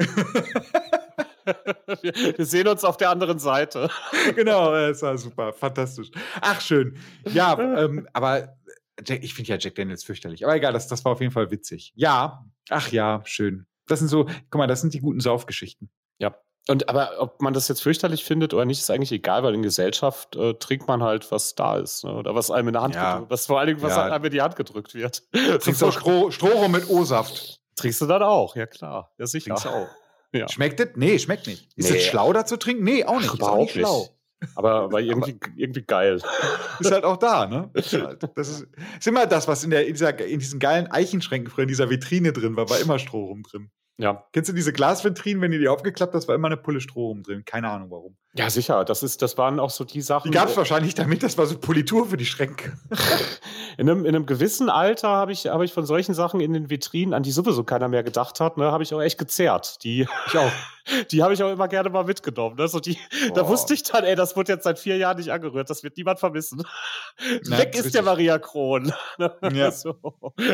Wir, sehen uns auf der anderen Seite. genau, es war super, fantastisch. Ach, schön. Ja, ähm, aber Jack, ich finde ja Jack Daniels fürchterlich. Aber egal, das, das war auf jeden Fall witzig. Ja, ach ja, schön. Das sind so, guck mal, das sind die guten Saufgeschichten. Ja. Und aber ob man das jetzt fürchterlich findet oder nicht, ist eigentlich egal, weil in Gesellschaft äh, trinkt man halt, was da ist, ne? Oder was einem in der Hand Ja. gedrückt, was vor allen Dingen, was Ja. einem in die Hand gedrückt wird. Trinkst du auch Stroh, Strohrum mit O-Saft? Trinkst du dann auch, ja klar. Ja, sicher. Trinkst du auch. Ja. Schmeckt das? Nee, schmeckt nicht. Ist Nee. es schlau, da zu trinken? Nee, auch nicht. Ach, Ist auch überhaupt nicht schlau. Aber, aber irgendwie, irgendwie geil. Ist halt auch da, ne? Ist halt- Das ist, ist immer das, was in, der, in, dieser, in diesen geilen Eichenschränken früher in dieser Vitrine drin war, war immer Strohrum drin. Ja. Kennst du diese Glasvitrinen, wenn ihr die aufgeklappt hast, war immer eine Pulle Strohrum drin. Keine Ahnung warum. Ja, sicher. Das, ist, das waren auch so die Sachen. Die gab es wahrscheinlich damit, das war so Politur für die Schränke. In einem, in einem gewissen Alter habe ich, habe ich von solchen Sachen in den Vitrinen, an die sowieso keiner mehr gedacht hat, ne, habe ich auch echt gezerrt. Die, Ich auch. die habe ich auch immer gerne mal mitgenommen. Ne? So die, da wusste ich dann, ey, das wird jetzt seit vier Jahren nicht angerührt, das wird niemand vermissen. Nein, Weg ist der. Maria Kron. Ja. So.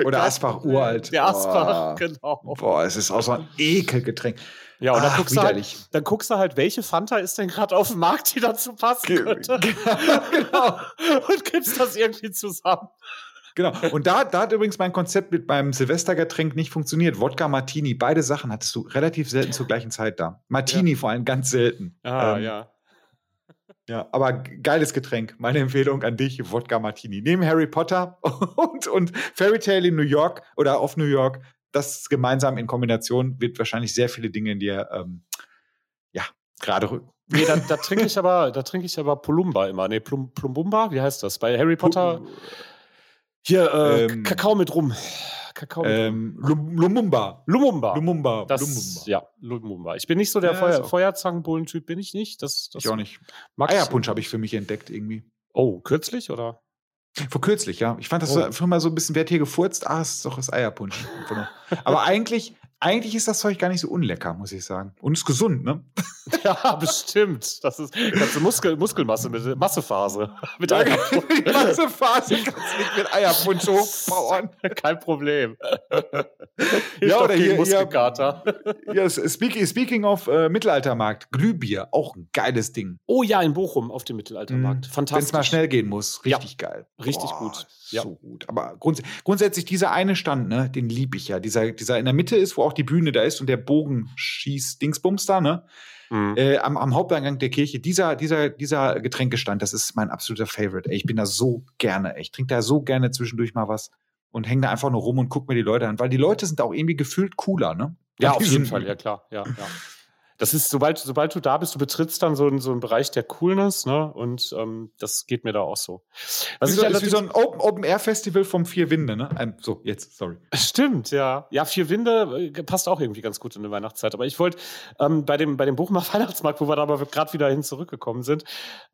Oder Asbach uralt. Der Asbach, Boah. genau. Boah, es ist auch so ein Ekelgetränk. Ja, und dann Ach, guckst, du halt, dann guckst du halt, welche Fanta ist denn gerade auf dem Markt, die dazu passen Ge- könnte. genau. und gibst das irgendwie zusammen. Genau. Und da, da hat übrigens mein Konzept mit meinem Silvestergetränk nicht funktioniert. Wodka Martini, beide Sachen hattest du relativ selten zur gleichen Zeit da. Martini vor allem ganz selten. Ah, Ähm, ja. Ja, aber geiles Getränk. Meine Empfehlung an dich, Wodka Martini. Neben Harry Potter und, und Fairy Tale in New York oder auf New York, das gemeinsam in Kombination wird wahrscheinlich sehr viele Dinge in dir, ähm, ja, gerade rücken. Nee, da, da trinke ich aber, da trinke ich aber Polumba immer. Nee, Plum, Plumbumba, wie heißt das? Bei Harry Potter. Hier, äh, Ähm, Kakao mit Rum. Kakao mit Rum. Ähm, Lum- Lumumba. Lumumba. Lumumba. Das, Lumumba. Ja, Lumumba. Ich bin nicht so der Ja, Feuer, Feuerzangenbullen-Typ, bin ich nicht. Das, das Ich auch nicht. Eierpunsch habe ich für mich entdeckt irgendwie. Oh, kürzlich oder? Vor kürzlich, ja. Ich fand das Oh. so, früher mal so ein bisschen, wer hat hier gefurzt? Ah, es ist doch das Eierpunsch. Einfach. Aber eigentlich, eigentlich ist das Zeug gar nicht so unlecker, muss ich sagen. Und ist gesund, ne? Ja, bestimmt. Das ist ganze Muskel, Muskelmasse mit Massephase. Mit Ja, einer Die ganze Phase kannst du nicht mit Eierpunsch hochpowern. Kein Problem. Ja, oder hier- Muskelkater. Ja, s- speaking, speaking of äh, Mittelaltermarkt, Glühbier, auch ein geiles Ding. Oh ja, in Bochum auf dem Mittelaltermarkt. Wenn Fantastisch. es mal schnell gehen muss, Ja. richtig geil. Richtig gut. Ja. So gut. Aber grunds grundsätzlich dieser eine Stand, ne, den lieb ich ja. Dieser, dieser in der Mitte ist, wo auch die Bühne da ist und der Bogen schießt Dingsbums da, ne? Mhm. Äh, am, am, Haupteingang der Kirche, dieser, dieser, dieser Getränkestand, das ist mein absoluter Favorite. Ey, ich bin da so gerne. Ey. Ich trinke da so gerne zwischendurch mal was und hänge da einfach nur rum und gucke mir die Leute an, weil die Leute sind auch irgendwie gefühlt cooler, ne? Ja, auf jeden Fall, ja klar, ja, ja. Das ist, sobald, sobald du da bist, du betrittst dann so, so einen Bereich der Coolness, ne? Und ähm, das geht mir da auch so. Was wie so, ist wie so ein Open-Air-Festival vom Vier Winde, ne? Um, so, jetzt, sorry. Stimmt, ja. Ja, Vier Winde äh, passt auch irgendwie ganz gut in die Weihnachtszeit. Aber ich wollte ähm, bei dem, bei dem Buchmacher Weihnachtsmarkt, wo wir da aber gerade wieder hin zurückgekommen sind,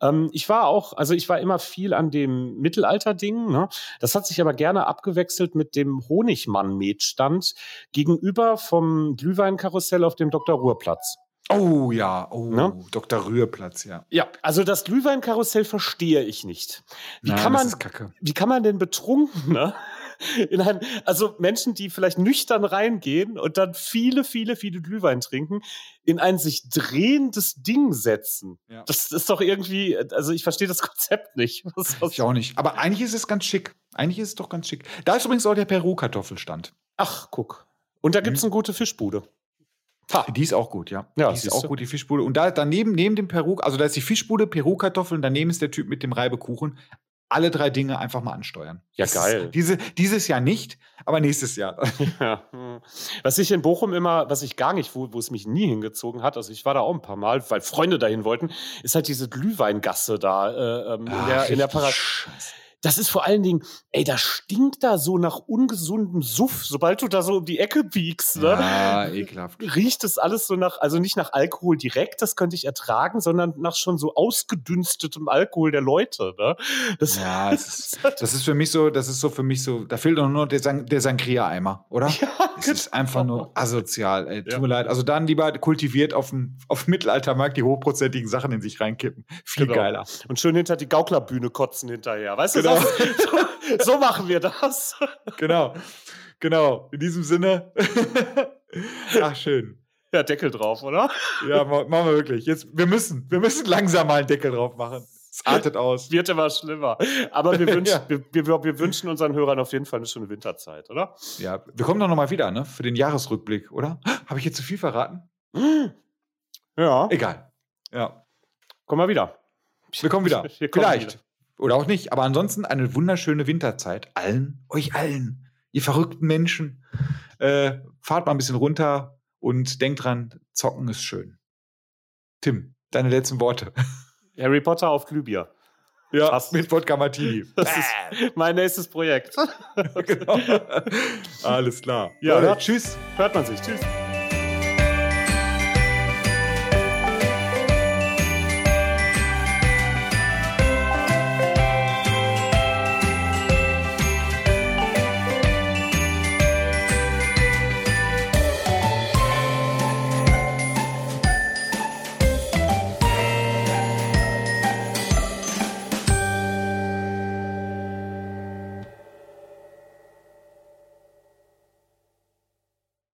ähm, ich war auch, also ich war immer viel an dem Mittelalter-Ding, ne? Das hat sich aber gerne abgewechselt mit dem Honigmann-Metstand gegenüber vom Glühweinkarussell auf dem Dr. Ruhrplatz. Oh ja, oh, ne? Dr. Rührplatz, ja. Ja, also das Glühweinkarussell verstehe ich nicht. Wie, Nein, kann, man, wie kann man denn betrunken, ne? In ein, also Menschen, die vielleicht nüchtern reingehen und dann viele, viele, viele Glühwein trinken, in ein sich drehendes Ding setzen. Ja. Das ist doch irgendwie, also ich verstehe das Konzept nicht. Was, was ich auch nicht. Aber eigentlich ist es ganz schick. Eigentlich ist es doch ganz schick. Da ist übrigens auch der Peru-Kartoffelstand. Ach, guck. Und da gibt es mhm. eine gute Fischbude. Ha. Die ist auch gut, ja. ja die ist auch gut, die Fischbude. Und da daneben, neben dem Peru, also da ist die Fischbude, Peru-Kartoffeln, daneben ist der Typ mit dem Reibekuchen. Alle drei Dinge einfach mal ansteuern. Ja, das geil. Ist, diese, dieses Jahr nicht, aber nächstes Jahr. Ja. Was ich in Bochum immer, was ich gar nicht, wo, wo es mich nie hingezogen hat, also ich war da auch ein paar Mal, weil Freunde dahin wollten, ist halt diese Glühweingasse da äh, ähm, Ach, in der, in der Parad das ist vor allen Dingen, ey, das stinkt da so nach ungesundem Suff, sobald du da so um die Ecke biegst. Ne? Ja, ekelhaft. Riecht es alles so nach, also nicht nach Alkohol direkt, das könnte ich ertragen, sondern nach schon so ausgedünstetem Alkohol der Leute. Ne? Das, ja, das ist, das ist für mich so, das ist so für mich so, da fehlt doch nur der, San, der Sangria-Eimer, oder? Ja, das genau. ist einfach nur asozial, ey. Tut ja. mir leid. Also dann lieber kultiviert auf dem, auf dem Mittelaltermarkt die hochprozentigen Sachen in sich reinkippen. Viel genau. geiler. Und schön hinter die Gauklerbühne kotzen hinterher. Weißt genau. Genau. so, so machen wir das. Genau. Genau. In diesem Sinne. Ach, schön. Ja, Deckel drauf, oder? Ja, machen wir wirklich. Jetzt, wir müssen, wir müssen langsam mal einen Deckel drauf machen. Es artet aus. Wird immer schlimmer. Aber wir wünschen, ja. wir, wir, wir, wünschen unseren Hörern auf jeden Fall eine schöne Winterzeit, oder? Ja, wir kommen doch nochmal wieder, ne? Für den Jahresrückblick, oder? Habe ich jetzt zu viel verraten? Ja. Egal. Ja. Kommen wir wieder. Wir kommen wieder. Wir kommen Vielleicht. Wieder. Oder auch nicht. Aber ansonsten eine wunderschöne Winterzeit. Allen, euch allen, ihr verrückten Menschen. Äh, fahrt mal ein bisschen runter und denkt dran, zocken ist schön. Tim, deine letzten Worte. Harry Potter auf Glühbier. Ja, Fast. mit Wodka Martini. Das ist mein nächstes Projekt. genau. Alles klar. Ja, hört, tschüss. Hört man sich. Tschüss.